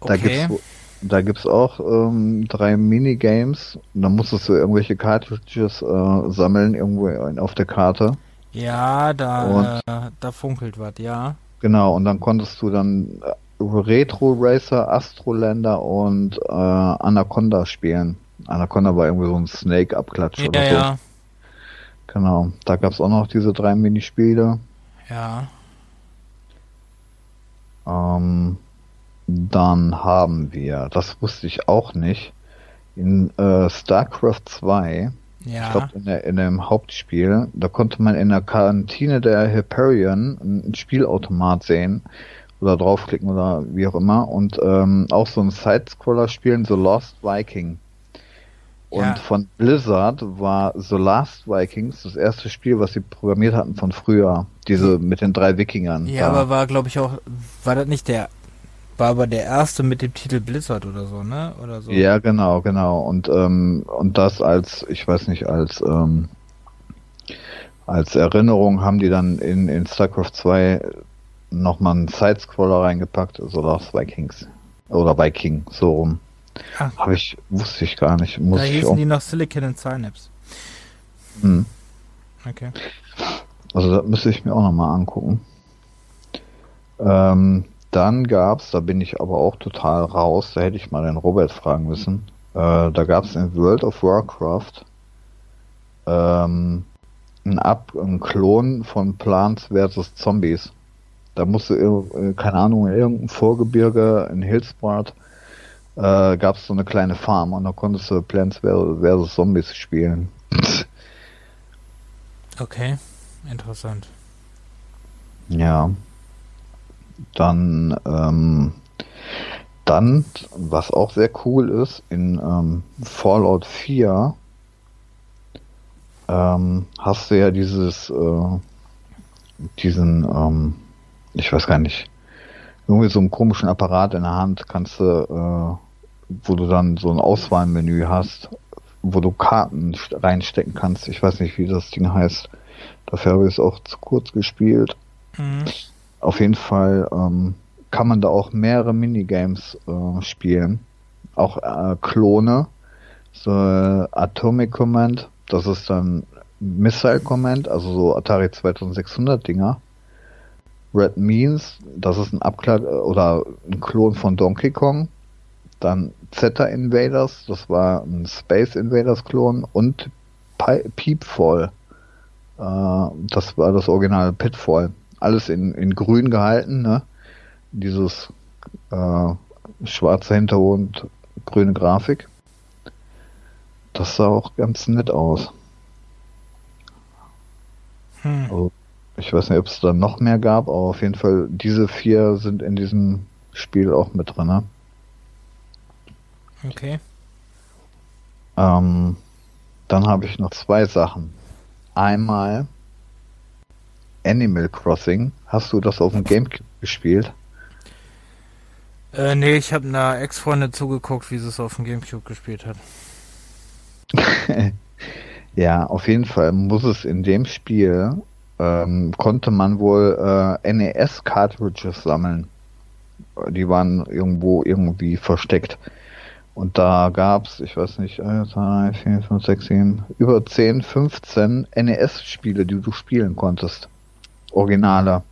Da okay. gibt's da gibt's auch ähm, drei Minigames. Da musstest du irgendwelche Cartridges äh, sammeln irgendwo auf der Karte. Ja, da, äh, da funkelt was, ja. Genau, und dann konntest du dann äh, Retro Racer, Astrolander und äh, Anaconda spielen. Anaconda war irgendwie so ein Snake-Abklatsch ja, oder so. Ja. Genau, da gab es auch noch diese drei Minispiele. Ja. Ähm, dann haben wir, das wusste ich auch nicht, in äh, StarCraft 2, ja. ich glaube in, in dem Hauptspiel, da konnte man in der Kantine der Hyperion ein Spielautomat sehen oder draufklicken oder wie auch immer und ähm, auch so ein Sidescroller spielen, so Lost Viking. Und ja. von Blizzard war The Last Vikings das erste Spiel, was sie programmiert hatten von früher. Diese mit den drei Wikingern. Ja, da. aber war, glaube ich, auch, war das nicht der, war aber der erste mit dem Titel Blizzard oder so, ne? Oder so. Ja, genau, genau. Und, ähm, und das als, ich weiß nicht, als, ähm, als Erinnerung haben die dann in, in StarCraft 2 nochmal einen Sidescroller reingepackt, The Last Vikings. Oder Viking, so rum. Ah. Habe ich, wusste ich gar nicht. Muss da hießen auch... die noch Silicon and Synapse. Hm. Okay. Also das müsste ich mir auch nochmal angucken. Ähm, dann gab's, da bin ich aber auch total raus, da hätte ich mal den Robert fragen müssen. Äh, da gab's in World of Warcraft ähm, ein, Ab ein Klon von Plants vs. Zombies. Da musste, äh, keine Ahnung, in irgendeinem Vorgebirge in Hillsbart äh, gab es so eine kleine Farm und da konntest du Plants vs. Zombies spielen. Okay, interessant. Ja. Dann, ähm, dann, was auch sehr cool ist, in ähm, Fallout 4 ähm, hast du ja dieses, äh, diesen, ähm, ich weiß gar nicht, irgendwie so einen komischen Apparat in der Hand kannst du, äh, wo du dann so ein Auswahlmenü hast, wo du Karten reinstecken kannst. Ich weiß nicht, wie das Ding heißt. Dafür habe ich es auch zu kurz gespielt. Mhm. Auf jeden Fall ähm, kann man da auch mehrere Minigames äh, spielen. Auch äh, Klone. So äh, Atomic Command, das ist dann Missile Command, also so Atari 2600 Dinger. Red Means, das ist ein Abkleid oder ein Klon von Donkey Kong. Dann Zeta Invaders, das war ein Space Invaders Klon und Peepfall, äh, das war das originale Pitfall. Alles in, in grün gehalten, ne? Dieses äh, schwarze Hintergrund, grüne Grafik. Das sah auch ganz nett aus. Hm. Also, ich weiß nicht, ob es da noch mehr gab, aber auf jeden Fall, diese vier sind in diesem Spiel auch mit drin. Ne? Okay. Ähm, dann habe ich noch zwei Sachen. Einmal Animal Crossing. Hast du das auf dem Gamecube gespielt? Äh, nee, ich habe einer Ex-Freundin zugeguckt, wie sie es auf dem Gamecube gespielt hat. [LAUGHS] ja, auf jeden Fall muss es in dem Spiel, ähm, konnte man wohl äh, NES-Cartridges sammeln. Die waren irgendwo irgendwie versteckt. Und da gab's, ich weiß nicht, 1, 2, 3, 4, 5, 6, 7, über 10, 15 NES-Spiele, die du spielen konntest. Originale.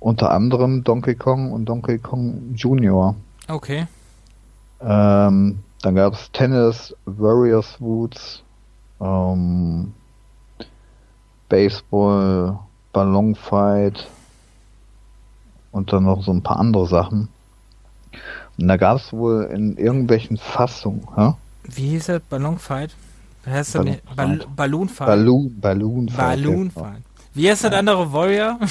Unter anderem Donkey Kong und Donkey Kong Junior. Okay. Ähm, dann gab's Tennis, Warriors Woods, ähm, Baseball, Ballonfight und dann noch so ein paar andere Sachen. Und da gab es wohl in irgendwelchen Fassungen, ja? Wie hieß das? Ballonfight? Heißt das? Ball Balloonfight. Balloon, Balloonfight. Balloonfight. Wie heißt das andere Warrior? [LAUGHS]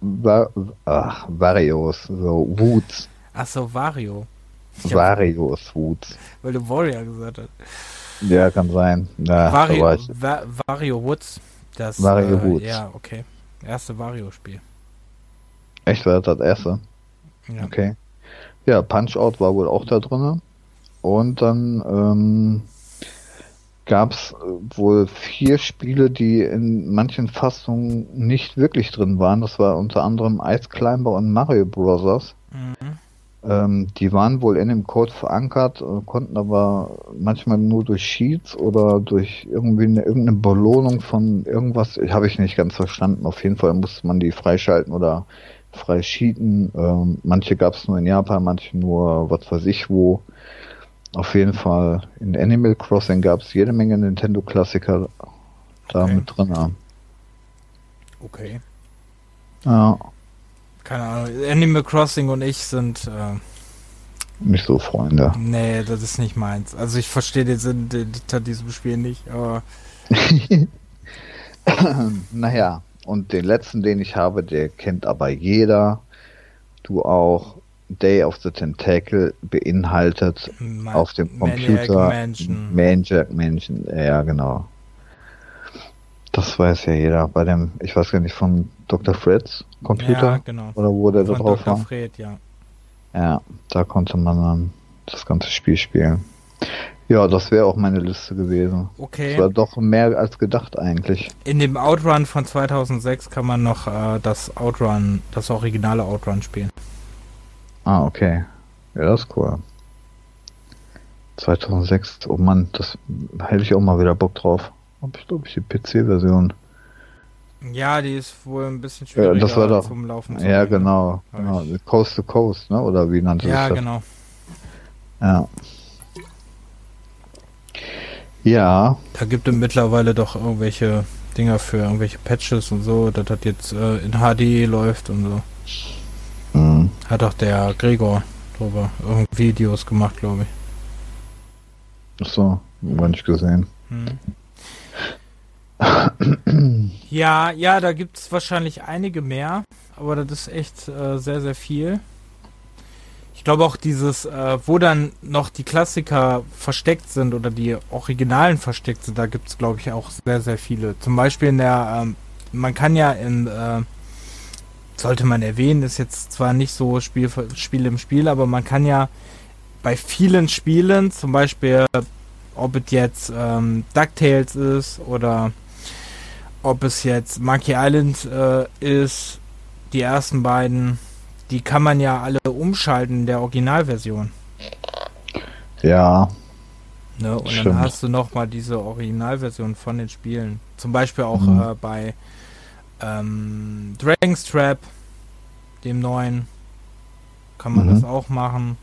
Va Ach, Varios, so Woods. Ach so, Vario. Varios Woods. Weil du Warrior gesagt hast. Ja, kann sein. Ja, Vario, Va Vario Woods. Das, Vario äh, Woods. Ja, okay. Erste Vario-Spiel. Echt, war das das erste? Ja. Okay. Ja, Punch-Out war wohl auch da drin. Und dann ähm, gab es wohl vier Spiele, die in manchen Fassungen nicht wirklich drin waren. Das war unter anderem Ice Climber und Mario Bros. Mhm. Ähm, die waren wohl in dem Code verankert, äh, konnten aber manchmal nur durch Sheets oder durch irgendwie eine, irgendeine Belohnung von irgendwas, habe ich nicht ganz verstanden. Auf jeden Fall musste man die freischalten oder frei cheaten. Ähm, manche gab es nur in Japan, manche nur was weiß ich wo. Auf jeden Fall in Animal Crossing gab es jede Menge Nintendo-Klassiker da okay. mit drin. Okay. Ja. Keine Ahnung. Animal Crossing und ich sind äh, nicht so Freunde. Nee, das ist nicht meins. Also ich verstehe den Sinn hinter diesem Spiel nicht, aber. [LAUGHS] naja, und den letzten, den ich habe, der kennt aber jeder. Du auch. Day of the Tentacle beinhaltet Man auf dem Computer. Maniac Mansion. Ja, genau. Das weiß ja jeder. Bei dem, ich weiß gar nicht, von Dr. Freds Computer? Ja, genau. Oder wo der da drauf Dr. war? Fred, ja. Ja, da konnte man dann das ganze Spiel spielen. Ja, das wäre auch meine Liste gewesen. Okay. Das war doch mehr als gedacht eigentlich. In dem Outrun von 2006 kann man noch äh, das Outrun, das originale Outrun spielen. Ah, okay. Ja, das ist cool. 2006, oh Mann, das hätte ich auch mal wieder Bock drauf. Hab ich, glaube ich, die PC-Version. Ja, die ist wohl ein bisschen schwieriger Ja, das war doch- zum Laufen. zu Ja, genau. Genau. Coast to Coast, ne? Oder wie nannte Ja, das? genau. Ja. Ja, Da gibt es mittlerweile doch irgendwelche Dinger für irgendwelche Patches und so, dass das jetzt äh, in HD läuft und so. hm. Hat auch der Gregor drüber irgendwie Videos gemacht, glaube ich. Ach so, gar nicht gesehen. Hm. [CLEARS THROAT] Ja, ja, da gibt es wahrscheinlich einige mehr, aber das ist echt äh, sehr, sehr viel. Ich glaube auch dieses, äh, wo dann noch die Klassiker versteckt sind oder die Originalen versteckt sind, da gibt es, glaube ich, auch sehr, sehr viele. Zum Beispiel in der, ähm, man kann ja in, äh, sollte man erwähnen, ist jetzt zwar nicht so Spiel, Spiel im Spiel, aber man kann ja bei vielen Spielen, zum Beispiel ob es jetzt ähm, DuckTales ist oder ob es jetzt Monkey Island äh, ist, die ersten beiden, die kann man ja alle umschalten in der Originalversion. Ja, Ne? Und Stimmt. dann hast du nochmal diese Originalversion von den Spielen. Zum Beispiel auch Mhm. äh, bei ähm, Dragon's Trap, dem neuen, kann man Mhm. das auch machen.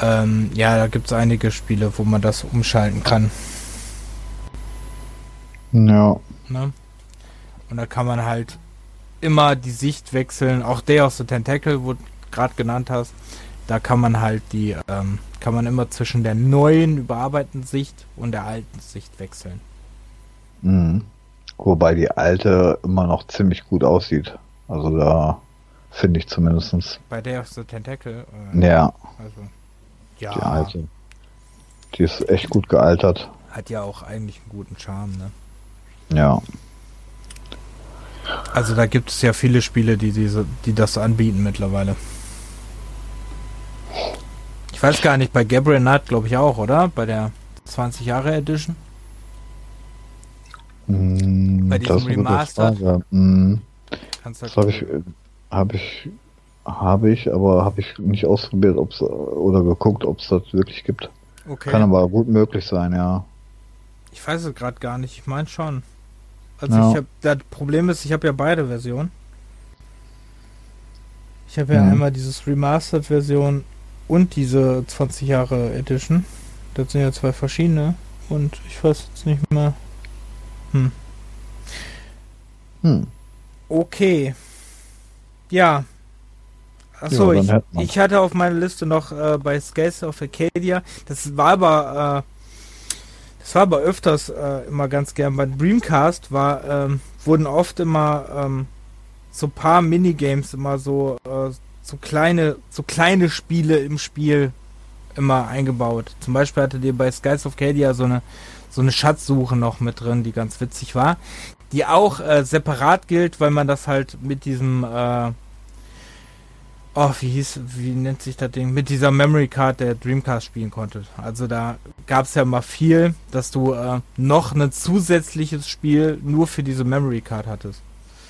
Ähm, ja, da gibt es einige Spiele, wo man das umschalten kann. ja, Ne? Und da kann man halt immer die Sicht wechseln. Auch der aus the Tentacle, wo du gerade genannt hast, da kann man halt die, ähm, kann man immer zwischen der neuen überarbeiteten Sicht und der alten Sicht wechseln. mhm. Wobei die alte immer noch ziemlich gut aussieht. Also da finde ich zumindestens. Bei der aus the Tentacle, äh, Ja, also, die ja, alte. Die ist echt gut gealtert. hat ja auch eigentlich einen guten Charme, ne? Ja. Also da gibt es ja viele Spiele, die diese, die das anbieten mittlerweile. Ich weiß gar nicht, bei Gabriel Knight glaube ich auch, oder? Bei der 20 Jahre Edition. Mm, Bei diesem. Mm, Kannst du Das habe ich, habe ich, habe ich, aber habe ich nicht ausprobiert, ob's oder geguckt, ob es das wirklich gibt. okay. Kann aber gut möglich sein, ja. Ich weiß es gerade gar nicht. Ich meine schon. Also Ja. ich habe, das Problem ist, ich habe ja beide Versionen. Ich habe ja Mhm. einmal dieses Remastered-Version und diese 20 Jahre Edition. Das sind ja zwei verschiedene. Und ich weiß jetzt nicht mehr. Hm. Hm. Okay. Ja. Achso, Ja, ich, ich hatte auf meiner Liste noch äh, bei Scales of Arcadia. Das war aber, äh, das war aber öfters äh, immer ganz gern. Bei Dreamcast war, ähm, wurden oft immer ähm, so paar Minigames immer so, äh, so kleine, so kleine Spiele im Spiel immer eingebaut. Zum Beispiel hatte die bei Skies of Arcadia so eine, so eine Schatzsuche noch mit drin, die ganz witzig war die auch äh, separat gilt, weil man das halt mit diesem, äh, oh, wie hieß, wie nennt sich das Ding, mit dieser Memory Card der Dreamcast spielen konnte. Also da gab es ja mal viel, dass du äh, noch ein zusätzliches Spiel nur für diese Memory Card hattest.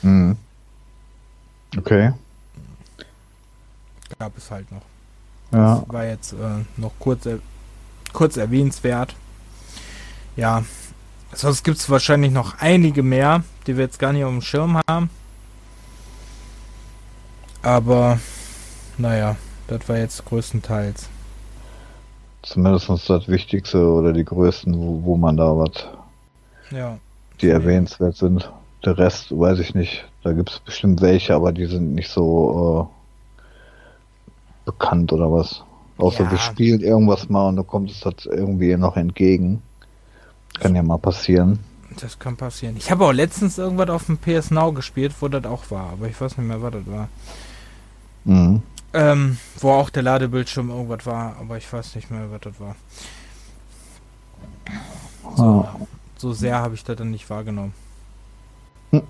Hm. Okay. Gab es halt noch. Ja. Das war jetzt äh, noch kurz, er kurz erwähnenswert. Ja, sonst gibt es wahrscheinlich noch einige mehr, die wir jetzt gar nicht auf dem Schirm haben. Aber, naja, das war jetzt größtenteils. Zumindest das Wichtigste oder die größten, wo, wo man da was, Ja, die erwähnenswert sind. Der Rest weiß ich nicht. Da gibt es bestimmt welche, aber die sind nicht so äh, bekannt oder was. Außer Ja. wir spielen irgendwas mal und dann kommt es das irgendwie noch entgegen. Kann ja mal passieren. das kann passieren. Ich habe auch letztens irgendwas auf dem PS Now gespielt, wo das auch war, aber ich weiß nicht mehr, was das war. Mhm. Ähm, wo auch der Ladebildschirm irgendwas war, aber ich weiß nicht mehr, was das war. So, Ah. so sehr habe ich das dann nicht wahrgenommen. Hm.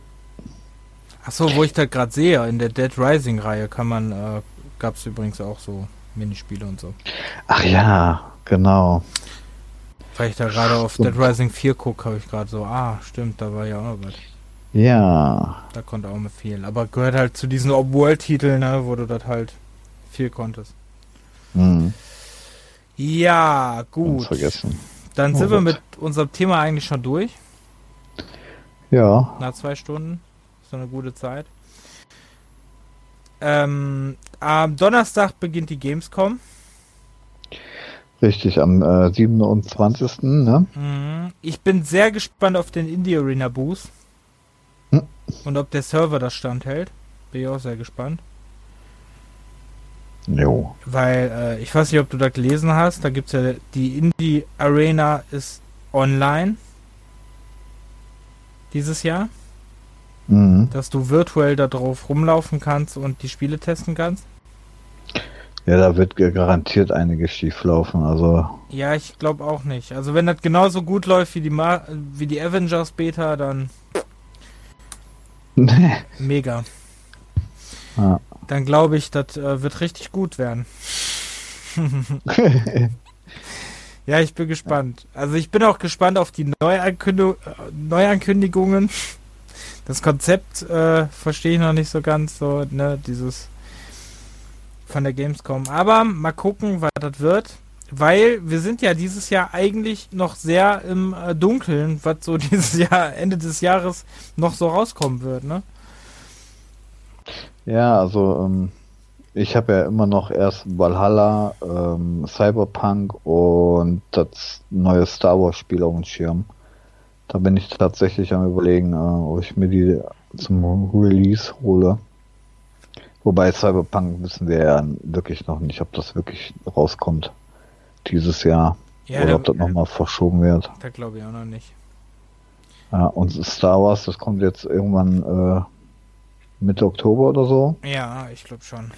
Achso, wo ich das gerade sehe, in der Dead Rising Reihe kann man, äh, gab es übrigens auch so Minispiele und so. Ach ja, genau. Weil ich da gerade auf. Dead Rising 4 gucke, habe ich gerade so, ah, stimmt, da war ja auch noch was. Ja. Da konnte auch mal viel. Aber gehört halt zu diesen Open-World-Titeln, ne, wo du das halt viel konntest. Mhm. Ja, gut. vergessen. Dann Oh sind wir Gott. mit unserem Thema eigentlich schon durch. Ja. Nach zwei Stunden. So eine gute Zeit. Ähm, am Donnerstag beginnt die Gamescom. Richtig, am äh, 27. Ne? Mhm. Ich bin sehr gespannt auf den Indie Arena Boost. Hm. Und ob der Server das standhält. Bin ich auch sehr gespannt. Jo. Weil, äh, ich weiß nicht, ob du da gelesen hast, da gibt es ja die Indie Arena ist online. Dieses Jahr. Mhm. Dass du virtuell da drauf rumlaufen kannst und die Spiele testen kannst. Ja, da wird garantiert einiges schief laufen. Also, Ja, ich glaube auch nicht. Also wenn das genauso gut läuft wie die Ma wie die Avengers Beta, dann [LAUGHS] mega. ja. Dann glaube ich, das äh, wird richtig gut werden. [LAUGHS] Ja, ich bin gespannt. Also ich bin auch gespannt auf die Neuankündigung, äh, Neuankündigungen. Das Konzept äh, verstehe ich noch nicht so ganz so, ne, dieses von der Gamescom. Aber mal gucken, was das wird. Weil wir sind ja dieses Jahr eigentlich noch sehr im äh, Dunkeln, was so [LAUGHS] dieses Jahr, Ende des Jahres noch so rauskommen wird, ne? Ja, also ähm, ich habe ja immer noch erst Valhalla, ähm, Cyberpunk und das neue Star Wars Spiel auf dem Schirm. Da bin ich tatsächlich am überlegen, äh, ob ich mir die zum Release hole. Wobei Cyberpunk wissen wir ja wirklich noch nicht, ob das wirklich rauskommt dieses Jahr Ja, oder da, ob das nochmal verschoben wird. da glaube ich auch noch nicht. Ja, und Star Wars, das kommt jetzt irgendwann äh, Mitte Oktober oder so. Ja, ich glaube schon.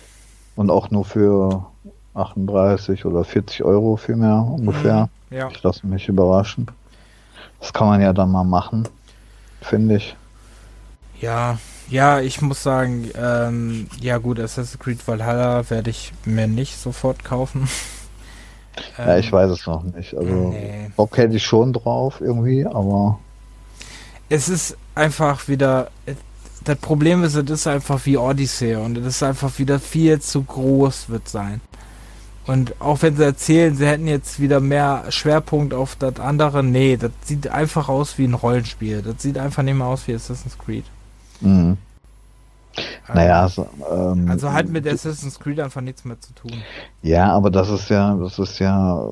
Und auch nur für 38 oder 40 Euro vielmehr ungefähr. Mhm, Ja. Ich lasse mich überraschen. Das kann man ja dann mal machen, finde ich. Ja, ja, ich muss sagen, ähm, ja gut, Assassin's Creed Valhalla werde ich mir nicht sofort kaufen. [LAUGHS] ja, ich Ähm, weiß es noch nicht. Also nee. Bock hätte ich schon drauf irgendwie, aber Es ist einfach wieder, das Problem ist, es ist einfach wie Odyssey und es ist einfach wieder viel zu groß wird sein. Und auch wenn sie erzählen, sie hätten jetzt wieder mehr Schwerpunkt auf das andere, nee, das sieht einfach aus wie ein Rollenspiel. Das sieht einfach nicht mehr aus wie Assassin's Creed. mh. naja, also, ähm, Also halt mit Assassin's Creed einfach nichts mehr zu tun. Ja, aber das ist ja, das ist ja,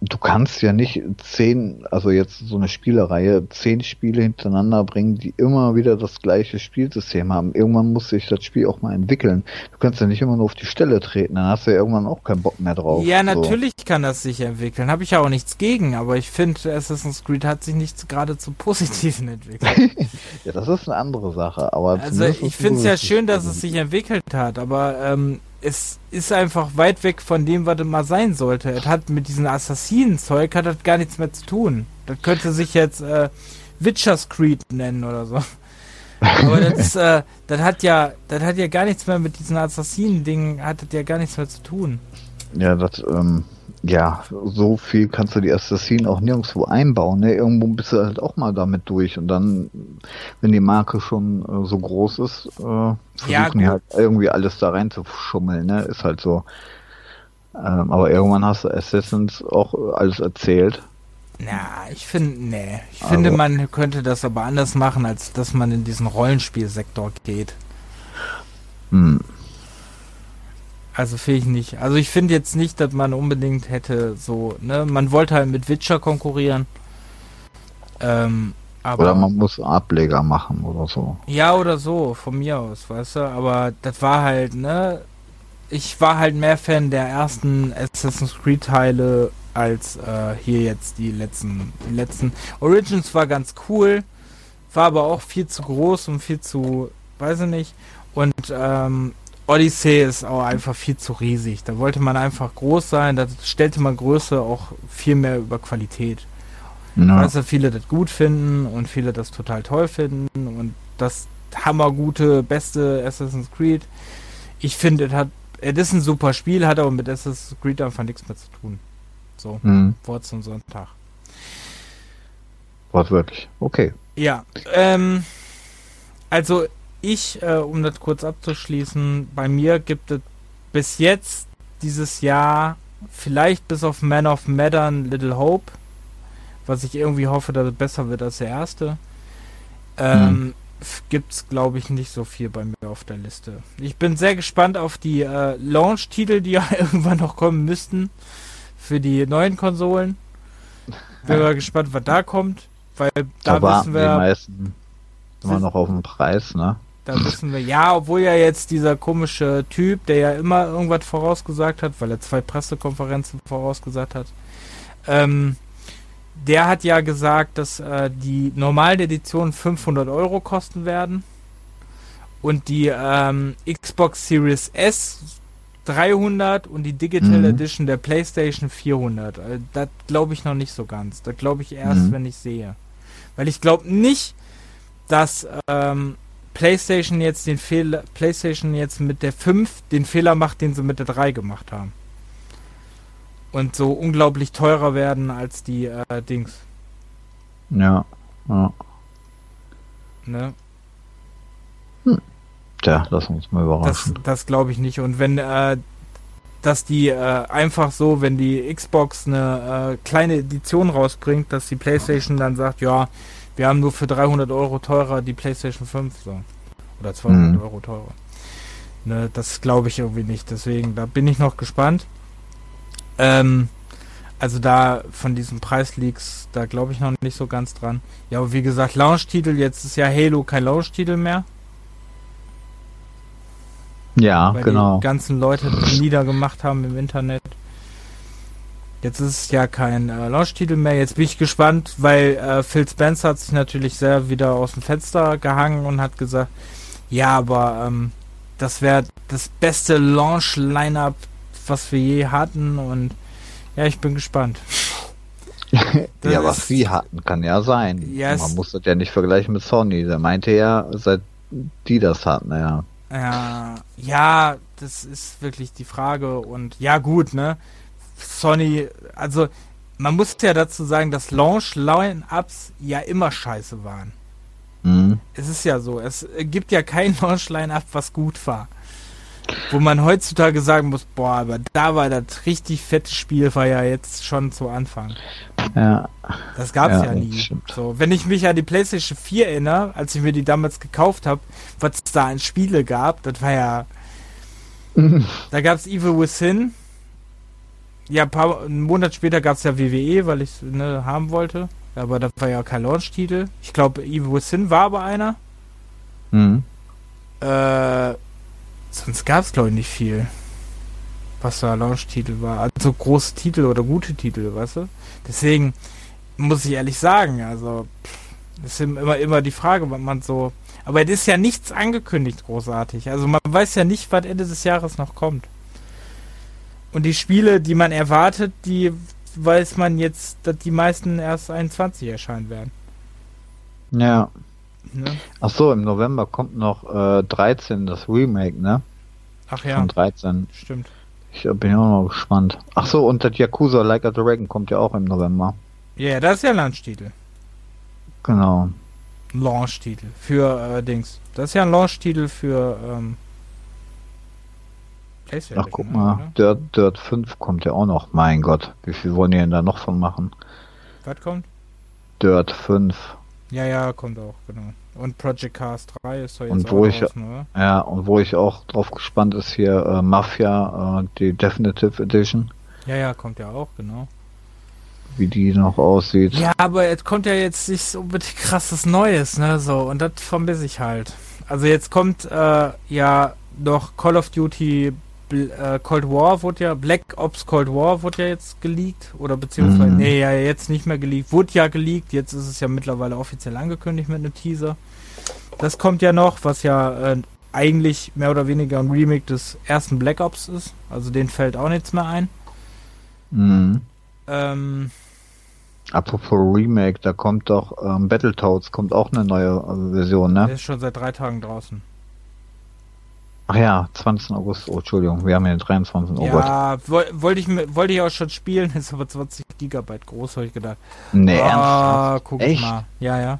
du kannst ja nicht zehn, also jetzt so eine Spielereihe, zehn Spiele hintereinander bringen, die immer wieder das gleiche Spielsystem haben. Irgendwann muss sich das Spiel auch mal entwickeln. Du kannst ja nicht immer nur auf die Stelle treten, dann hast du ja irgendwann auch keinen Bock mehr drauf. Ja, So. natürlich kann das sich entwickeln. Habe ich ja auch nichts gegen, aber ich finde, Assassin's Creed hat sich nicht gerade zum Positiven entwickelt. [LAUGHS] Ja, das ist eine andere Sache, aber Also ich finde es ja schön, dass es sich entwickelt hat, aber ähm, es ist einfach weit weg von dem, was es mal sein sollte. Es hat mit diesem Assassinen-Zeug hat das gar nichts mehr zu tun. Das könnte sich jetzt äh, Witcher's Creed nennen oder so. Aber [LAUGHS] das, äh, das hat ja, das hat ja gar nichts mehr mit diesen Assassinen-Dingen, hat das ja gar nichts mehr zu tun. Ja, das, ähm, ja, so viel kannst du die Assassinen auch nirgendwo einbauen. Ne? Irgendwo bist du halt auch mal damit durch. Und dann, wenn die Marke schon äh, so groß ist, äh, versuchen Ja, die halt irgendwie alles da reinzuschummeln. Ne? Ist halt so. Ähm, aber irgendwann hast du Assassins auch alles erzählt. Na, ich finde, nee. Ich Also- finde, man könnte das aber anders machen, als dass man in diesen Rollenspielsektor geht. Hm. Also finde ich nicht. Also ich finde jetzt nicht, dass man unbedingt hätte so, ne, man wollte halt mit Witcher konkurrieren. Ähm, aber Oder man muss Ableger machen oder so. ja oder so, von mir aus, weißt du, aber das war halt, ne, ich war halt mehr Fan der ersten Assassin's Creed Teile als äh, hier jetzt die letzten, die letzten. Origins war ganz cool, war aber auch viel zu groß und viel zu, weiß ich nicht. Und ähm, Odyssey ist auch einfach viel zu riesig. Da wollte man einfach groß sein, da stellte man Größe auch viel mehr über Qualität. Ich Ja. weiß, dass viele das gut finden und viele das total toll finden und das hammergute, beste Assassin's Creed. Ich finde, es hat, es ist ein super Spiel, hat aber mit Assassin's Creed einfach nichts mehr zu tun. So, Hm. Wort zum Sonntag. Wortwörtlich. Okay. Ja, ähm, also ich, äh, um das kurz abzuschließen, bei mir gibt es bis jetzt dieses Jahr vielleicht bis auf Man of Medan Little Hope, was ich irgendwie hoffe, dass es besser wird als der erste. ähm, gibt es, glaube ich, nicht so viel bei mir auf der Liste. Ich bin sehr gespannt auf die äh, Launch-Titel, die [LAUGHS] ja irgendwann noch kommen müssten für die neuen Konsolen. Bin [LAUGHS] mal gespannt, was da kommt, weil da da wissen wir, die meisten immer noch auf den Preis, ne? Da wissen wir, ja, obwohl ja jetzt dieser komische Typ, der ja immer irgendwas vorausgesagt hat, weil er zwei Pressekonferenzen vorausgesagt hat, ähm, der hat ja gesagt, dass äh, die normalen Editionen 500 Euro kosten werden und die ähm, Xbox Series S 300 und die Digital Mhm. Edition der PlayStation 400. Also, das glaube ich noch nicht so ganz. Das glaube ich erst, Mhm. wenn ich sehe. Weil ich glaube nicht, dass ähm, PlayStation jetzt den Fehler, PlayStation jetzt mit der 5 den Fehler macht, den sie mit der 3 gemacht haben. Und so unglaublich teurer werden als die äh, Dings. Ja. ja. Ne? Tja, lass uns mal Das, überraschen. das glaube ich nicht. Und wenn, äh, dass die äh, einfach so, wenn die Xbox eine äh, kleine Edition rausbringt, dass die PlayStation dann sagt, ja, wir haben nur für 300 Euro teurer die PlayStation 5 so. Oder 200 Mhm. Euro teurer. Ne, das glaube ich irgendwie nicht. Deswegen, da bin ich noch gespannt. Ähm, also da von diesen Preisleaks, da glaube ich noch nicht so ganz dran. Ja, aber wie gesagt, Launch-Titel, jetzt ist ja Halo kein Launch-Titel mehr. ja, weil genau. die ganzen Leute die niedergemacht haben im Internet. Jetzt ist es ja kein äh, Launch-Titel mehr. Jetzt bin ich gespannt, weil äh, Phil Spencer hat sich natürlich sehr wieder aus dem Fenster gehangen und hat gesagt, ja, aber ähm, das wäre das beste Launch-Line-Up, was wir je hatten und ja, ich bin gespannt. [LAUGHS] Ja, was sie hatten, kann ja sein. Ja, es- Man muss das ja nicht vergleichen mit Sony. Der meinte ja, seit die das hatten, ja. Ja, ja, das ist wirklich die Frage und ja gut, ne? Sony, also man muss ja dazu sagen, dass Launch-Line-Ups ja immer scheiße waren. Mhm. Es ist ja so, es gibt ja kein [LAUGHS] Launch-Line-Up, was gut war. Wo man heutzutage sagen muss, boah, aber da war das richtig fette Spiel, war ja jetzt schon zu Anfang. Ja. Das gab's ja, Ja, nie. stimmt. So, wenn ich mich an die PlayStation 4 erinnere, als ich mir die damals gekauft habe, was es da an Spiele gab, das war ja. [LAUGHS] Da gab's Evil Within. Ja, ein paar, einen Monat später gab's ja WWE, weil ich ne, haben wollte. Aber das war ja kein Launch-Titel. Ich glaube, Evil Within war aber einer. Mhm. Äh, sonst gab's glaube ich nicht viel, was da Launch-Titel war. Also große Titel oder gute Titel, weißt du? Deswegen muss ich ehrlich sagen, also das ist immer immer die Frage, was man so. Aber es ist ja nichts angekündigt großartig. Also man weiß ja nicht, was Ende des Jahres noch kommt. Und die Spiele, die man erwartet, die weiß man jetzt, dass die meisten erst 21 erscheinen werden. Ja. Ne? Ach so, im November kommt noch äh, 13, das Remake, ne? Ach ja, Von 13. stimmt. Ich bin auch noch gespannt. Ach so, und das Yakuza Like a Dragon kommt ja auch im November. Ja, das ist ja Launch-Titel. Genau. Launch-Titel für äh, Dings. Das ist ja ein Launch-Titel für ähm, Ach, guck ne, mal, oder? Dirt, Dirt 5 kommt ja auch noch. Mein Gott, wie viel wollen die denn da noch von machen? Was kommt? Dirt 5. Ja, ja, kommt auch, genau. Und Project Cars 3 ist doch jetzt Und auch wo ich- draußen, oder? Ja, und wo ich auch drauf gespannt ist hier äh, Mafia, äh, die Definitive Edition, Ja, ja, kommt ja auch, genau. wie die noch aussieht. Ja, aber es kommt ja jetzt nicht so unbedingt krasses Neues, ne, so. Und das vermisse ich halt. Also jetzt kommt äh, ja noch Call of Duty äh, Cold War wurde ja, Black Ops Cold War wurde ja jetzt geleakt. Oder beziehungsweise, Mhm. nee, ja, jetzt nicht mehr geleakt. Wurde ja geleakt, jetzt ist es ja mittlerweile offiziell angekündigt mit einem Teaser. Das kommt ja noch, was ja äh, eigentlich mehr oder weniger ein Remake des ersten Black Ops ist. Also den fällt auch nichts mehr ein. Mhm. Ähm, Apropos Remake, da kommt doch ähm, Battletoads, kommt auch eine neue äh, Version, der ne? ist schon seit drei Tagen draußen. Ach ja, 20. August, oh Entschuldigung, wir haben ja den 23. Oh Gott. ja, woll- wollte ich, wollte ich auch schon spielen, [LAUGHS] ist aber 20 Gigabyte groß, habe ich gedacht. Nee, ah, ernsthaft? guck Echt? mal. Ja, ja.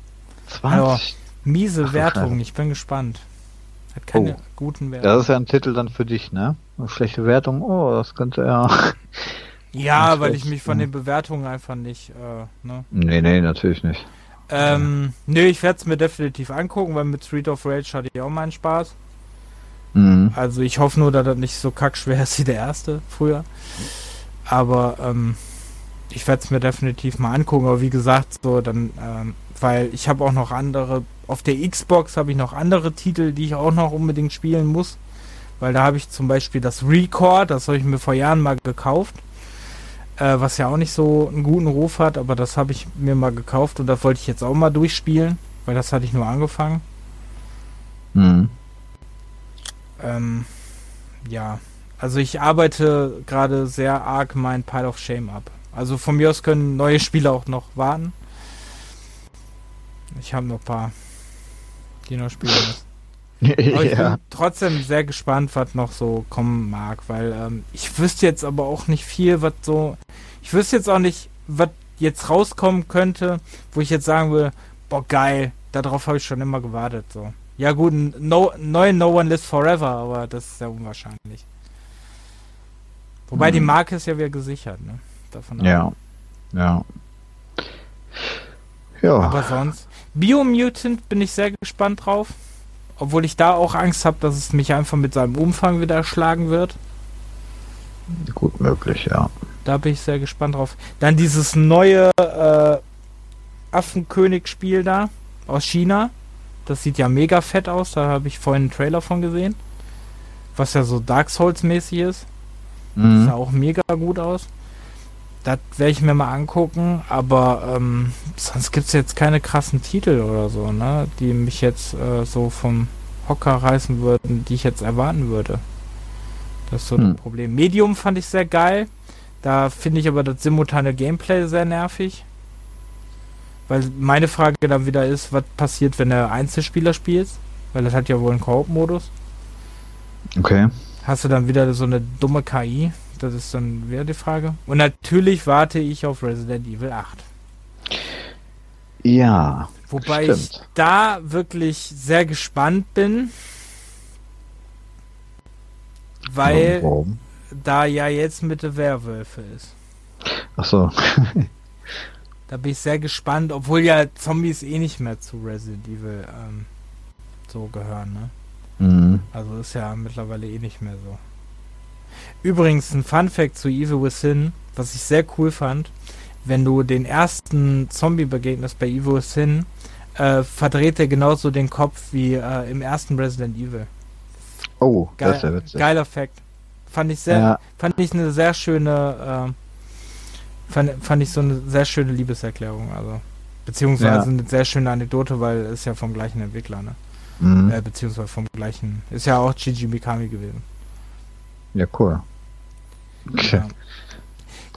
20? Miese Ach Wertung, ich bin gespannt. Hat keine Oh. guten Wertungen. Das ist ja ein Titel dann für dich, ne? Eine schlechte Wertung, oh, das könnte ja. [LAUGHS] Ja, weil ich mich von ja. den Bewertungen einfach nicht, äh, ne? nee, nee, natürlich nicht. Ähm, nö, ich werde es mir definitiv angucken, weil mit Street of Rage hatte ich auch meinen Spaß. Mhm. Also ich hoffe nur, dass das nicht so kackschwer ist wie der erste früher. Aber ähm, ich werde es mir definitiv mal angucken. Aber wie gesagt, so dann, ähm, weil ich habe auch noch andere, auf der Xbox habe ich noch andere Titel, die ich auch noch unbedingt spielen muss. Weil da habe ich zum Beispiel das Record, das habe ich mir vor Jahren mal gekauft. Äh, was ja auch nicht so einen guten Ruf hat, aber das habe ich mir mal gekauft und das wollte ich jetzt auch mal durchspielen, weil das hatte ich nur angefangen. Mhm. Ähm, ja, also ich arbeite gerade sehr arg mein Pile of Shame ab. Also von mir aus können neue Spiele auch noch warten. Ich habe noch ein paar, die noch spielen [LAUGHS] müssen. Aber ich ja. bin trotzdem sehr gespannt, was noch so kommen mag, weil ähm, ich wüsste jetzt aber auch nicht viel, was so. Ich wüsste jetzt auch nicht, was jetzt rauskommen könnte, wo ich jetzt sagen würde, boah geil, darauf habe ich schon immer gewartet. So. Ja gut, no, neu No One Lives Forever, aber das ist sehr unwahrscheinlich. Wobei hm. die Marke ist ja wieder gesichert, ne? Davon ja. Ja. Ja. Aber sonst. Biomutant bin ich sehr gespannt drauf. Obwohl ich da auch Angst habe, dass es mich einfach mit seinem Umfang wieder erschlagen wird. Gut möglich, ja. Da bin ich sehr gespannt drauf. Dann dieses neue äh, Affenkönig-Spiel da aus China. Das sieht ja mega fett aus. Da habe ich vorhin einen Trailer von gesehen. Was ja so Dark Souls-mäßig ist. Mhm. Sah auch mega gut aus. Das werde ich mir mal angucken, aber ähm, sonst gibt es jetzt keine krassen Titel oder so, ne? Die mich jetzt äh, so vom Hocker reißen würden, die ich jetzt erwarten würde. Das ist so hm. ein Problem. Medium fand ich sehr geil. Da finde ich aber das simultane Gameplay sehr nervig. Weil meine Frage dann wieder ist, was passiert, wenn du Einzelspieler spielst? Weil das hat ja wohl einen Koop-Modus. Okay. Hast du dann wieder so eine dumme KI? Das ist dann wieder die Frage. Und natürlich warte ich auf Resident Evil 8. Ja. Wobei stimmt. ich da wirklich sehr gespannt bin. Weil Warum? da ja jetzt mit der Werwölfe ist. Ach so. [LAUGHS] da bin ich sehr gespannt, obwohl ja Zombies eh nicht mehr zu Resident Evil ähm, so gehören, ne? Mhm. Also ist ja mittlerweile eh nicht mehr so. Übrigens ein Fun Fact zu Evil Within, was ich sehr cool fand, wenn du den ersten Zombie begegnest bei Evil Within, äh, verdreht er genauso den Kopf wie äh, im ersten Resident Evil. Oh, Geil, das ist ja witzig. Geiler Fact. Fand ich sehr, ja. fand ich eine sehr schöne, äh, fand, fand ich so eine sehr schöne Liebeserklärung, also. Beziehungsweise ja. eine sehr schöne Anekdote, weil es ja vom gleichen Entwickler, ne? Mhm. Äh, beziehungsweise vom gleichen. Ist ja auch Gigi Mikami gewesen. Ja, cool. Okay.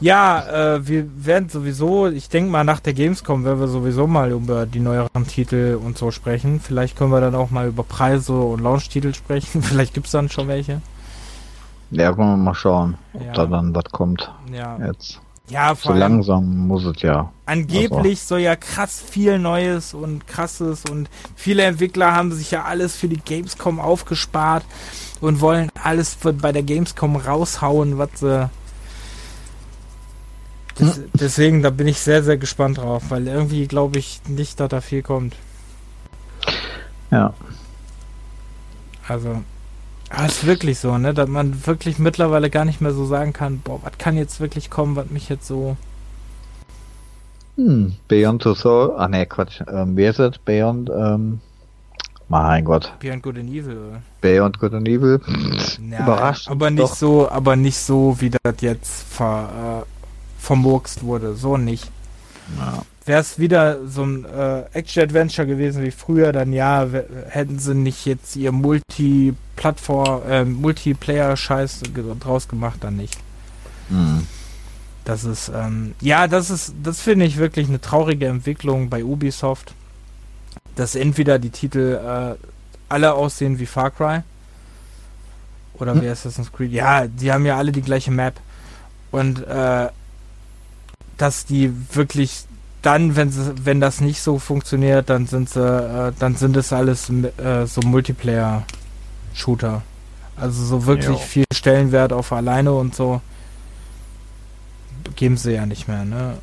Ja, äh, wir werden sowieso, ich denke mal nach der Gamescom werden wir sowieso mal über die neueren Titel und so sprechen. Vielleicht können wir dann auch mal über Preise und Launch-Titel sprechen. [LAUGHS] Vielleicht gibt es dann schon welche. Ja, wollen wir mal schauen, ob ja. da dann was kommt. Ja. Jetzt. Ja, vor so langsam muss es ja. Angeblich also. soll ja krass viel Neues und krasses und viele Entwickler haben sich ja alles für die Gamescom aufgespart und wollen alles bei der Gamescom raushauen, was sie. Das, hm. Deswegen, da bin ich sehr, sehr gespannt drauf, weil irgendwie glaube ich nicht, dass da viel kommt. Ja. Also, aber es ist wirklich so, ne, dass man wirklich mittlerweile gar nicht mehr so sagen kann, boah, was kann jetzt wirklich kommen, was mich jetzt so. Hm, Beyond Two Soul, ah ne, Quatsch, ähm, wie ist es? Beyond, ähm, mein Gott. Beyond Good and Evil, oder? Beyond Good and Evil, ja, überrascht. Aber nicht doch. so, aber nicht so, wie das jetzt ver, äh, vermurkst wurde, so nicht. Ja wäre es wieder so ein äh, Action-Adventure gewesen wie früher, dann ja, hätten sie nicht jetzt ihr Multi-Plattform, äh, Multiplayer-Scheiß draus gemacht, dann nicht. Mhm. Das ist, ähm, ja, das ist, das finde ich wirklich eine traurige Entwicklung bei Ubisoft, dass entweder die Titel äh, alle aussehen wie Far Cry oder hm. wie Assassin's Creed. Ja, die haben ja alle die gleiche Map und äh, dass die wirklich dann, wenn sie, wenn das nicht so funktioniert, dann sind sie, äh, dann sind es alles äh, so Multiplayer-Shooter. Also so wirklich jo. viel Stellenwert auf alleine und so geben sie ja nicht mehr, ne?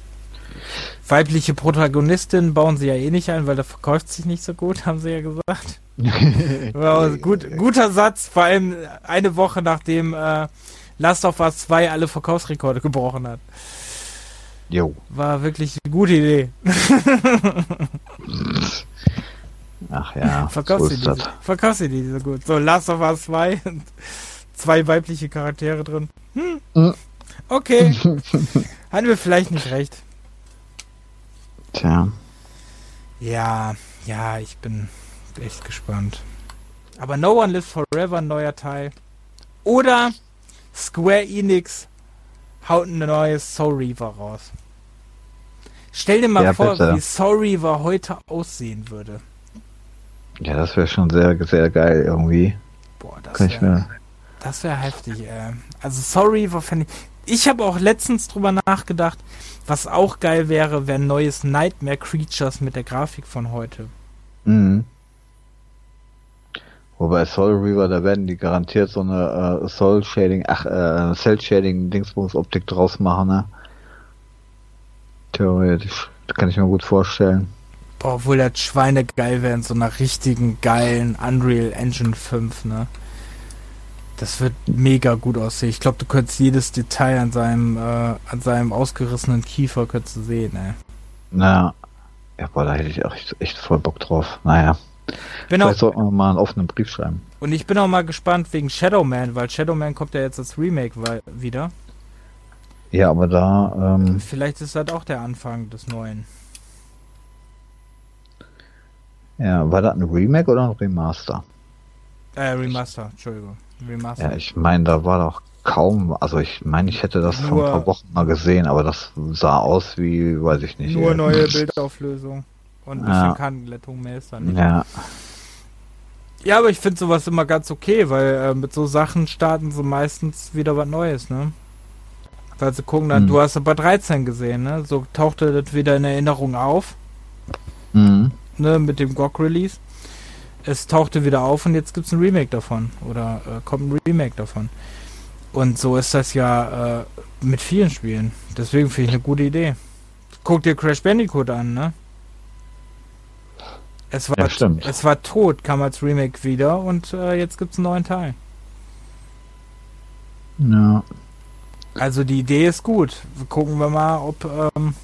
Weibliche Protagonistin bauen sie ja eh nicht ein, weil da verkauft sich nicht so gut, [LAUGHS] haben sie ja gesagt. [LAUGHS] gut, guter Satz, vor allem eine Woche nachdem äh, Last of Us 2 alle Verkaufsrekorde gebrochen hat. Jo. War wirklich eine gute Idee. Ach ja, verkaufst so die, verkaufst die so gut. So, Last of Us 2, zwei weibliche Charaktere drin. Hm. Mhm. Okay. [LAUGHS] Hatten wir vielleicht nicht recht. Tja. Ja, ja, ich bin echt gespannt. Aber No One Lives Forever, neuer Teil. Oder Square Enix haut ein neues Soul Reaver raus. Stell dir mal ja, vor, bitte. wie Soul Reaver heute aussehen würde. Ja, das wäre schon sehr, sehr geil irgendwie. Boah, das wäre das wäre heftig, ey. Also sorry, fände ich. Ich habe auch letztens drüber nachgedacht, was auch geil wäre, wäre ein neues Nightmare Creatures mit der Grafik von heute. Mhm. Wobei Soul Reaver, da werden die garantiert so eine äh, Soul Shading, ach, äh, Cell Shading Dingsbums Optik draus machen, ne? Theoretisch. Das kann ich mir gut vorstellen. Boah, obwohl das Schweine geil wäre in so einer richtigen geilen Unreal Engine 5, ne? Das wird mega gut aussehen. Ich glaube, du könntest jedes Detail an seinem, äh, an seinem ausgerissenen Kiefer könntest du sehen, ey. Naja. Ja, boah, da hätte ich auch echt, echt voll Bock drauf. Naja. Bin Vielleicht sollten wir mal einen offenen Brief schreiben. Und ich bin auch mal gespannt wegen Shadow Man, weil Shadow Man kommt ja jetzt als Remake wieder. Ja, aber da. Ähm, Vielleicht ist das auch der Anfang des Neuen. Ja, war das ein Remake oder ein Remaster? Äh, Remaster, Entschuldigung. Remaster. Ja, ich meine, da war doch kaum, also ich meine, ich hätte das nur, vor ein paar Wochen mal gesehen, aber das sah aus wie, weiß ich nicht. Nur neue Bildauflösung und ein bisschen ja. Kantenglättung mehr ist dann nicht. Ja. Ja, aber ich finde sowas immer ganz okay, weil äh, mit so Sachen starten sie meistens wieder was Neues, ne? Weil sie gucken dann, mhm. du hast aber 13 gesehen, ne? So tauchte das wieder in Erinnerung auf. Mhm. Ne, mit dem GOG-Release es tauchte wieder auf und jetzt gibt es ein Remake davon. Oder äh, kommt ein Remake davon. Und so ist das ja äh, mit vielen Spielen. Deswegen finde ich eine gute Idee. Guck dir Crash Bandicoot an, ne? Es war, ja, es war tot, kam als Remake wieder und äh, jetzt gibt es einen neuen Teil. Ja. Also die Idee ist gut. Gucken wir mal, ob ähm,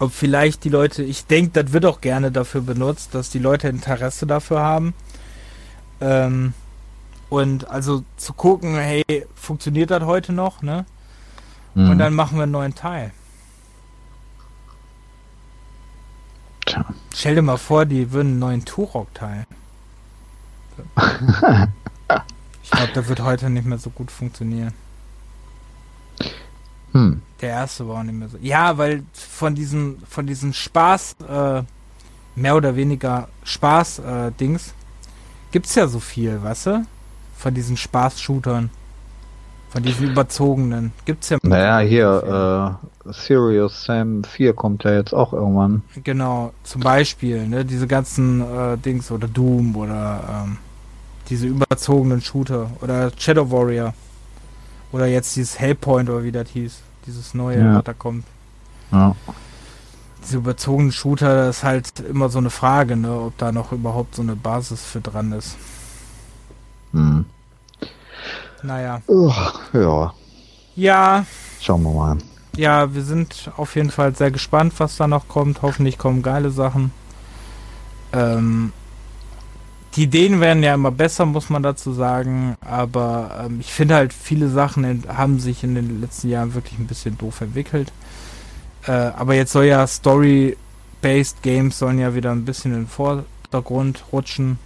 ob vielleicht die Leute, ich denke, das wird auch gerne dafür benutzt, dass die Leute Interesse dafür haben. Ähm, und also zu gucken, hey, funktioniert das heute noch, ne? Mhm. Und dann machen wir einen neuen Teil. Tja. Stell dir mal vor, die würden einen neuen Turok-Teil. [LAUGHS] ich glaube, der wird heute nicht mehr so gut funktionieren. Hm. Der erste war auch nicht mehr so. Ja, weil von diesen, von diesen Spaß, äh, mehr oder weniger Spaß-Dings, äh, gibt's ja so viel, weißt du? Von diesen Spaß-Shootern. Von diesen überzogenen. Gibt's ja. Naja, hier, äh, Serious Sam 4 kommt ja jetzt auch irgendwann. Genau, zum Beispiel, ne, diese ganzen äh, Dings oder Doom oder ähm, diese überzogenen Shooter oder Shadow Warrior. Oder jetzt dieses Hellpoint oder wie das hieß. Dieses neue, ja. was da kommt. Ja. Diese überzogenen Shooter, das ist halt immer so eine Frage, ne, ob da noch überhaupt so eine Basis für dran ist. Hm. Naja. Uch, ja. Ja. Schauen wir mal. Ja, wir sind auf jeden Fall sehr gespannt, was da noch kommt. Hoffentlich kommen geile Sachen. Ähm, die Ideen werden ja immer besser, muss man dazu sagen. Aber ähm, ich finde halt, viele Sachen haben sich in den letzten Jahren wirklich ein bisschen doof entwickelt. Äh, aber jetzt soll ja Story-based Games sollen ja wieder ein bisschen in den Vordergrund rutschen.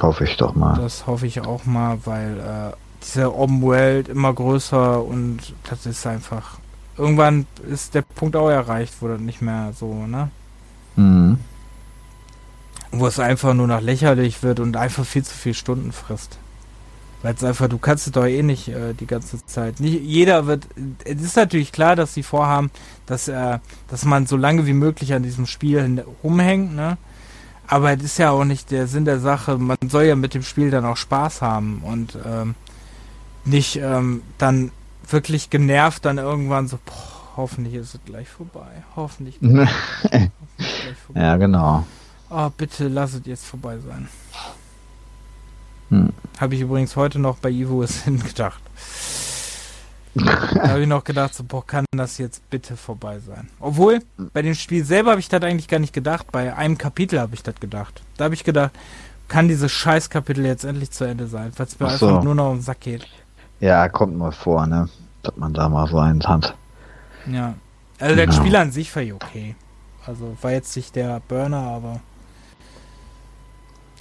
Hoffe ich doch mal. Das hoffe ich auch mal, weil äh, diese Open World immer größer und das ist einfach. Irgendwann ist der Punkt auch erreicht, wo das nicht mehr so, ne? Mhm wo es einfach nur noch lächerlich wird und einfach viel zu viel Stunden frisst. Weil es einfach, du kannst es doch eh nicht äh, die ganze Zeit. Nicht jeder wird. Es ist natürlich klar, dass sie vorhaben, dass, äh, dass man so lange wie möglich an diesem Spiel rumhängt, ne? Aber es ist ja auch nicht der Sinn der Sache. Man soll ja mit dem Spiel dann auch Spaß haben und ähm, nicht ähm, dann wirklich genervt dann irgendwann so, boah, hoffentlich ist es gleich vorbei. Hoffentlich. [LAUGHS] hoffentlich gleich vorbei. Ja, genau. Oh, bitte lass es jetzt vorbei sein. Hm. Habe ich übrigens heute noch bei Ivo es [LAUGHS] hingedacht. da habe ich noch gedacht, so, boah, kann das jetzt bitte vorbei sein? Obwohl, bei dem Spiel selber habe ich das eigentlich gar nicht gedacht. Bei einem Kapitel habe ich das gedacht. Da habe ich gedacht, kann dieses Scheißkapitel jetzt endlich zu Ende sein, es mir so. einfach nur noch um den Sack geht. Ja, kommt mal vor, ne? Dass man da mal so einen hat. Ja. Also genau. das Spiel an sich war okay. Also war jetzt nicht der Burner, aber.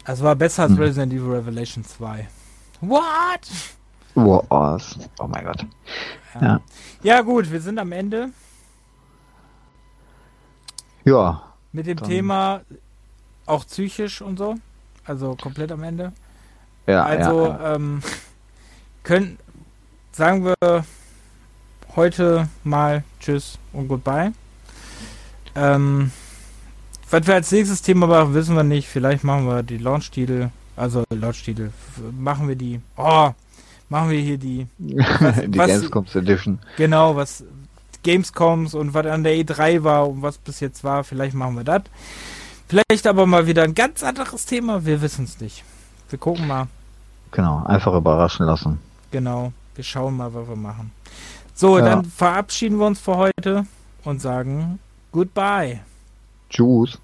Also war besser als hm. Resident Evil Revelation 2. What? Was? Oh mein Gott. Ja. ja. ja. gut, wir sind am Ende. Ja. Mit dem Thema auch psychisch und so. Also komplett am Ende. Ja. Also ja, ja. Ähm, können, sagen wir heute mal Tschüss und Goodbye. Ähm, was wir als nächstes Thema machen, wissen wir nicht. Vielleicht machen wir die Launch-Titel. Also Launch-Titel. Machen wir die. Oh, machen wir hier die. Was, [LAUGHS] die was, Gamescoms Edition. Genau, was Gamescoms und was an der E3 war und was bis jetzt war. Vielleicht machen wir das. Vielleicht aber mal wieder ein ganz anderes Thema. Wir wissen es nicht. Wir gucken mal. Genau, einfach überraschen lassen. Genau, wir schauen mal, was wir machen. So, ja. dann verabschieden wir uns für heute und sagen Goodbye. Tschüss.